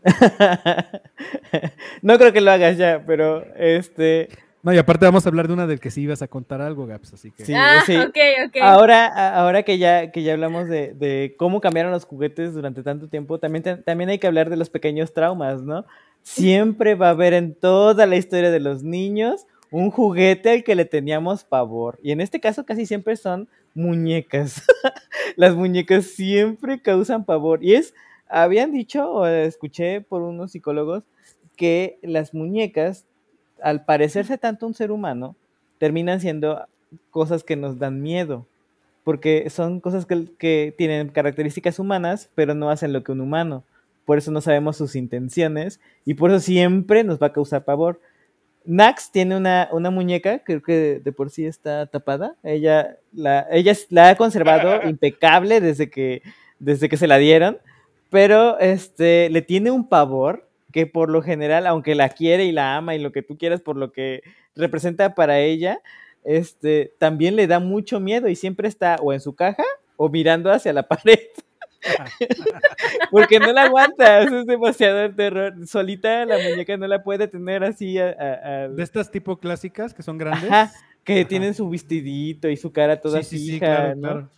no creo que lo hagas ya, pero este. No, y aparte vamos a hablar de una del que sí ibas a contar algo, Gaps, así que. Sí, ah, sí. ok, ok. Ahora, ahora que ya, que ya hablamos de, de cómo cambiaron los juguetes durante tanto tiempo, también, también hay que hablar de los pequeños traumas, ¿no? Siempre va a haber en toda la historia de los niños un juguete al que le teníamos pavor. Y en este caso casi siempre son muñecas. Las muñecas siempre causan pavor. Y es, habían dicho, o escuché por unos psicólogos, que las muñecas, al parecerse tanto a un ser humano, terminan siendo cosas que nos dan miedo. Porque son cosas que, que tienen características humanas, pero no hacen lo que un humano. Por eso no sabemos sus intenciones y por eso siempre nos va a causar pavor. Nax tiene una, una muñeca, creo que de por sí está tapada. Ella la, ella la ha conservado impecable desde que, desde que se la dieron, pero este, le tiene un pavor que por lo general, aunque la quiere y la ama y lo que tú quieras por lo que representa para ella, este, también le da mucho miedo y siempre está o en su caja o mirando hacia la pared. Porque no la aguanta, eso es demasiado el terror. Solita la muñeca no la puede tener así a- a- a- De estas tipo clásicas que son grandes. Ajá, que Ajá. tienen su vestidito y su cara toda Sí, sí, sí, fija, claro, ¿no? claro.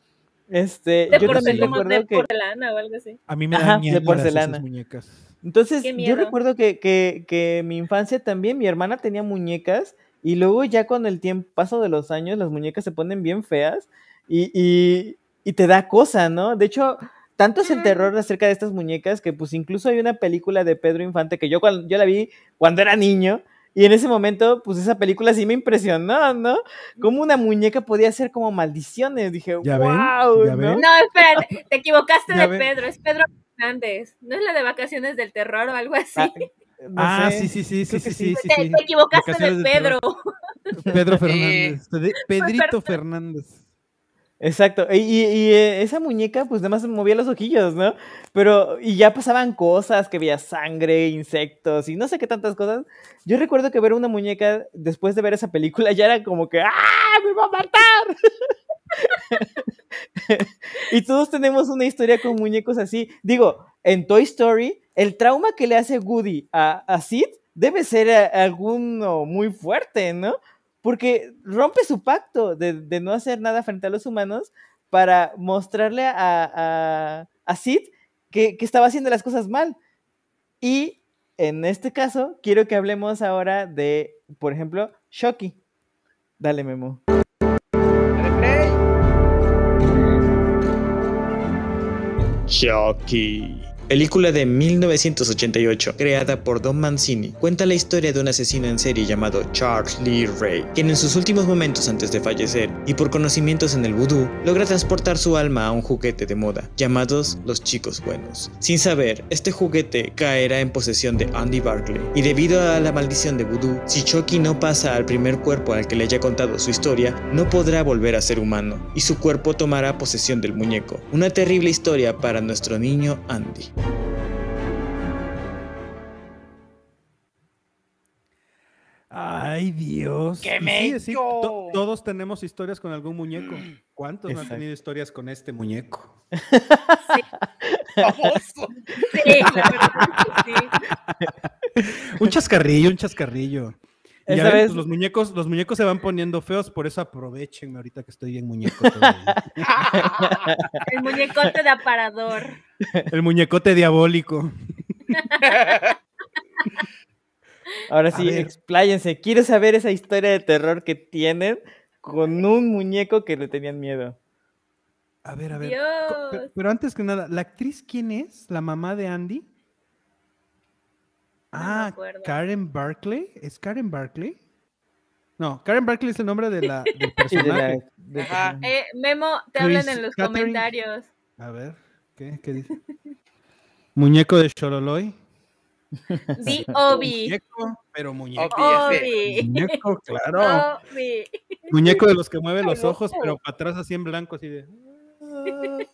Este, de yo por- también como de recuerdo que porcelana o algo así. A mí me dan de miedo porcelana. esas muñecas. Entonces, yo recuerdo que, que, que mi infancia también, mi hermana tenía muñecas y luego ya con el tiempo, paso de los años, las muñecas se ponen bien feas y, y, y te da cosa, ¿no? De hecho, tanto es el terror acerca de estas muñecas que pues incluso hay una película de Pedro Infante que yo, cuando, yo la vi cuando era niño y en ese momento, pues esa película sí me impresionó, ¿no? Como una muñeca podía hacer como maldiciones. Dije, ¿Ya ven? wow, ¿Ya ¿no? ven? No, espérate, te equivocaste de ven. Pedro, es Pedro Fernández. ¿No es la de vacaciones del terror o algo así? Ah, no ah, sé. sí, sí, sí, sí, sí, sí, te, equivocaste de del Pedro. Pedro Fernández. Pedi- Pedrito. Fernández. Exacto, y, y- y, eh, esa muñeca pues nada más movía los ojillos, ¿no? Pero, y ya pasaban cosas, que veía sangre, insectos y no sé qué tantas cosas. Yo recuerdo que ver una muñeca después de ver esa película ya era como que, ¡ah! ¡Me va a matar! y todos tenemos una historia con muñecos así. Digo, en Toy Story, el trauma que le hace Woody a, a Sid debe ser eh, alguno muy fuerte, ¿no? Porque rompe su pacto de, de no hacer nada frente a los humanos para mostrarle a, a, a Sid que, que estaba haciendo las cosas mal. Y en este caso, quiero que hablemos ahora de, por ejemplo, Shoki. Dale, Memo. Shocky. Película de 1988, creada por Don Mancini, cuenta la historia de un asesino en serie llamado Charles Lee Ray, quien en sus últimos momentos antes de fallecer y por conocimientos en el vudú, logra transportar su alma a un juguete de moda, llamados los chicos buenos. Sin saber, este juguete caerá en posesión de Andy Barclay, y debido a la maldición de vudú, si Chucky no pasa al primer cuerpo al que le haya contado su historia, no podrá volver a ser humano, y su cuerpo tomará posesión del muñeco. Una terrible historia para nuestro niño Andy. Ay, Dios. ¡Qué Y sí, sí, to- todos tenemos historias con algún muñeco. ¿Cuántos no han tenido historias con este muñeco? Famoso. Sí, la verdad que sí. Un chascarrillo, un chascarrillo. Y ya ven, vez- pues, los muñecos, los muñecos se van poniendo feos, por eso aprovechenme ahorita que estoy bien muñeco. El muñecote de aparador. El muñecote diabólico. Ahora sí, expláyense. Quiero saber esa historia de terror que tienen con un muñeco que le tenían miedo. A ver, a ver. Dios. Pero antes que nada, ¿la actriz quién es? ¿La mamá de Andy? Ah. Karen Barkley. ¿Es Karen Barkley? No, Karen Barkley es el nombre de la, del de la- personaje. de- Ajá. Eh, Memo, te hablan Chris en los Catherine. comentarios. A ver, ¿qué, qué dice? Muñeco de Choroloy. Di Obi. Muñeco, pero muñeco. Sí. Obi. Muñeco, claro. Obi. Muñeco de los que mueve los ojos, pero para atrás así en blanco, así de.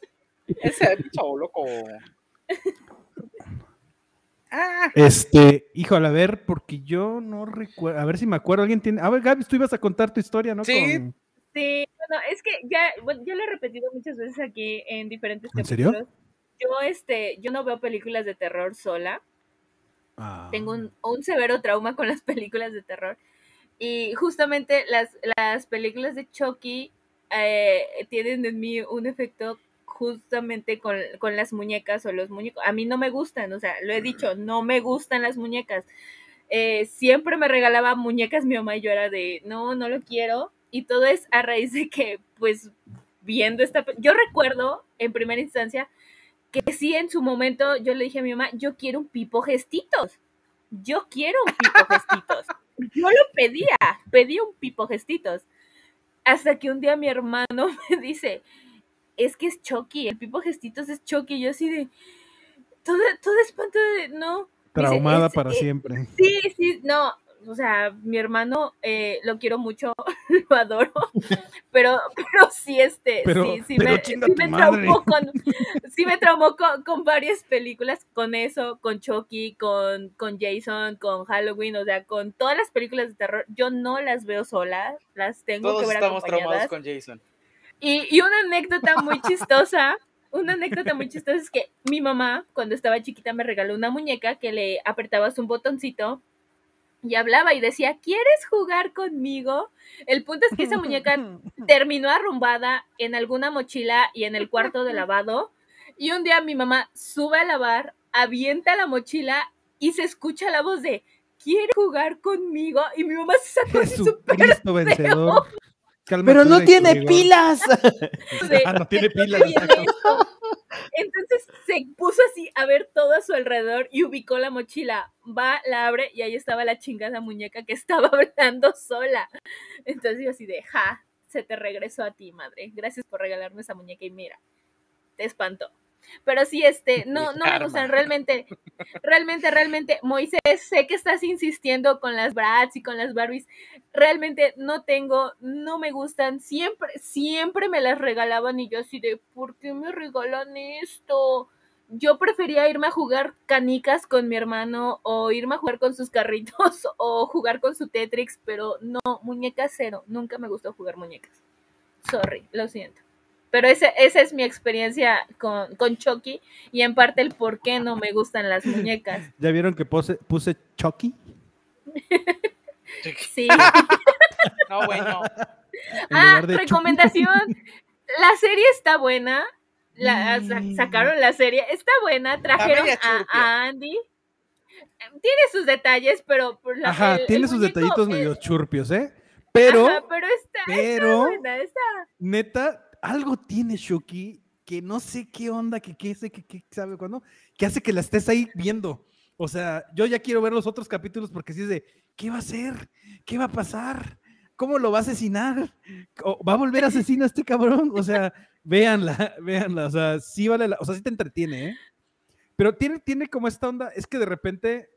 Ese chavo loco. Ah, Este, híjole, a ver, porque yo no recuerdo. A ver si me acuerdo. Alguien tiene. A ver, Gaby, tú ibas a contar tu historia, ¿no? Sí. Con- Sí, bueno, es que ya, bueno, yo lo he repetido muchas veces aquí en diferentes ¿En serio? Yo, este, yo no veo películas de terror sola. Ah. Tengo un, un severo trauma con las películas de terror. Y justamente las, las películas de Chucky eh, tienen en mí un efecto justamente con, con las muñecas o los muñecos. A mí no me gustan, o sea, lo he dicho, no me gustan las muñecas. Eh, siempre me regalaba muñecas mi mamá y yo era de, no, no lo quiero. Y todo es a raíz de que, pues, viendo esta... Yo recuerdo, en primera instancia, que sí, en su momento yo le dije a mi mamá, yo quiero un pipo gestitos. Yo quiero un pipo gestitos. Yo lo pedía, pedí un pipo gestitos. Hasta que un día mi hermano me dice, es que es Chucky, el pipo gestitos es Chucky. Yo así de, todo, todo espanto de, no. Dice, Traumada "Es- para siempre. Sí, sí, no, o sea, mi hermano eh, lo quiero mucho, lo adoro, pero, pero sí, este, Pero- sí, sí pero me, sí me traumó con, sí me traumó con, con varias películas, con eso, con Chucky, con, con Jason, con Halloween, o sea, con todas las películas de terror, yo no las veo solas, las tengo todos que ver estamos traumados con Jason. Y, y una anécdota muy chistosa, una anécdota muy chistosa es que mi mamá, cuando estaba chiquita, me regaló una muñeca que le apretabas un botoncito y hablaba y decía, ¿quieres jugar conmigo? El punto es que esa muñeca terminó arrumbada en alguna mochila y en el cuarto de lavado. Y un día mi mamá sube a lavar, avienta la mochila y se escucha la voz de, ¿quiere jugar conmigo? Y mi mamá se sacó así súper Jesucristo vencedor. Calma Pero no ira y tu tiene pilas. Ah, no tiene "¿Qué pilas, está exacto. viendo esto?". Entonces se puso así a ver todo a su alrededor y ubicó la mochila. Va, la abre y ahí estaba la chingada muñeca que estaba hablando sola. Entonces yo así de, ja, se te regresó a ti, madre. Gracias por regalarme esa muñeca y mira, te espantó. Pero sí, este, no, no me gustan realmente, realmente, realmente, Moisés, sé que estás insistiendo con las Bratz y con las Barbies, realmente no tengo, no me gustan, siempre, siempre me las regalaban y yo así de, ¿por qué me regalan esto? Yo prefería irme a jugar canicas con mi hermano o irme a jugar con sus carritos o jugar con su Tetrix, pero no, muñecas cero, nunca me gustó jugar muñecas. Sorry, lo siento. Pero ese, esa es mi experiencia con, con Chucky y en parte el por qué no me gustan las muñecas. ¿Ya vieron que puse, puse Chucky? Sí. No, bueno. en Ah, Chucky? recomendación. La serie está buena. La, sa- sacaron la serie. Está buena. Trajeron a, Andy. Tiene sus detalles, pero por la, Ajá, el- tiene el sus muñeco, detallitos medio churpios, ¿eh? Pero, Ajá, pero está, está pero, buena. Está, neta, algo tiene Shuki que no sé qué onda, que qué sé, que sabe cuándo, que hace que la estés ahí viendo. O sea, yo ya quiero ver los otros capítulos porque si es de, ¿qué va a hacer? ¿Qué va a pasar? ¿Cómo lo va a asesinar? ¿O ¿Va a volver asesino este cabrón? O sea, véanla, véanla. O sea, sí vale la, o sea, sí te entretiene, ¿eh? Pero tiene, tiene como esta onda, es que de repente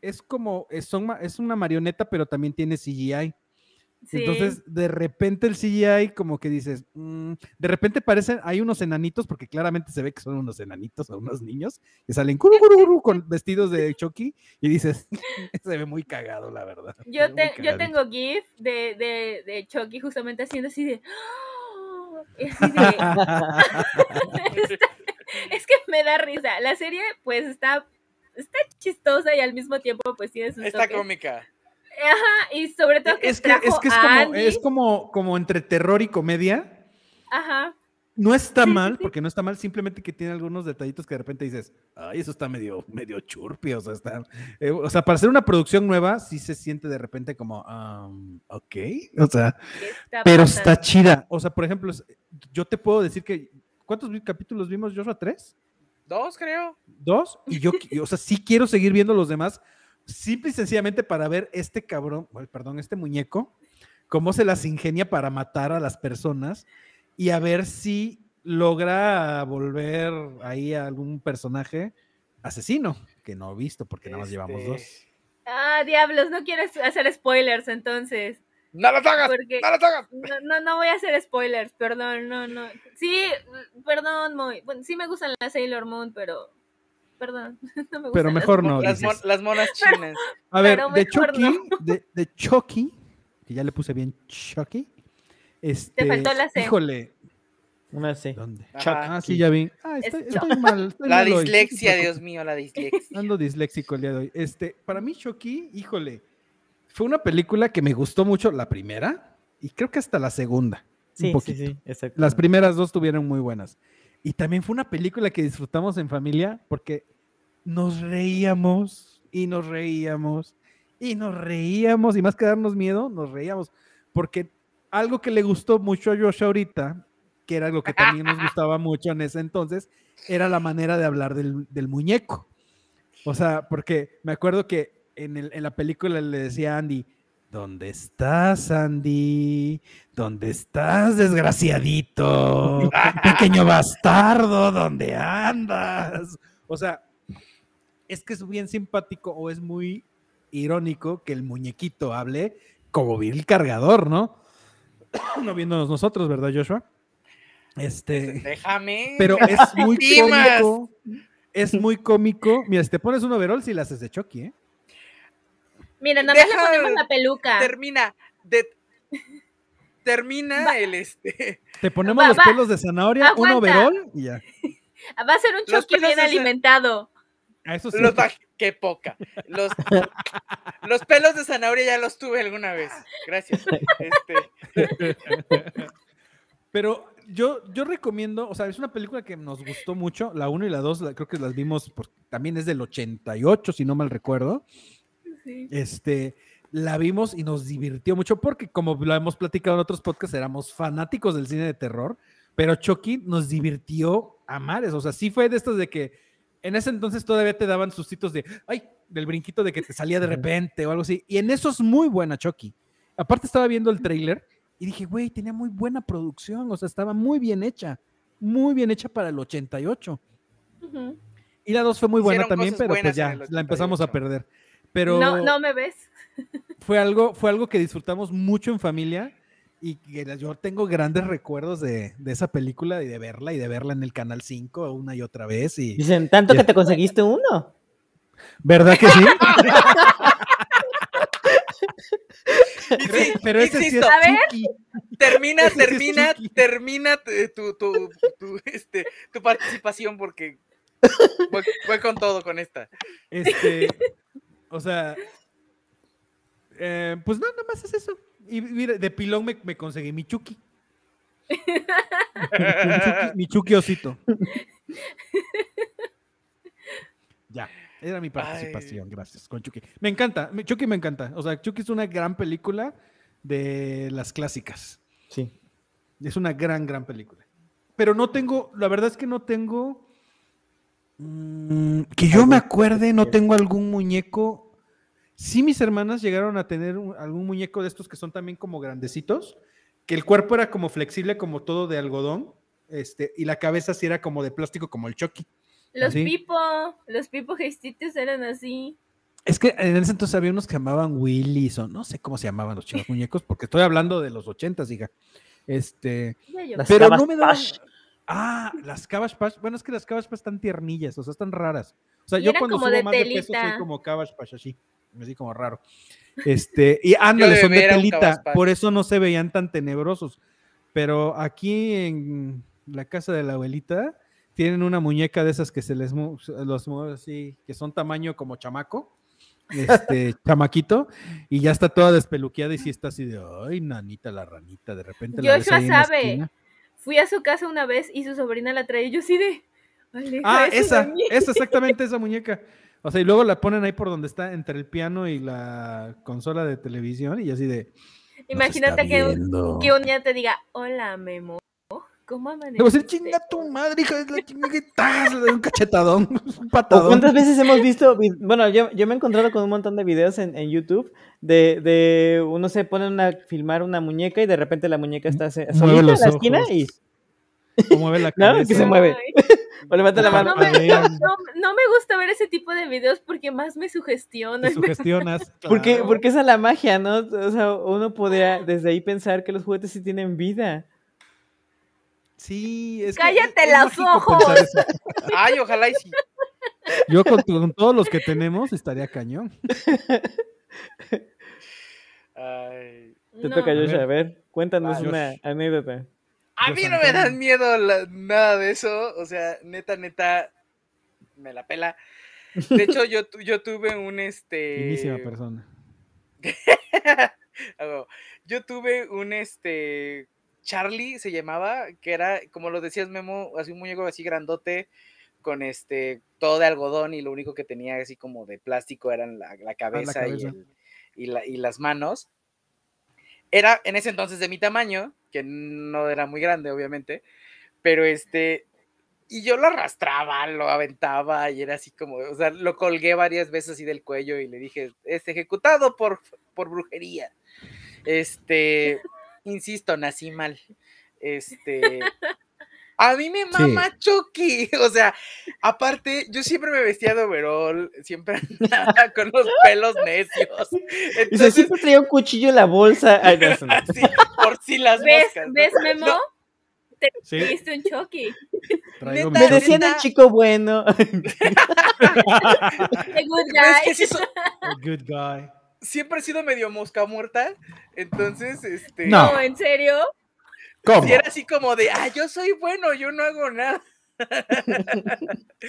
es como, es, son es una marioneta, pero también tiene CGI. Sí. Entonces, de repente el CGI como que dices, mm, de repente parecen, hay unos enanitos, porque claramente se ve que son unos enanitos o unos niños, que salen curu, curu, curu, con vestidos de Chucky, y dices, se ve muy cagado, la verdad. Yo, te- yo tengo GIF de, de, de Chucky justamente haciendo así de. y así de- es que me da risa. La serie, pues, está, está chistosa y al mismo tiempo, pues, tiene sus Está toques. cómica. Ajá, y sobre todo que Es que, es, que es, a como, Andy. es como, como entre terror y comedia. Ajá. No está Sí, mal, sí. porque no está mal, simplemente que tiene algunos detallitos que de repente dices, ay, eso está medio, medio churpi, o sea, está, eh, o sea, para hacer una producción nueva, sí se siente de repente como, um, ok, o sea, está pero pasando. está chida. O sea, por ejemplo, yo te puedo decir que, ¿cuántos capítulos vimos, Joshua? ¿Tres? Dos, creo. ¿Dos? Y yo, o sea, sí quiero seguir viendo los demás, simple y sencillamente para ver este cabrón, perdón, este muñeco, cómo se las ingenia para matar a las personas y a ver si logra volver ahí a algún personaje asesino, que no he visto porque nada más llevamos Este, dos. Ah, diablos, no quieres hacer spoilers entonces. ¡No lo hagas! Porque- ¡No lo hagas! No, no, no voy a hacer spoilers, perdón, no, no. Sí, perdón, muy. Bueno, sí me gustan las Sailor Moon, pero. Perdón, no me gustan Pero las mejor Moon. no. Las, dices. mon- las monas chinas. A ver, de Chucky, no. de, de Chucky, que ya le puse bien Chucky. Este, faltó la C. Híjole, Una C. ¿dónde? Ah, sí, ya vi. Ah, Es estoy, Chucky. estoy mal. estoy La mal hoy. dislexia, Dios mío, la dislexia. Ando disléxico el día de hoy. Este, para mí, Chucky, híjole, fue una película que me gustó mucho la primera y creo que hasta la segunda. un Sí, sí, poquito. sí, exacto. Las primeras dos tuvieron muy buenas. Y también fue una película que disfrutamos en familia porque nos reíamos y nos reíamos y nos reíamos y más que darnos miedo, nos reíamos. Porque algo que le gustó mucho a Josh ahorita, que era algo que también nos gustaba mucho en ese entonces, era la manera de hablar del, del muñeco. O sea, porque me acuerdo que en, el- en la película le decía a Andy, ¿dónde estás, Andy? ¿Dónde estás, desgraciadito? Pequeño bastardo, ¿dónde andas? O sea, es que es bien simpático o es muy irónico que el muñequito hable como vil cargador, ¿no? no viéndonos nosotros, ¿verdad, Joshua? Este, Déjame. pero es muy cómico. Es muy cómico. Mira, si te pones un overall, si la haces de Chucky, ¿eh? Mira, nada más le ponemos la peluca. Termina. de- termina el este. Te ponemos Va, los va. pelos de zanahoria, un Aguanta. overall y ya. Va a ser un pelos bien alimentado. A eso sí. Los, qué poca. Los, los pelos de zanahoria ya los tuve alguna vez. Gracias. Este, Pero yo, yo recomiendo, o sea, es una película que nos gustó mucho, la 1 y la 2, creo que las vimos, por- también es del 88, si no mal recuerdo. Sí. Este, la vimos y nos divirtió mucho porque, como lo hemos platicado en otros podcasts, éramos fanáticos del cine de terror, pero Chucky nos divirtió a mares. O sea, sí fue de estas de que en ese entonces todavía te daban sustitos de, ay, del brinquito de que te salía de repente o algo así. Y en eso es muy buena Chucky. Aparte estaba viendo el tráiler y dije, güey, tenía muy buena producción, o sea, estaba muy bien hecha, muy bien hecha para el 88. Ujú. Y la 2 fue muy buena Hicieron también, pero pues ya, la empezamos a 88. perder. Pero No, no me ves. fue algo, fue algo que disfrutamos mucho en familia y que yo tengo grandes recuerdos de, de esa película y de verla y de verla en el Canal 5 una y otra vez. Y, Dicen, ¿tanto que te conseguiste uno? ¿Verdad que sí? sí, Pero ese sí es insisto, A ver. Chucky. termina, ese sí es termina, termina tu, tu, tu, tu, este, tu participación porque fue, fue con todo con esta. Este, o sea, eh, pues no, nada más es eso. Y mira, de pilón me, me conseguí mi Chucky. mi, Chucky osito. Ya, era mi participación, gracias, con Chucky. Me encanta, Chucky me encanta. O sea, Chucky es una gran película de las clásicas. Sí. Es una gran, gran película. Pero no tengo, la verdad es que no tengo. Mm, que yo me acuerde, no tengo algún muñeco. Sí, mis hermanas llegaron a tener un- algún muñeco de estos que son también como grandecitos, que el cuerpo era como flexible, como todo de algodón, este, y la cabeza sí era como de plástico, como el Chucky. Los ¿Así? pipo, los pipo gestitos eran así. Es que en ese entonces había unos que llamaban Willys o no sé cómo se llamaban los chinos muñecos, porque estoy hablando de los ochentas, hija. Este, Pero no me daban-. Ah, las Cabbage Patch. Bueno, es que las Cabbage Patch están tiernillas, o sea, están raras. O sea, Y yo cuando subo de más de peso soy telita. como Cabbage Patch así, así como raro. Este, y ándale, son de telita, por eso no se veían tan tenebrosos. Pero aquí en la casa de la abuelita tienen una muñeca de esas que se les mu- los mueve así, que son tamaño como chamaco, este chamaquito, y ya está toda despeluqueada y sí está así de, ay, nanita la ranita, de repente la ves Joshua la sabe. Fui a su casa una vez y su sobrina la traía y yo así de. "Aleja Ah, esa, de mí". esa, exactamente esa muñeca. O sea, y luego la ponen ahí por donde está entre el piano y la consola de televisión y así de... "Nos Imagínate que, un- viendo". que un día te diga, hola, Memo. ¿Cómo Le voy a decir, amaneciste? chinga tu madre, hija de la ¡tas! le doy un cachetadón, un ¿O patadón. ¿Cuántas veces hemos visto? vi- Bueno, yo, yo me he encontrado con un montón de videos en, en YouTube de, de uno se pone a filmar una muñeca y de repente la muñeca está se- solita en la esquina ojos. y O mueve la Claro, cabeza. que se mueve. O levanta la mano. No me, no, no me gusta ver ese tipo de videos porque más me sugestionan. sugestionas. Porque, claro. porque esa es la magia, ¿no? O sea, uno podría desde ahí pensar que los juguetes sí tienen vida. Sí, es que ¡Cállate los ojos! Ay, ojalá y sí. Yo con, con todos los que tenemos estaría cañón. Ay. Te No. toca, ver. A ver, cuéntanos una Josh. anécdota. A mí no me dan miedo la- nada de eso. O sea, neta, neta, me la pela. De hecho, yo, tu- yo tuve un este. Finísima persona. Yo tuve un este. Charlie se llamaba, que era, como lo decías, Memo, así un muñeco así grandote, con este, todo de algodón, y lo único que tenía así como de plástico eran la, la cabeza, Y, cabeza. el- y la- y las manos. Era en ese entonces de mi tamaño, que no era muy grande, obviamente, pero este, y yo lo arrastraba, lo aventaba y era así como, o sea, lo colgué varias veces así del cuello y le dije, es ejecutado por, por brujería. Este, insisto, nací mal. Este, a mí me mama Chucky, o sea, aparte, yo siempre me vestía de overol, siempre andaba con los pelos necios. Entonces, siempre traía un cuchillo en la bolsa. Ay, no, eso no. sí, por si las ¿Ves, moscas. ¿no? ¿ves Memo? No, Sí, Viste un Chucky. Neta, Me decían el chico bueno. The good es guy. que sí so- A good guy. Siempre he sido medio mosca muerta, entonces, este... No. No, ¿en serio? ¿Cómo? Si era así como de, ah, yo soy bueno, yo no hago nada.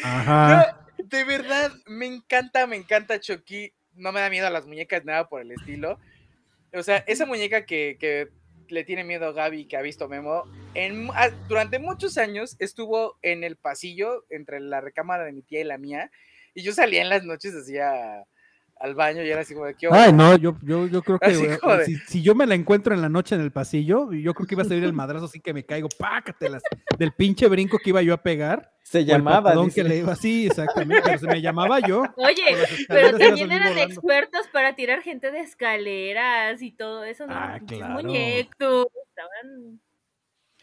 Ajá. No, de verdad, me encanta, me encanta Chucky. No me da miedo a las muñecas, nada por el estilo. O sea, esa muñeca que, que le tiene miedo a Gaby, que ha visto Memo, en, ah, durante muchos años estuvo en el pasillo entre la recámara de mi tía y la mía. Y yo salía en las noches, hacía al baño y era así como de, ¿qué Ay, onda?". no, yo, yo, yo creo que de- si, si yo me la encuentro en la noche en el pasillo, yo creo que iba a salir el madrazo así que me caigo, pácatelas, del pinche brinco que iba yo a pegar. Se llamaba. que le iba así, exactamente, pero se me llamaba yo. Oye, pero también eran volando. expertos para tirar gente de escaleras y todo eso, ¿no? Ah, claro. muñecos, estaban...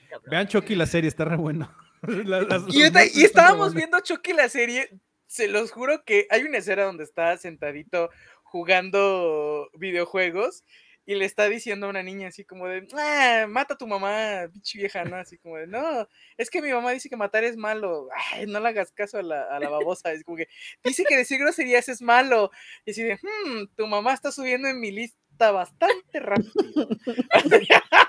cabrón. Vean Chucky la serie, está re bueno. Las- las- Y, estábamos viendo Chucky la serie. Se los juro que hay una escena donde está sentadito jugando videojuegos y le está diciendo a una niña así como de, "Ah, mata a tu mamá, pinche vieja, ¿no? Así como de, no, es que mi mamá dice que matar es malo. Ay, no le hagas caso a la, a la babosa. Es como que dice que decir groserías es malo. Y así de, "Hmm, tu mamá está subiendo en mi lista bastante rápido.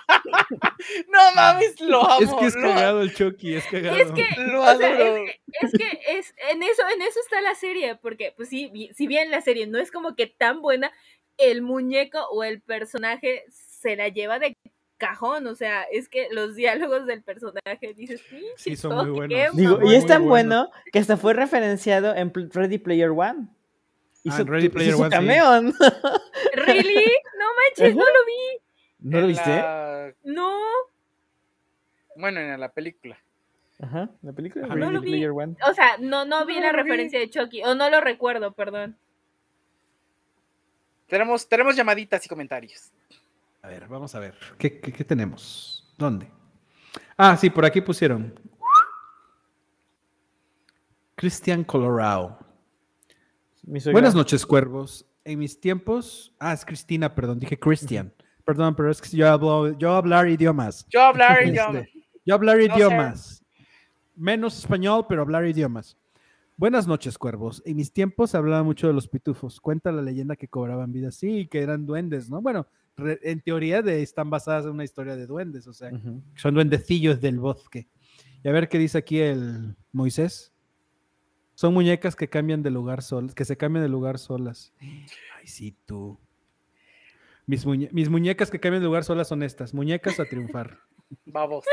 no mames, lo amo. Es que es cagado el Chucky, es cagado. Es que, Lo o sea, es, es que es, en eso, en eso está la serie, porque pues sí, si bien la serie no es como que tan buena, el muñeco o el personaje se la lleva de cajón, o sea, es que los diálogos del personaje dices, "Pinche Sí, son muy buenos. Digo, Muy, y es tan bueno. bueno que hasta fue referenciado en Ready Player One. Ah, en Ready Player su One, sí. cameo, ¿no? ¿Really? No manches, no lo vi. ¿No lo viste? la- No, Bueno, en la película. Ajá, la película Ajá, no lo vi. O sea, no, no vi No la vi. referencia de Chucky, o no lo recuerdo, perdón. Tenemos, tenemos llamaditas y comentarios. A ver, vamos a ver. ¿Qué, qué- qué tenemos? ¿Dónde? Ah, sí, por aquí pusieron. Cristian Colorado. Buenas noches, cuervos. En mis tiempos. Ah, es Cristina, perdón, dije Christian. Perdón, pero es que yo hablo, yo hablar idiomas. Yo hablar Este, idioma. yo hablar idiomas. Menos español, pero hablar idiomas. Buenas noches, cuervos. En mis tiempos se hablaba mucho de los pitufos. Cuenta la leyenda que cobraban vida, sí, que eran duendes, ¿no? Bueno, re- en teoría de, están basadas en una historia de duendes, o sea, son duendecillos del bosque. Y a ver qué dice aquí el Moisés. Son muñecas que cambian de lugar solas, que se cambian de lugar solas. Ay, sí, tú. Mis, muñe- mis muñecas que cambian de lugar solas son estas, muñecas a triunfar. Vamos.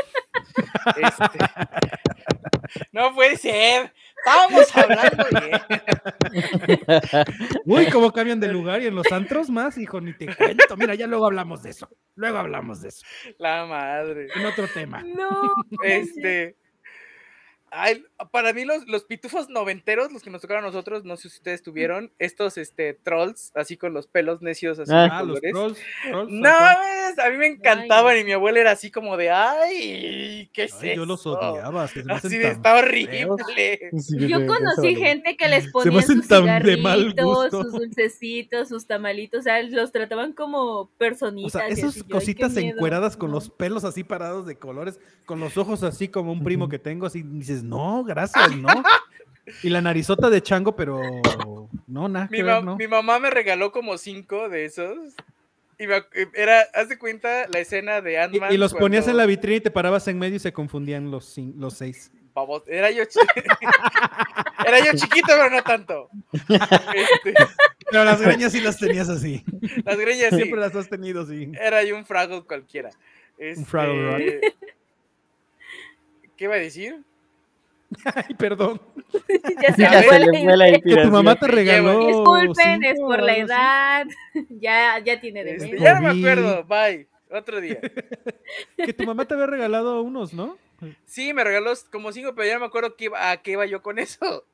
Este, No puede ser. Estábamos hablando bien. Uy, cómo cambian de lugar y en los antros más, hijo, ni te cuento. Mira, ya luego hablamos de eso. Luego hablamos de eso. La madre. En otro tema. No. Este. Ay, para mí los, los pitufos noventeros, los que nos tocaron a nosotros, no sé si ustedes tuvieron, estos este, trolls, así con los pelos necios así Ah. de los colores. trolls. trolls, No, mames, a mí me encantaban y mi abuela era así como de, ay, ¿qué es Ay, yo los eso?". odiaba. se me Así de, está horrible. Yo conocí gente que les ponía sus tan de mal cigarritos, gusto. sus dulcecitos, sus tamalitos, o sea, los trataban como O personitas. sea, y esas así, yo, ay, qué cositas encueradas con No. los pelos así parados de colores, con los ojos así como un primo que tengo, así dices, no, gracias, no. Y la narizota de chango, pero no, nada Mi, que ma- ver, no. mi mamá me regaló como cinco de esos. Y me ac- era, haz de cuenta la escena de Ant-Man. y los ponías en la vitrina y te parabas en medio y se confundían los, los seis. Babos- Era yo, era yo chiquito, pero no tanto. Este, Pero las greñas sí las tenías así. las greñas sí. Siempre las has tenido, sí. Era yo un Fraggle cualquiera. Este, Fraggle ¿Qué iba a decir? Ay, perdón. ya se Ya me se fue le la fue la idea. Que tu mamá te Me regaló. Disculpen, es por la edad. Ya, ya tiene Este, demencia. ya no me acuerdo. Bye. Otro día. Que tu mamá te había regalado unos, ¿no? Sí, me regaló como cinco, pero ya no me acuerdo qué iba- a qué iba yo con eso.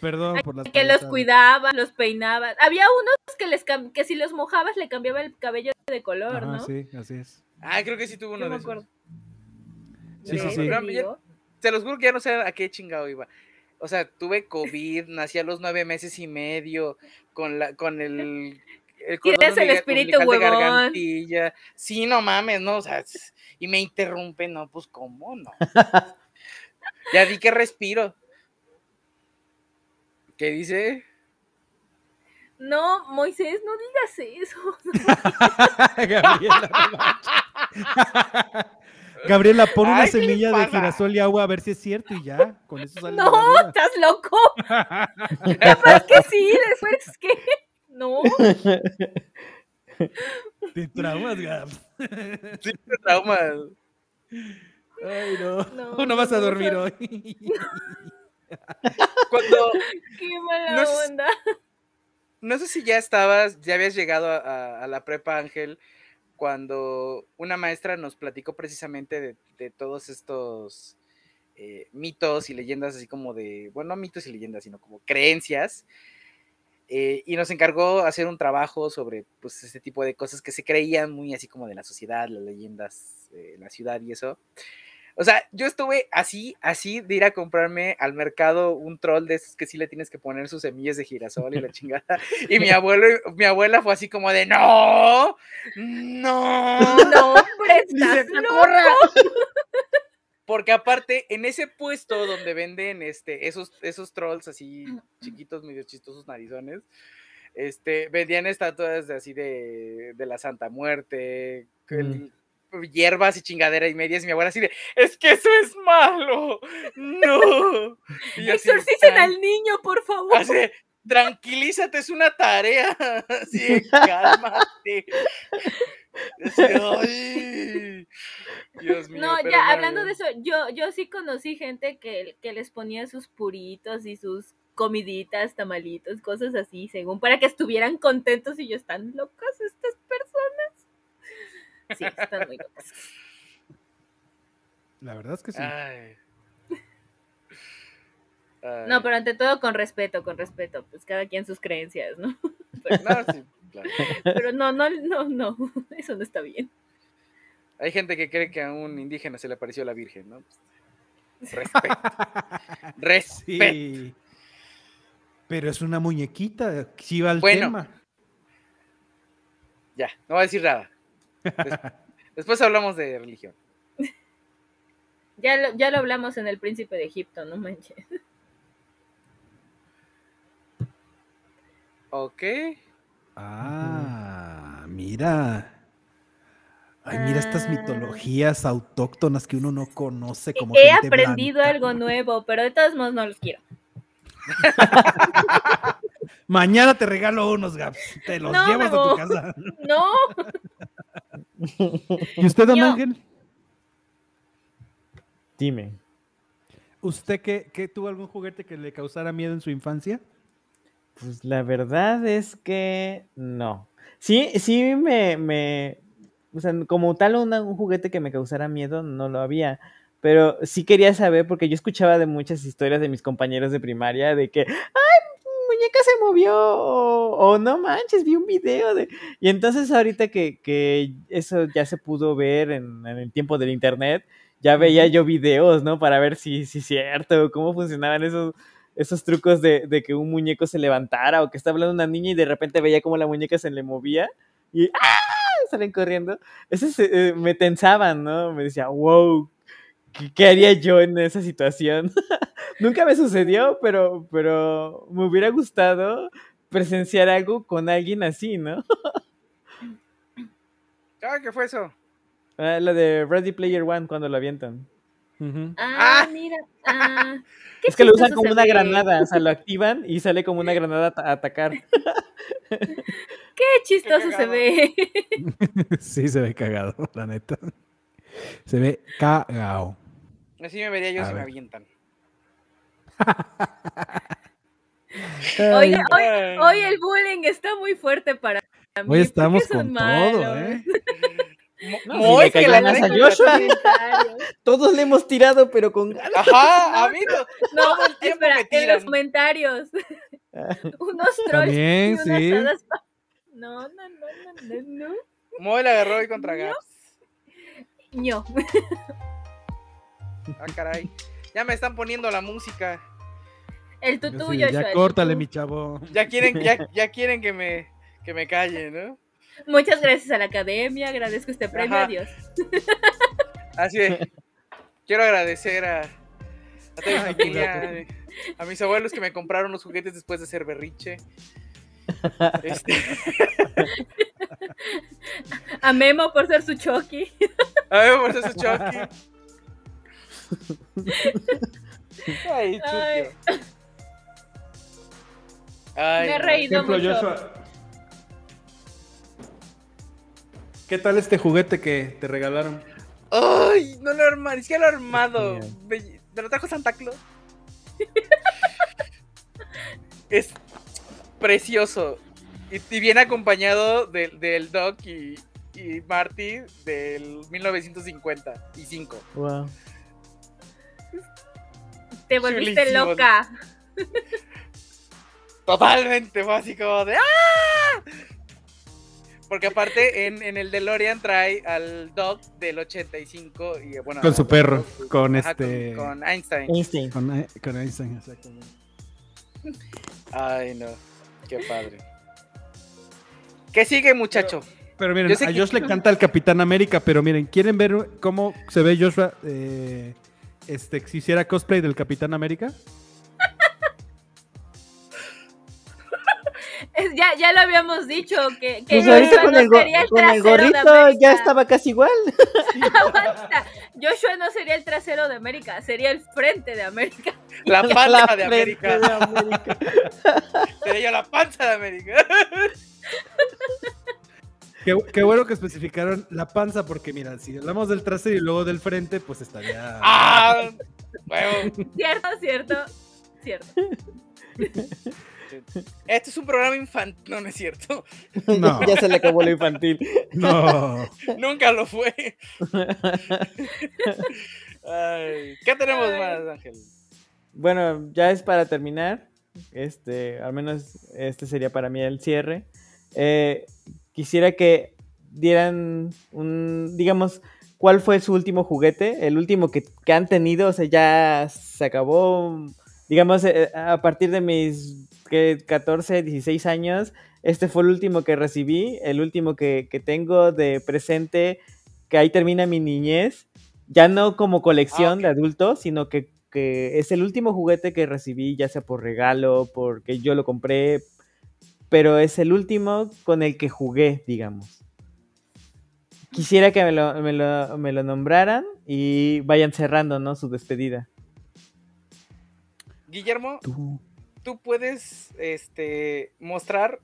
Perdón por las que los cuidaban, los peinaban. Había unos que les cam- que si los mojabas le cambiaba el cabello de color, Ajá, ¿no? sí, así es. Ah, creo que sí tuvo Yo uno me de esos. acuerdo. Sí, sí, sí. Se los juro que ya no sé a qué chingado iba. O sea, tuve COVID, nací a los nueve meses y medio con la, con el, el Tienes el espíritu huevón. gargantilla. Sí, no mames, no, o sea, y me interrumpe, no, pues cómo no. ya di que respiro. ¿Qué dice? No, Moisés, no digas eso. Gabriela. Gabriela, pon una Ay, ¿qué le semilla de girasol y agua a ver si es cierto y ya. Con eso sale No, estás loco. Capaz que sí, después que. No, Te traumas, Gabs. Sí, me trauma. Ay, no. No, No, vas a dormir no. hoy. Cuando, qué mala No sé- onda. no sé si ya estabas, ya habías llegado a, a- a la prepa, Ángel, cuando una maestra nos platicó precisamente de, todos estos eh, mitos y leyendas, así como de, bueno, no mitos y leyendas, sino como creencias. eh, y nos encargó hacer un trabajo sobre pues este tipo de cosas que se creían muy así como de la sociedad, las leyendas eh, la ciudad y eso. O sea, yo estuve así, así de ir a comprarme al mercado un troll de esos que sí le tienes que poner sus semillas de girasol y la chingada. Y mi abuelo, mi abuela fue así como de no, no. No, hombre, estás. Porque aparte, en ese puesto donde venden este, esos, esos trolls así chiquitos, medio chistosos narizones, este, vendían estatuas de así de, de la Santa Muerte, el- hierbas y chingadera y medias, y mi abuela así de, es que eso es malo, no. Exorcicen "Tran- al niño, por favor. así de, tranquilízate, es una tarea, de, cálmate. Así de, "Ay". Dios mío. No, ya hablando de eso, yo, yo sí conocí gente que, que les ponía sus puritos y sus comiditas, tamalitos, cosas así, según para que estuvieran contentos y yo, ¿están locas estas personas? Sí, están muy locas. La verdad es que sí. Ay. Ay. No, pero ante todo con respeto, con respeto, pues cada quien sus creencias, ¿no? No, sí, claro. Pero no, no, no, no, eso no está bien. Hay gente que cree que a un indígena se le apareció la Virgen, ¿no? Respeto. Respeto. Sí. Pero es una muñequita. Sí va al Bueno. tema. Ya, no voy a decir nada. Des- Después hablamos de religión. Ya lo, ya lo hablamos en El Príncipe de Egipto, no manches. Ok. Ah, mira. Ay, mira estas Ah. mitologías autóctonas que uno no conoce como He gente aprendido blanca. algo nuevo, pero de todos modos no los quiero. Mañana te regalo unos, Gabs. Te los No, llevas a tu casa. No, ¿Y usted, don Yo. Ángel? Dime. ¿Usted qué, qué tuvo algún juguete que le causara miedo en su infancia? Pues la verdad es que no. Sí, sí me, me, o sea, como tal una- un juguete que me causara miedo, no lo había. Pero sí quería saber, porque yo escuchaba de muchas historias de mis compañeros de primaria de que, ¡ay, muñeca se movió! O, o, no manches, vi un video de... Y entonces ahorita que, que eso ya se pudo ver en, en el tiempo del internet, ya veía yo videos, ¿no? Para ver si si es cierto, cómo funcionaban esos, esos trucos de, de que un muñeco se levantara o que estaba hablando una niña y de repente veía cómo la muñeca se le movía y ¡ah! salen corriendo. Esos eh, me tensaban, ¿no? Me decía, wow, ¿qué, qué haría yo en esa situación? Nunca me sucedió, pero, pero me hubiera gustado presenciar algo con alguien así, ¿no? Ah, ¿qué fue eso? Ah, lo de Ready Player One cuando lo avientan. Ah, Ah. mira. Ah, qué Es que lo usan como una ve. granada, o sea, lo activan y sale como una granada a atacar. Qué chistoso se ve. sí, se ve cagado, la neta. Se ve cagado. Así me vería yo A si me avientan. Oiga, hoy, hoy el bullying está muy fuerte para mí. Hoy estamos con todo, malos. ¿eh? No, Moy, si que la a Joshua. Todos le hemos tirado, pero con ganas. Ajá, a mí no. No, Todo el tiempo espera, me en los comentarios. Unos trolls También, y unas sí. hadas no, no, no, no, no. Moy la agarró hoy contra Gaps. Ño. Ah, caray. Ya me están poniendo la música. El tutú, sí, Joshua. ya el córtale, mi chavo. Ya quieren, ya, ya quieren que me, que me calle, ¿no? Muchas gracias a la academia, agradezco este premio, Ajá. adiós. Así de. Quiero agradecer a, a toda mi familia, a, a mis abuelos que me compraron los juguetes después de ser berriche. Este, A Memo por ser su Chucky. a ver, por eso es Chucky. Ay, Ay. Me he reído Ejemplo, mucho. Joshua. ¿Qué tal este juguete que te regalaron? Ay, no lo he armado, ni siquiera lo he armado. Me, me lo trajo Santa Claus. es precioso. Y, y viene acompañado del, del Doc y, y Marty del 1955. Wow. Te volviste Chulísimo. loca. Totalmente básico de ¡Ah! Porque aparte en, en el DeLorean trae al Doc del 85 y bueno. Con su perro, con ajá, este- Con, con Einstein. Einstein. Con, eh, con Einstein, exactamente. Ay, no. Qué padre. ¿Qué sigue, muchacho? Pero miren, Yo a que- Josh le canta el Capitán América, pero miren, ¿quieren ver cómo se ve Joshua eh, este, si hiciera cosplay del Capitán América? ya, ya lo habíamos dicho, que, que Pues Joshua con no el, sería el con el trasero de gorrito América. ya estaba casi igual. Aguanta. Joshua no sería el trasero de América, sería el frente de América. La panza La de América. de América. Sería yo la panza de América. Qué, qué bueno que especificaron la panza, porque mira, si hablamos del trasero y luego del frente, pues estaría... ¡Ah! Bueno, Cierto, cierto, cierto. este es un programa infantil. No, no es cierto. No. ya se le acabó lo infantil. No. Nunca lo fue. Ay, ¿Qué tenemos Ay. más, Ángel? Bueno, ya es para terminar. Este, al menos este sería para mí el cierre. Eh, quisiera que dieran un, digamos, cuál fue su último juguete, el último que, que han tenido, o sea, ya se acabó, digamos, eh, a partir de mis ¿qué? 14, 16 años, este fue el último que recibí, el último que, que tengo de presente, que ahí termina mi niñez, ya no como colección Ah, de adulto, sino que, que es el último juguete que recibí, ya sea por regalo, porque yo lo compré, pero es el último con el que jugué, digamos. Quisiera que me lo, me lo- me lo nombraran y vayan cerrando, ¿no? Su despedida. Guillermo, Tú. tú puedes este, mostrar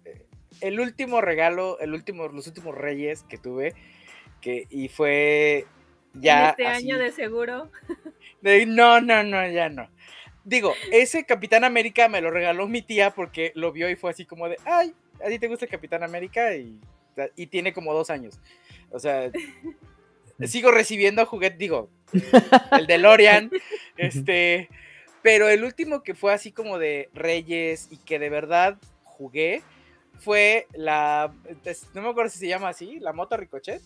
el último regalo, el último, los últimos reyes que tuve. Que, y fue ya. en este así año de seguro. de, no, no, no, ya no. digo, ese Capitán América me lo regaló mi tía porque lo vio y fue así como de, ay, ¿a ti te gusta el Capitán América? Y, y tiene como dos años. O sea, sigo recibiendo juguetes, digo, el de Lorian, este, pero el último que fue así como de Reyes y que de verdad jugué fue la, no me acuerdo si se llama así, la moto Ricochet.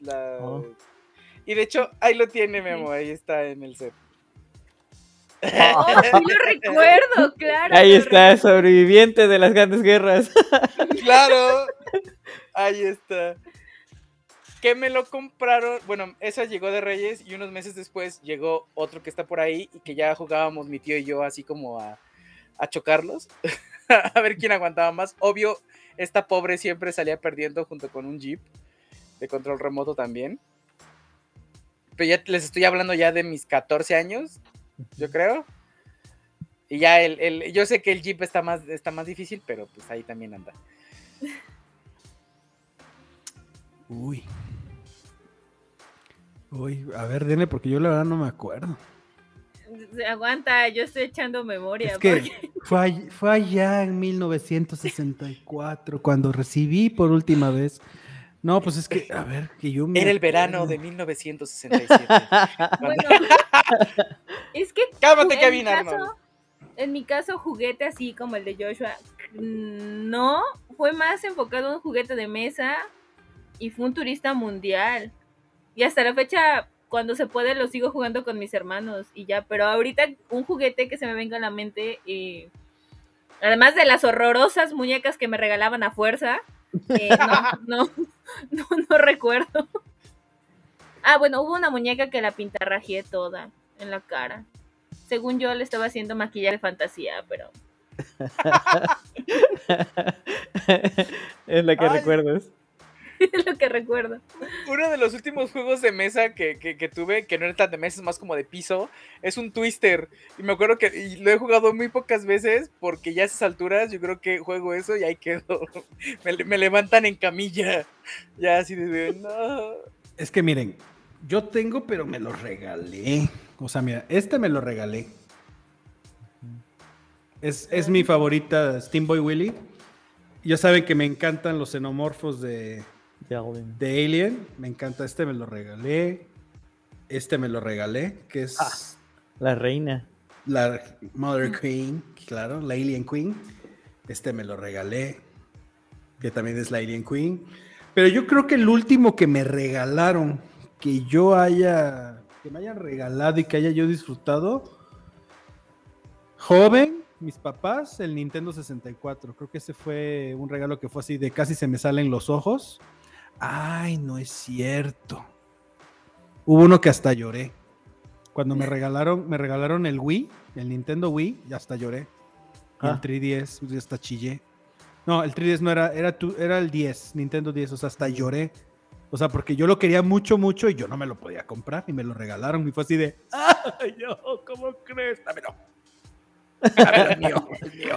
La, Oh. Y de hecho, ahí lo tiene Memo, ahí está en el set. Oh, sí lo recuerdo, claro. Ahí está, recuerdo. sobreviviente de las grandes guerras. Claro, ahí está. Que me lo compraron, bueno, esa llegó de Reyes y unos meses después llegó otro que está por ahí y que ya jugábamos mi tío y yo así como a, a chocarlos, a ver quién aguantaba más. Obvio, esta pobre siempre salía perdiendo junto con un Jeep de control remoto también. Pero ya les estoy hablando ya de mis 14 años, yo creo. Y ya el, el- yo sé que el Jeep está más, está más difícil, pero pues ahí también anda. Uy. Uy, a ver, denle, porque yo la verdad no me acuerdo. Aguanta, yo estoy echando memoria. Es que porque- fue, all- fue allá en 1964 cuando recibí por última vez. No, pues es que, a ver, que yo me Era el verano de 1967. Bueno, es que Cálmate, en Kevin mi caso-. En mi caso, juguete así como el de Joshua, no, fue más enfocado en un juguete de mesa y fue un turista mundial. Y hasta la fecha, cuando se puede, lo sigo jugando con mis hermanos y ya. Pero ahorita un juguete que se me venga a la mente, eh, además de las horrorosas muñecas que me regalaban a fuerza, eh, no, no, no, no recuerdo. Ah, bueno, hubo una muñeca que la pintarrajeé toda en la cara. Según yo le estaba haciendo maquillaje de fantasía, pero es la que Ay. recuerdas. Es lo que recuerdo. Uno de los últimos juegos de mesa que, que- que tuve, que no era tan de mesa, es más como de piso, es un Twister. Y me acuerdo que y lo he jugado muy pocas veces porque ya a esas alturas yo creo que juego eso y ahí quedo. Me, me levantan en camilla. Ya así de, no. Es que miren, yo tengo, pero me lo regalé. O sea, mira, este me lo regalé. Es, es mi favorita Steam Boy Willy. Ya saben que me encantan los xenomorfos de, de Alien. Me encanta este, me lo regalé. Este me lo regalé, que es Ah. La reina. la Mother Queen, claro, la Alien Queen. Este me lo regalé, que también es la Alien Queen. Pero yo creo que el último que me regalaron, que yo haya, que me hayan regalado y que haya yo disfrutado, joven, mis papás, el Nintendo 64. Creo que ese fue un regalo que fue así de casi se me salen los ojos. Ay, no es cierto. Hubo uno que hasta lloré. Cuando me regalaron, me regalaron el Wii, el Nintendo Wii, ya hasta lloré. Y el Ah. 3DS, pues, ya hasta chillé. No, el 3DS no era, era, tu- era el 10, Nintendo 10, o sea, hasta lloré. O sea, porque yo lo quería mucho, mucho y yo no me lo podía comprar y me lo regalaron y fue así de, ¡ay, yo, ¿cómo crees? Dámelo. Dámelo, mío, mío".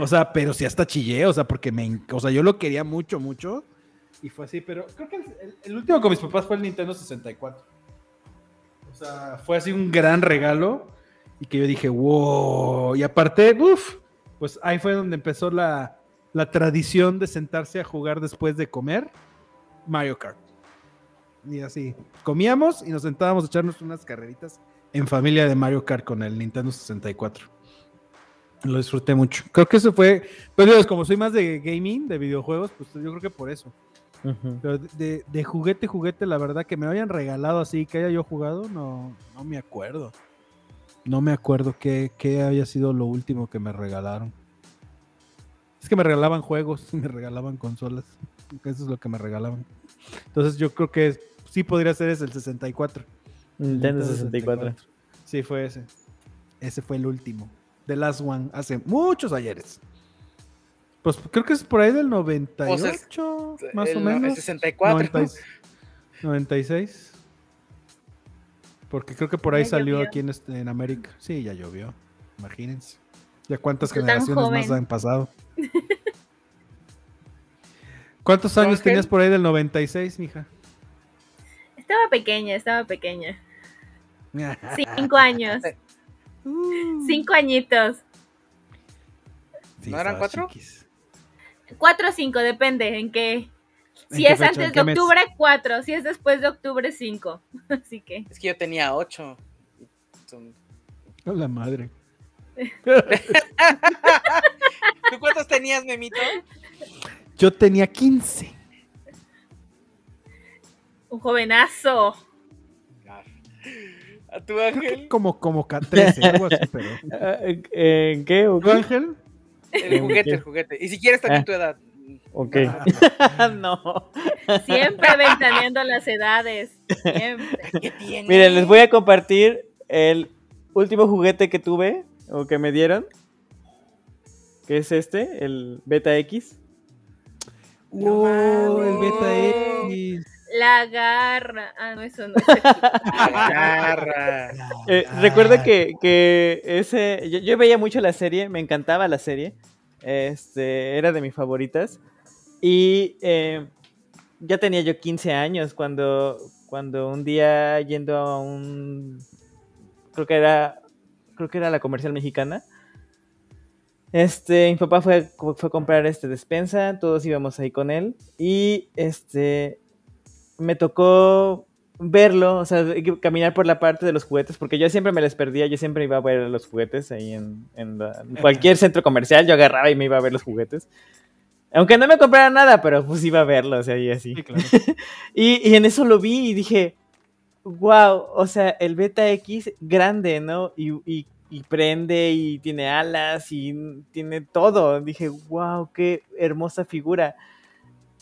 O sea, pero sí hasta chillé, o sea, porque me, o sea, yo lo quería mucho, mucho y fue así, pero creo que el, último con mis papás fue el Nintendo 64. O sea, fue así un gran regalo y que yo dije, wow. Y aparte, uff, pues ahí fue donde empezó la, la tradición de sentarse a jugar después de comer Mario Kart. Y así, comíamos y nos sentábamos a echarnos unas carreritas en familia de Mario Kart con el Nintendo 64. Lo disfruté mucho. Creo que eso fue, pues digo, como soy más de gaming, de videojuegos, pues yo creo que por eso. Pero de, de- juguete, juguete, la verdad que me hayan regalado así, que haya yo jugado, no, no me acuerdo. No me acuerdo qué, qué haya sido lo último que me regalaron. Es que me regalaban juegos, me regalaban consolas. Eso es lo que me regalaban. Entonces yo creo que sí podría ser ese, el 64. El Nintendo 64. Sí, fue ese. Ese fue el último. The Last One, hace muchos ayeres. Pues creo que es por ahí del 98, más el o no- el menos. 64. 90 96. Porque creo que por ahí Ya salió llovió. aquí en, este- en América. Sí, ya llovió. Imagínense. Ya cuántas generaciones más han pasado. ¿Cuántos años tenías por ahí del 96, mija? Estaba pequeña, estaba pequeña. Cinco años. Cinco añitos. Sí, ¿No eran cuatro? chiquis. Cuatro o cinco, depende en qué. ¿En Si qué es fecha? antes ¿En de qué mes? octubre, cuatro. Si es después de octubre, cinco. Así que. Es que yo tenía ocho. Son- A la madre. ¿Tú cuántos tenías, Memito? Yo tenía 15. Un jovenazo. ¿A tu ángel? como, como ca- 13, algo así, pero. Ah, ¿En qué? ¿O ¿Tu qué? ángel? El juguete, el juguete. Y si quieres también Ah. tu edad. Ok. no. Siempre ventaneando las edades. Siempre. ¿Qué tiene? Miren, les voy a compartir el último juguete que tuve o que me dieron. Que es este, el Beta X. ¡Wow! El. Beta X. La garra. Ah, no, eso no. Agarra. Eh, Ah. recuerdo que, que ese. Yo, yo veía mucho la serie, me encantaba la serie. Este, era de mis favoritas. Y eh, ya tenía yo 15 años cuando, cuando un día yendo a un. Creo que era. Creo que era la comercial mexicana. Este, mi papá fue, fue a comprar este despensa, todos íbamos ahí con él. Y este. Me tocó verlo, o sea, caminar por la parte de los juguetes, porque yo siempre me les perdía, yo siempre iba a ver los juguetes ahí en, en la- en cualquier centro comercial, yo agarraba y me iba a ver los juguetes. Aunque no me comprara nada, pero pues iba a verlos ahí así. Sí, claro. Y, y en eso lo vi y dije, wow, o sea, el Beta X grande, ¿no? Y, y- y prende y tiene alas y tiene todo. Dije, wow, qué hermosa figura.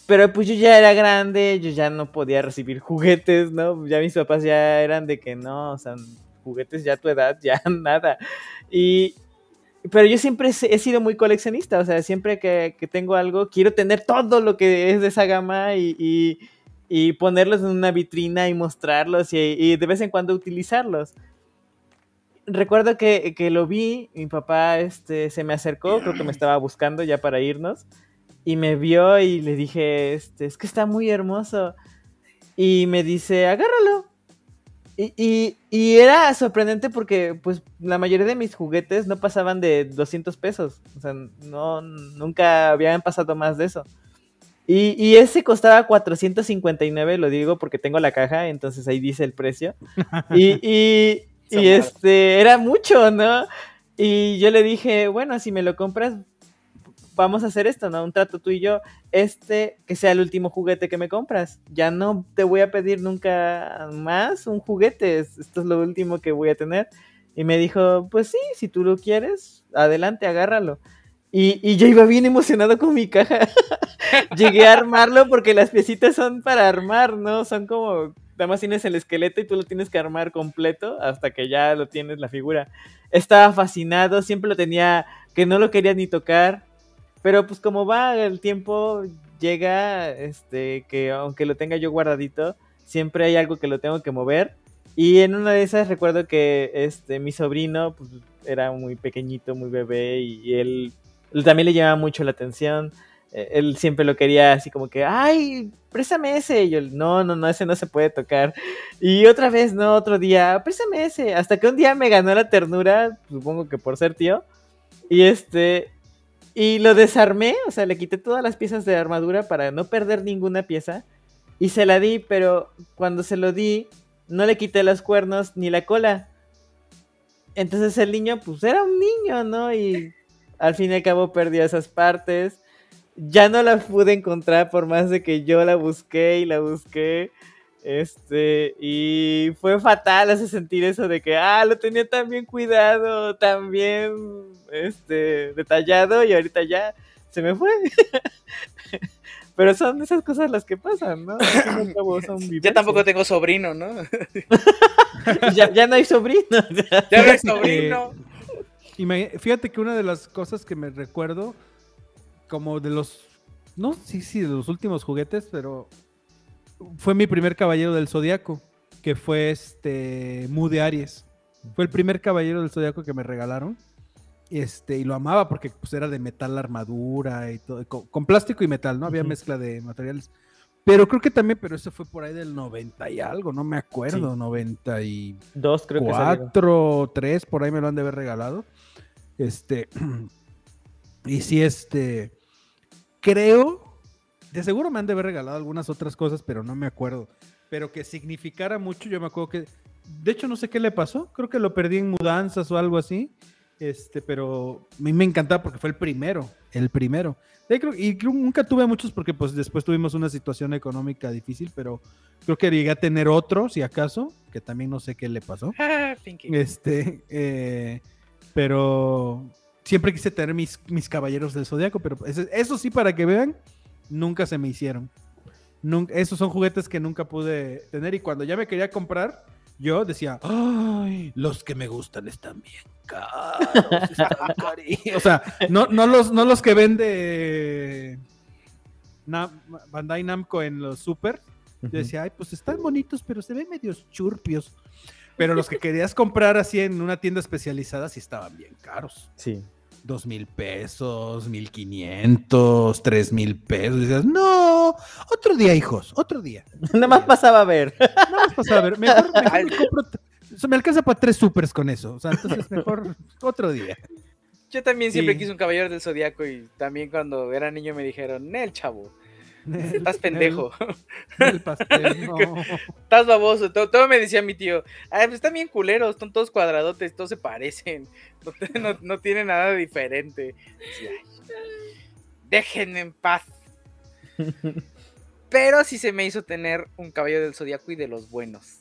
Pero pues yo ya era grande, yo ya no podía recibir juguetes, ¿no? Ya mis papás ya eran de que no, o sea, juguetes ya a tu edad, ya nada. Y, pero yo siempre he sido muy coleccionista, o sea, siempre que, que tengo algo, quiero tener todo lo que es de esa gama y, y- y ponerlos en una vitrina y mostrarlos y, y de vez en cuando utilizarlos. Recuerdo que, que lo vi, mi papá este, se me acercó, creo que me estaba buscando ya para irnos, y me vio y le dije, este, es que está muy hermoso. Y me dice, agárralo. Y, y- y era sorprendente porque, pues, la mayoría de mis juguetes no pasaban de 200 pesos. O sea, no, nunca habían pasado más de eso. Y, y ese costaba 459, lo digo porque tengo la caja, entonces ahí dice el precio. Y, y, y este, era mucho, ¿no? Y yo le dije, bueno, si me lo compras, vamos a hacer esto, ¿no? Un trato tú y yo, este que sea el último juguete que me compras. Ya no te voy a pedir nunca más un juguete, es- esto es lo último que voy a tener. Y me dijo, pues sí, si tú lo quieres, adelante, agárralo. Y, y yo iba bien emocionado con mi caja. Llegué a armarlo porque las piecitas son para armar, ¿no? Son como, nada más tienes el esqueleto y tú lo tienes que armar completo hasta que ya lo tienes la figura. Estaba fascinado, siempre lo tenía, que no lo quería ni tocar. Pero pues como va el tiempo, llega, este, que aunque lo tenga yo guardadito, siempre hay algo que lo tengo que mover. Y en una de esas recuerdo que este, mi sobrino pues, era muy pequeñito, muy bebé, y él, también le llamaba mucho la atención. Eh, Él siempre lo quería así como que, ay, préstame ese. Y yo, no, no, no, ese no se puede tocar. Y otra vez, no, otro día, préstame ese. Hasta que un día me ganó la ternura, supongo que por ser tío. Y este, y lo desarmé, o sea, le quité todas las piezas de armadura para no perder ninguna pieza. Y se la di, pero cuando se lo di, no le quité los cuernos ni la cola. Entonces el niño, pues era un niño, ¿no? Y al fin y al cabo perdió esas partes. Ya no la pude encontrar por más de que yo la busqué y la busqué. Este, y fue fatal hace sentir eso de que, ah, lo tenía tan bien cuidado, tan bien, este, detallado y ahorita ya se me fue. Pero son esas cosas las que pasan, ¿no? Al fin y al cabo son Yo vivencias. tampoco tengo sobrino, ¿no? ya, ya no hay sobrinos. Ya no Fíjate sobrino. Imagi- Fíjate que una de las cosas que me recuerdo, como de los, no sí, sí, de los últimos juguetes, pero fue mi primer caballero del zodiaco, que fue este Mu de Aries. Fue el primer caballero del zodiaco que me regalaron. Este, y lo amaba porque pues, era de metal la armadura y todo, con, con plástico y metal, ¿no? Había mezcla de materiales. Pero creo que también, pero eso fue por ahí del 90 y algo, no me acuerdo, 94 Dos creo que salieron. o 3, por ahí me lo han de haber regalado. Este, y sí, este, creo, de seguro me han de haber regalado algunas otras cosas, pero no me acuerdo. Pero que significara mucho, yo me acuerdo que, de hecho no sé qué le pasó, creo que lo perdí en mudanzas o algo así. Este, pero a mí me encantaba porque fue el primero, el primero. De ahí creo- y creo- nunca tuve muchos porque pues después tuvimos una situación económica difícil, pero creo que llegué a tener otro, si acaso, que también no sé qué le pasó. Este, eh, pero siempre quise tener mis, mis caballeros del zodiaco, pero eso, eso sí, para que vean, nunca se me hicieron. Nunca, esos son juguetes que nunca pude tener y cuando ya me quería comprar, yo decía, ay, los que me gustan están bien caros. están cari-". o sea, no, no, los, no los que vende Nam- Bandai Namco en los super. Yo decía, ay, pues están bonitos, pero se ven medios churpios. Pero los que querías comprar así en una tienda especializada sí estaban bien caros. Sí. Dos mil pesos, mil quinientos, tres mil pesos. Y decías, no, otro día, hijos, otro día. Nada más pasaba a ver. Nada más pasaba a ver, mejor, mejor me compro o sea, me alcanza para tres supers con eso. O sea, entonces mejor otro día. Yo también siempre Sí. quise un caballero del zodiaco y también cuando era niño me dijeron, Nel, chavo, estás pendejo, El, el pastel, no. estás baboso. Todo, todo me decía mi tío, ay, pues están bien culeros, están todos cuadradotes, todos se parecen, no, no- no tienen nada diferente. Decía, "Ay, déjenme en paz. Pero sí se me hizo tener un caballero del zodiaco y de los buenos.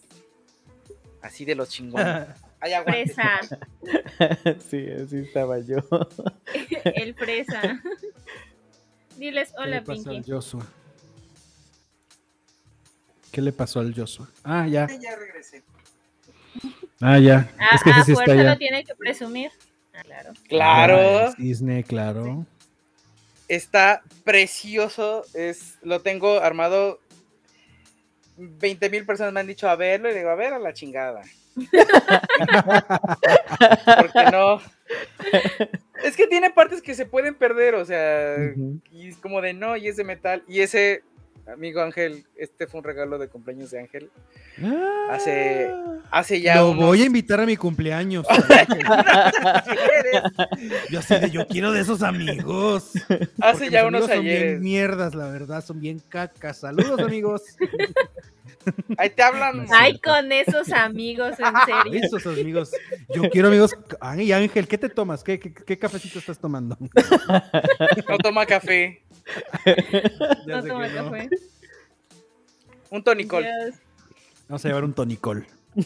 Así de los chingones. Ay. Fresa. sí, así estaba yo. El fresa. Diles ¿Qué hola, le pasó Pinky. al Joshua? ¿Qué le pasó al Joshua? Ah, ya. Ya regresé. Ah, ya. Ah, es que ah, ese sí está fuerza ya. lo tiene que presumir. Ah, claro. Claro. Ah, cisne, claro. Está precioso. Es, lo tengo armado. 20 mil personas me han dicho a verlo y digo, a ver a la chingada. Porque no. Es que tiene partes que se pueden perder, o sea, y es como de no, y es de metal. Y ese, amigo Ángel, este fue un regalo de cumpleaños de Ángel. Hace- Hace ya Lo unos- voy a invitar a mi cumpleaños. si quieres, yo así de, yo quiero de esos amigos. hace ya unos amigos Son bien ayeres. mierdas, la verdad, son bien cacas. Saludos, amigos. Ahí te hablan. Ay, con esos amigos, en serio. Esos amigos. Yo quiero amigos. Ay, Ángel, ¿qué te tomas? ¿Qué, qué, qué cafecito estás tomando? No toma café. Ya No sé toma que no. café. Un tonicol. Dios. Vamos a llevar un tonicol.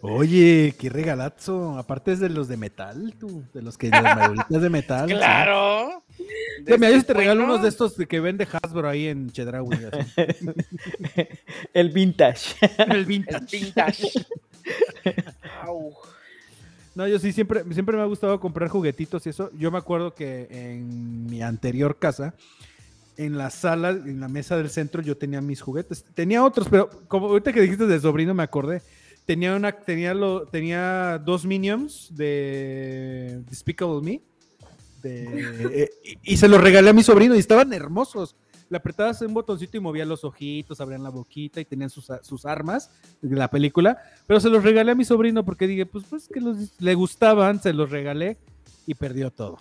Oye, qué regalazo. Aparte es de los de metal, tú. De los que las maduritas de metal. sí. Claro. Sí te Bueno, regalo unos de estos de que vende Hasbro ahí en Chedraui. El vintage. El El vintage. vintage. Au. No, yo sí siempre, siempre me ha gustado comprar juguetitos y eso. Yo me acuerdo que en mi anterior casa, en la sala, en la mesa del centro, yo tenía mis juguetes. Tenía otros, pero como ahorita que dijiste de sobrino me acordé. Tenía una, tenía lo, tenía dos minions de Despicable Me. de- eh, y, y se los regalé a mi sobrino y estaban hermosos. Le apretabas un botoncito y movía los ojitos, abrían la boquita y tenían sus, sus armas de la película. Pero se los regalé a mi sobrino porque dije, pues, pues que los, le gustaban, se los regalé y perdió todo.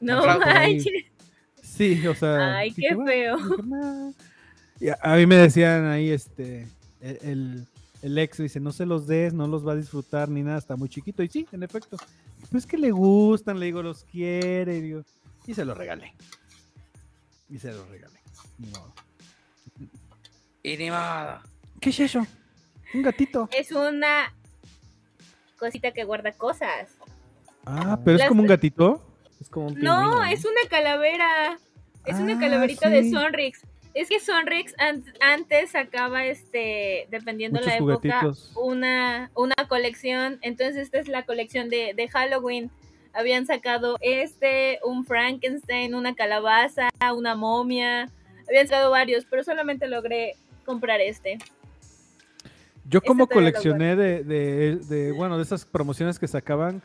No manches. Sí, o sea. Ay, qué feo. Y a, a mí me decían ahí, este, el, el, el ex dice, no se los des, no los va a disfrutar ni nada, está muy chiquito. Y sí, en efecto. Pues que le gustan, le digo, los quiere, y, digo, y se los regalé. Y se los regalé. Ni modo. Y ni modo. ¿Qué es eso? Un gatito. Es una cosita que guarda cosas. Ah, pero es como un gatito. Es como un No, es una calavera. Es una Ah, calaverita sí. de Sonrix. Es que Sonrix an- antes sacaba este, dependiendo Muchos la época, juguetitos. una, una colección. Entonces esta es la colección de, de Halloween. Habían sacado este, un Frankenstein, una calabaza, una momia. Habían sacado varios, pero solamente logré comprar este. Yo como lo coleccioné de, de, de, bueno, de esas promociones que sacaban,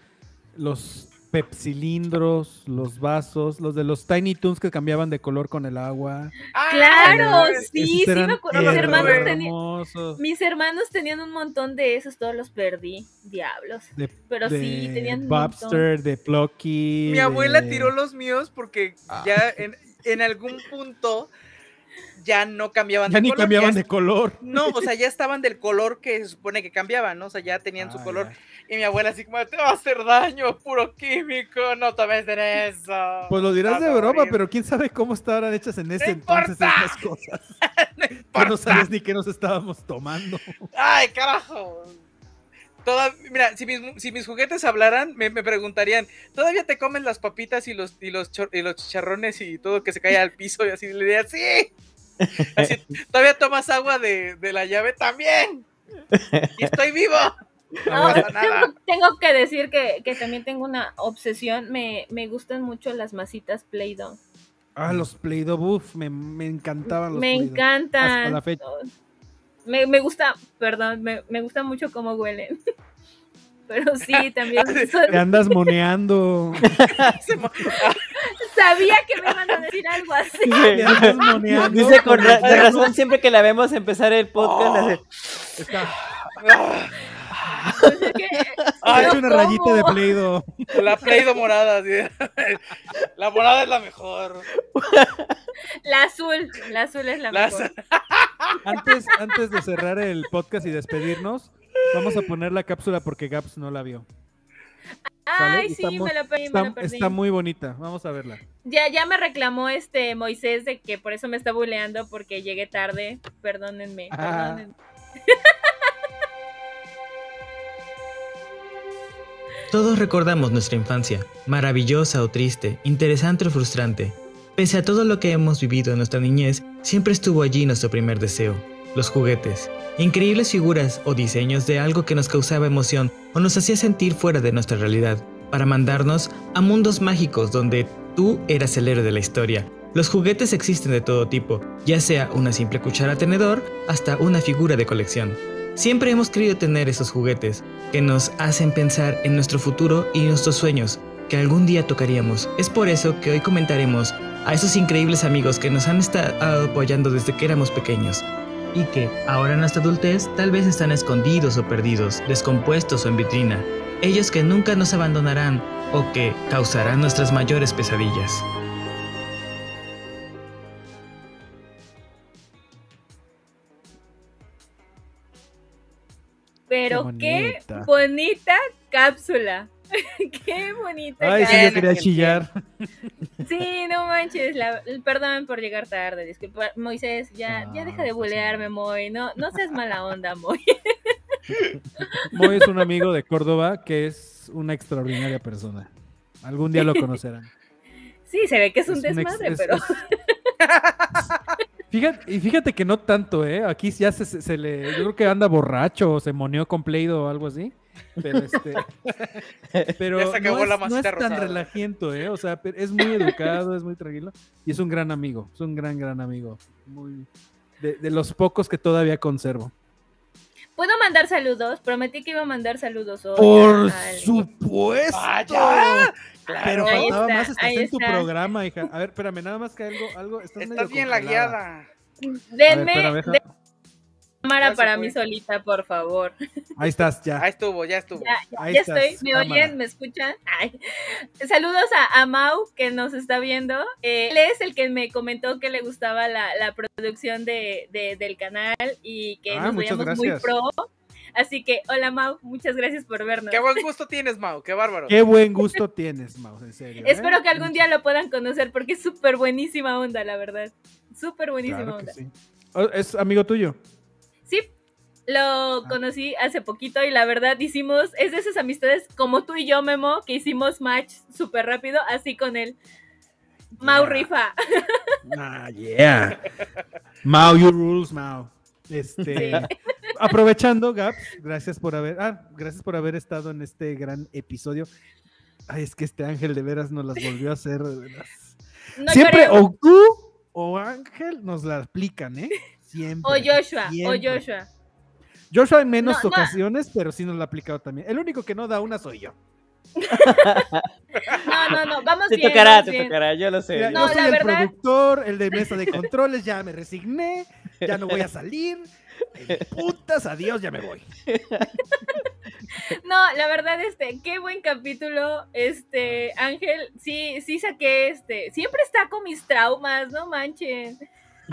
los pepsilindros, los vasos, los de los Tiny Toons que cambiaban de color con el agua. Ah, Claro, sí, sí me acuerdo. Mis hermanos, tenían, hermosos. mis hermanos tenían un montón de esos, todos los perdí. Diablos. De, Pero sí, tenían un montón. Bobster, de Plucky. Mi abuela de- tiró los míos porque Ah. ya en, en algún punto ya no cambiaban Ya de ni color. cambiaban ya- de color. No, o sea, ya estaban del color que se supone que cambiaban, ¿no? O sea, ya tenían su Ah, color. ya. Y mi abuela así como, te va a hacer daño, puro químico, no tomes de eso. Pues lo dirás de broma, morir". pero quién sabe cómo estaban hechas en ese ¡No entonces importa! esas cosas. No no sabías ni qué nos estábamos tomando. Ay, carajo. Toda, mira, si mis, si mis juguetes hablaran, me, me preguntarían, ¿todavía te comen las papitas y los, y, los chor- y los chicharrones y todo que se cae al piso? Y así le diría, sí. Así, ¿Todavía tomas agua de, de la llave? También. Y estoy vivo. No tengo, tengo que decir que, que también tengo una obsesión. Me, me gustan mucho las masitas Play-Doh. Ah, los Play-Doh, uff, me, me encantaban los Me encantan. Hasta la fecha. Me, me gusta, perdón, me, me gusta mucho cómo huelen. Pero sí, también son- Te andas moneando. Sabía que me iban a decir algo así. Te andas moneando. Dice con ra- porque- de razón siempre que la vemos empezar el podcast. Oh. hace- Está. Pues es que, Ay, no Hecho una rayita de. Play-Doh. La Play-Doh morada. así. La morada es la mejor. La azul, la azul es la Las- mejor. Antes, antes de cerrar el podcast y despedirnos, vamos a poner la cápsula porque Gaps no la vio. ¿sale? Ay, sí, me lo perdí, me Está, lo perdí. está muy bonita. Vamos a verla. Ya, ya me reclamó este Moisés de que por eso me está buleando porque llegué tarde. Perdónenme, Ah. perdónenme. Todos recordamos nuestra infancia, maravillosa o triste, interesante o frustrante. Pese a todo lo que hemos vivido en nuestra niñez, siempre estuvo allí nuestro primer deseo, los juguetes. Increíbles figuras o diseños de algo que nos causaba emoción o nos hacía sentir fuera de nuestra realidad, para mandarnos a mundos mágicos donde tú eras el héroe de la historia. Los juguetes existen de todo tipo, ya sea una simple cuchara tenedor hasta una figura de colección. Siempre hemos querido tener esos juguetes que nos hacen pensar en nuestro futuro y nuestros sueños que algún día tocaríamos. Es por eso que hoy comentaremos a esos increíbles amigos que nos han estado apoyando desde que éramos pequeños y que ahora en nuestra adultez tal vez están escondidos o perdidos, descompuestos o en vitrina. Ellos que nunca nos abandonarán o que causarán nuestras mayores pesadillas. Pero Qué qué bonita. bonita, cápsula. qué bonita Ay, sí, yo quería chillar. Sí, no manches, la, perdón por llegar tarde, disculpa, Moisés, ya, ya deja de bulearme, Moy, no, no seas mala onda, Moy. Moy es un amigo de Córdoba que es una extraordinaria persona. Algún día lo conocerán. Sí, se ve que es un Es un ex- desmadre, es- pero es- Fíjate, y fíjate que no tanto, ¿eh? Aquí ya se, se- se le. Yo creo que anda borracho o se moneó con Play-Doh o algo así. Pero este. Pero Ya se acabó no, la es, no es tan rosada. relajiento, ¿eh? O sea, es muy educado, es muy tranquilo. Y es un gran amigo. Es un gran, gran amigo. Muy. De, de los pocos que todavía conservo. ¿puedo mandar saludos? Prometí que iba a mandar saludos hoy. ¡Por al- supuesto! ¡Vaya! Pero faltaba está, más, estás en tu programa, hija. A ver, espérame, nada más que algo, algo. Estás, medio Estás bien lagueada. Denme cámara para fue. mí solita, por favor. Ahí estás, ya. Ahí estuvo, ya estuvo. Ya, ya, Ahí ya estás, estoy, ¿me cámara. oyen? ¿Me escuchan? Ay. Saludos a, a Mau, que nos está viendo. Eh, él es el que me comentó que le gustaba la, la producción de, de- del canal y que Ah, nos veíamos muy pro. Así que, hola Mau, muchas gracias por vernos. Qué buen gusto tienes, Mau, qué bárbaro. Qué buen gusto tienes, Mau, en serio. ¿eh? Espero que algún día lo puedan conocer porque es súper buenísima onda, la verdad. Súper buenísima Claro que onda. sí. Oh, ¿Es amigo tuyo? Sí, Ah. lo conocí hace poquito y la verdad hicimos, es de esas amistades como tú y yo, Memo, que hicimos match súper rápido, así con él. Mau Yeah. Rifa. Ah, yeah. Mau, you rules, Mau. Este, aprovechando, Gaps, gracias por haber, ah, gracias por haber estado en este gran episodio. Ay, es que este Ángel de veras nos las volvió a hacer. de veras. No Siempre o tú o Ángel nos la aplican, ¿eh? Siempre. O Joshua, o. Joshua. Joshua en menos No, no. ocasiones, pero sí nos la ha aplicado también. El único que no da una soy yo. No, no, no, vamos Te bien. tocará, vamos te bien. tocará, yo lo sé. Mira, yo No, yo lo soy la el verdad- productor, el de mesa de controles, ya me resigné, ya no voy a salir. Putas, adiós, ya me voy. No, la verdad, este, qué buen capítulo. Este, Ángel, sí, sí saqué este. Siempre está con mis traumas, no manchen.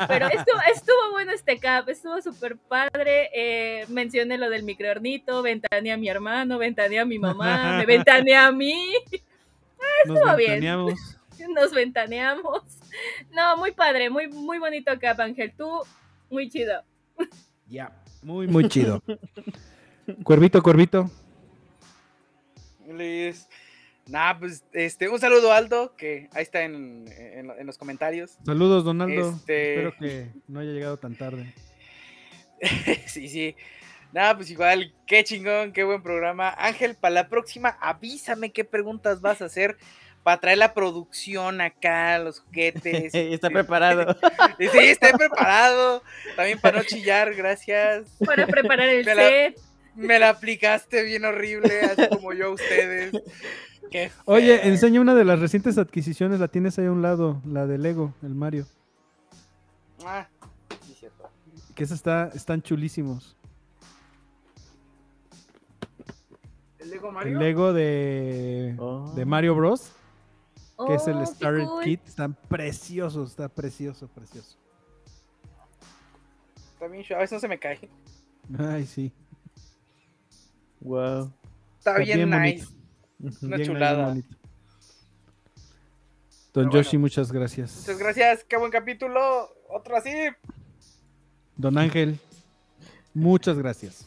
Pero estuvo, estuvo bueno este cap, estuvo súper padre. Eh, mencioné lo del microornito, ventaneé a mi hermano, ventaneé a mi mamá, me ventaneé a mí, Nos Estuvo bien. nos ventaneamos. No, muy padre, muy, muy bonito cap, Ángel. Tú, muy chido. Ya, muy, muy chido. Cuervito, cuervito. Liz. Nah, pues este, un saludo Aldo, que ahí está en, en- en los comentarios. Saludos, Donaldo. Este- Espero que no haya llegado tan tarde. sí, sí. Nada, pues igual, qué chingón, qué buen programa. Ángel, para la próxima, avísame qué preguntas vas a hacer para traer la producción acá, los juguetes. Está preparado. Sí, sí, estoy preparado. También para no chillar, gracias. Para preparar el Me la- set. Me la aplicaste bien horrible, así como yo a ustedes. Qué Oye, enseña una de las recientes adquisiciones, la tienes ahí a un lado, la de Lego, el Mario. Ah, sí, cierto. Que esa está, están chulísimos. ¿El Lego El Mario? Lego de, Oh. de Mario Bros, que es el Oh, Starter cool. Kit, están preciosos, está precioso, precioso. También, a veces no se me cae. Ay, sí. Wow. Está Está bien, bien nice. bonito. Una Bien, chulada. Don Pero Yoshi, bueno. muchas gracias. Muchas gracias, qué buen capítulo. Otro así. Don Ángel, muchas gracias.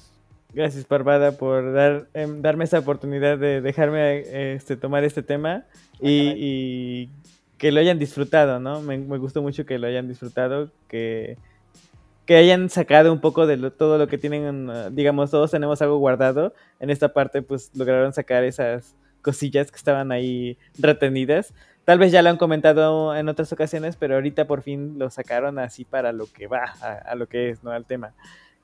Gracias, Parvada, por dar, em, darme esa oportunidad de dejarme eh, este, tomar este tema y, que lo hayan disfrutado, ¿no? Me, me gustó mucho que lo hayan disfrutado, que, que hayan sacado un poco de lo- todo lo que tienen, eh, digamos, todos tenemos algo guardado. En esta parte, pues lograron sacar esas cosillas que estaban ahí retenidas. Tal vez ya lo han comentado en otras ocasiones, pero ahorita por fin lo sacaron así para lo que va, a, a lo que es, ¿no? Al tema.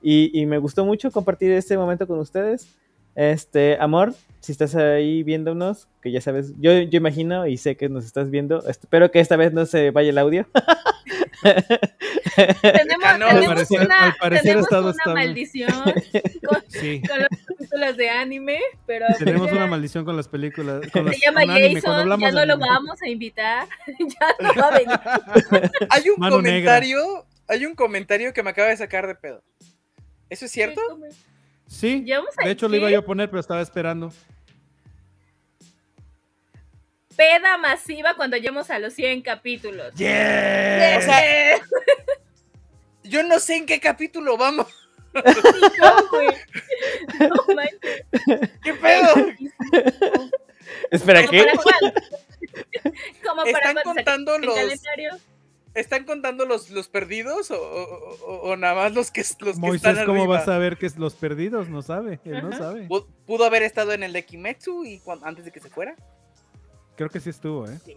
Y, y me gustó mucho compartir este momento con ustedes. Este, amor, si estás ahí viéndonos, que ya sabes, yo, yo imagino y sé que nos estás viendo. Espero que esta vez no se vaya el audio. Tenemos, al tenemos parecer- una, al parecer tenemos una maldición con, Sí. con los películas de anime, pero Tenemos una maldición con las películas. Con las, se llama Jason, hablamos ya no lo anime. vamos a invitar, ya no va a venir. Hay un Mano comentario, hay un comentario que me acaba de sacar de pedo. ¿Eso es cierto? Sí, ¿Llevamos a de hecho lo iba yo a poner, pero estaba esperando. Peda masiva cuando lleguemos a los 100 capítulos. ¡Yeah! O sea, yo no sé en qué capítulo vamos. No, güey. No manches. ¿Qué pedo? Espera, ¿Como ¿qué? Como para ¿Están contando ¿En los, calendario? ¿Están contando los, los perdidos o, o- nada más los que, los que Moisés, están ¿cómo arriba? vas a ver que es los perdidos? No sabe, él no sabe. Pu- ¿Pudo haber estado en el de Kimetsu y antes de que se fuera? Creo que sí estuvo, ¿eh? Sí.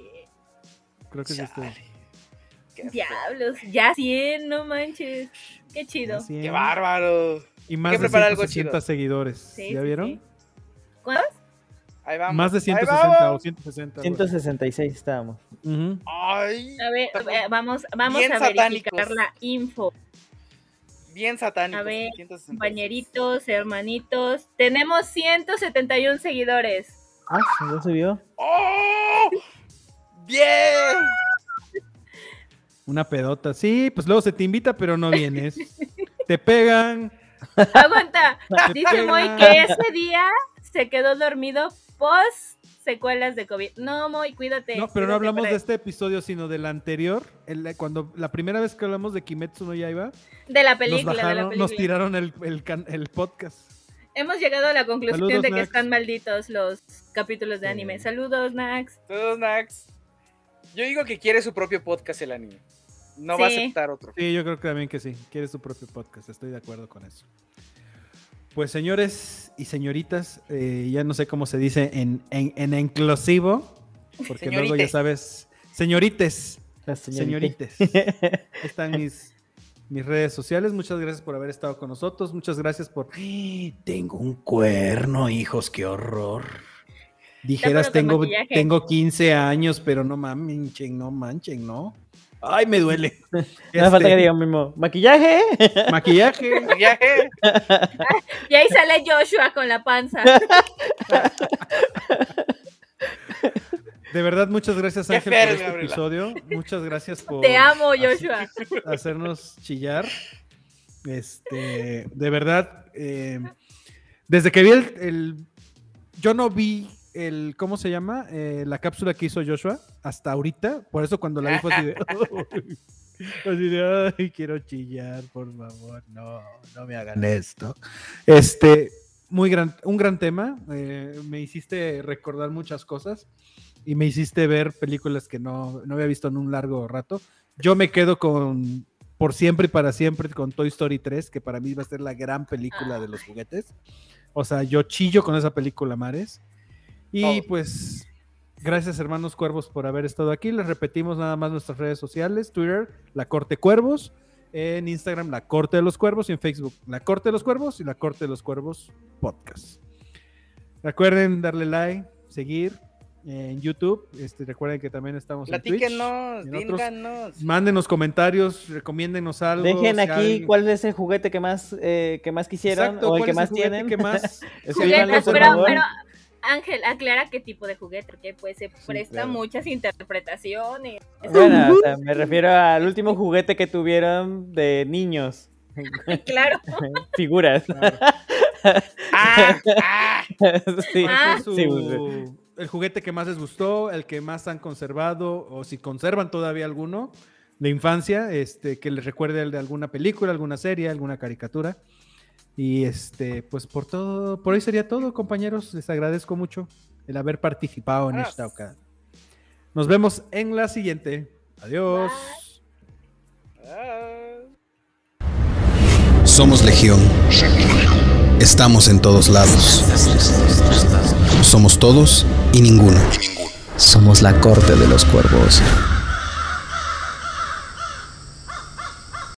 Creo que sí estuvo. Feo. Diablos, ya 100, no manches. Qué chido. Qué bárbaro. Y más de preparar algo 160 chido. seguidores. Sí, ¿Ya sí, vieron? sí. ¿Cuántos? Ahí vamos. Más de ahí 160 vamos. o 160. algo así. 166 estábamos. Ujú. Ay, A ver, ver, vamos, vamos a verificar satánicos. la info. bien satánico. A ver, 166. Compañeritos, hermanitos. Tenemos 171 seguidores. Ah, ¿ya subió? ¡Oh! ¡Bien! Una pedota. Sí, pues luego se te invita, pero no vienes. te pegan. Aguanta. Dice. Moy que ese día se quedó dormido post secuelas de COVID. No, Moy, cuídate. No, pero no hablamos de este episodio, sino del anterior. el- cuando la primera vez que hablamos de Kimetsu no Yaiba, De la nos película, de la película. nos tiraron el, el can- el podcast. Hemos llegado a la conclusión Saludos, de que Nax. están malditos los capítulos de Sí. anime. Saludos, Nax. Todos Nax. Yo digo que quiere su propio podcast el anime. No va a aceptar otro. Sí, yo creo que también que sí. Quiere su propio podcast. Estoy de acuerdo con eso. Pues señores y señoritas, eh, ya no sé cómo se dice en, en, en inclusivo, porque luego ya sabes, señorites, La señorita. señorites. Están mis, mis redes sociales. Muchas gracias por haber estado con nosotros. Muchas gracias por... ¡Ah! Tengo un cuerno, hijos, qué horror. dijeras, tengo, maquillaje. tengo 15 años, pero no manchen, no manchen, ¿no? Ay, me duele. No me falta que Este, diga mismo. ¿Maquillaje? Maquillaje. Viaje. Y ahí sale Joshua con la panza. De verdad, muchas gracias, Qué Ángel, por este Gabriela. episodio. Muchas gracias por Te amo, hacer- Joshua. hacernos chillar. Este, de verdad, eh, desde que vi el, el- Yo no vi el. ¿Cómo se llama? Eh, la cápsula que hizo Joshua hasta ahorita. Por eso cuando la vi fue así de. así de, ay, quiero chillar, por favor. No, no me hagan esto. Este, muy gran, un gran tema. eh, me hiciste recordar muchas cosas y me hiciste ver películas que no, no había visto en un largo rato. Yo me quedo con por siempre y para siempre con Toy Story 3, que para mí va a ser la gran película de los juguetes. O sea, yo chillo con esa película, Mares. Y pues, gracias hermanos cuervos por haber estado aquí. Les repetimos nada más nuestras redes sociales, Twitter, La Corte Cuervos, en Instagram, La Corte de los Cuervos, y en Facebook, La Corte de los Cuervos y La Corte de los Cuervos Podcast. Recuerden darle like, seguir en YouTube. Este, recuerden que también estamos en Twitch. Platíquenos, en otros. díganos. Mándenos comentarios, recomiéndennos algo. Dejen si aquí alguien- cuál es el juguete que más, eh, que más quisieron Exacto, o el ¿cuál que más tienen. que más- pero, Ángel, aclara qué tipo de juguete, porque pues se presta claro. muchas interpretaciones. Bueno, o sea, me refiero al último juguete que tuvieron de niños. Claro. Figuras. Ah, ah, sí, Ah. ¿Cuál fue sí, su- el juguete que más les gustó, el que más han conservado, o si conservan todavía alguno de infancia, este, que les recuerde el de alguna película, alguna serie, alguna caricatura. Y este, pues por todo, por hoy sería todo, compañeros. Les agradezco mucho el haber participado en esta ocasión. Nos vemos en la siguiente. Adiós. Somos Legión. Estamos en todos lados. Somos todos y ninguno. Somos la corte de los cuervos.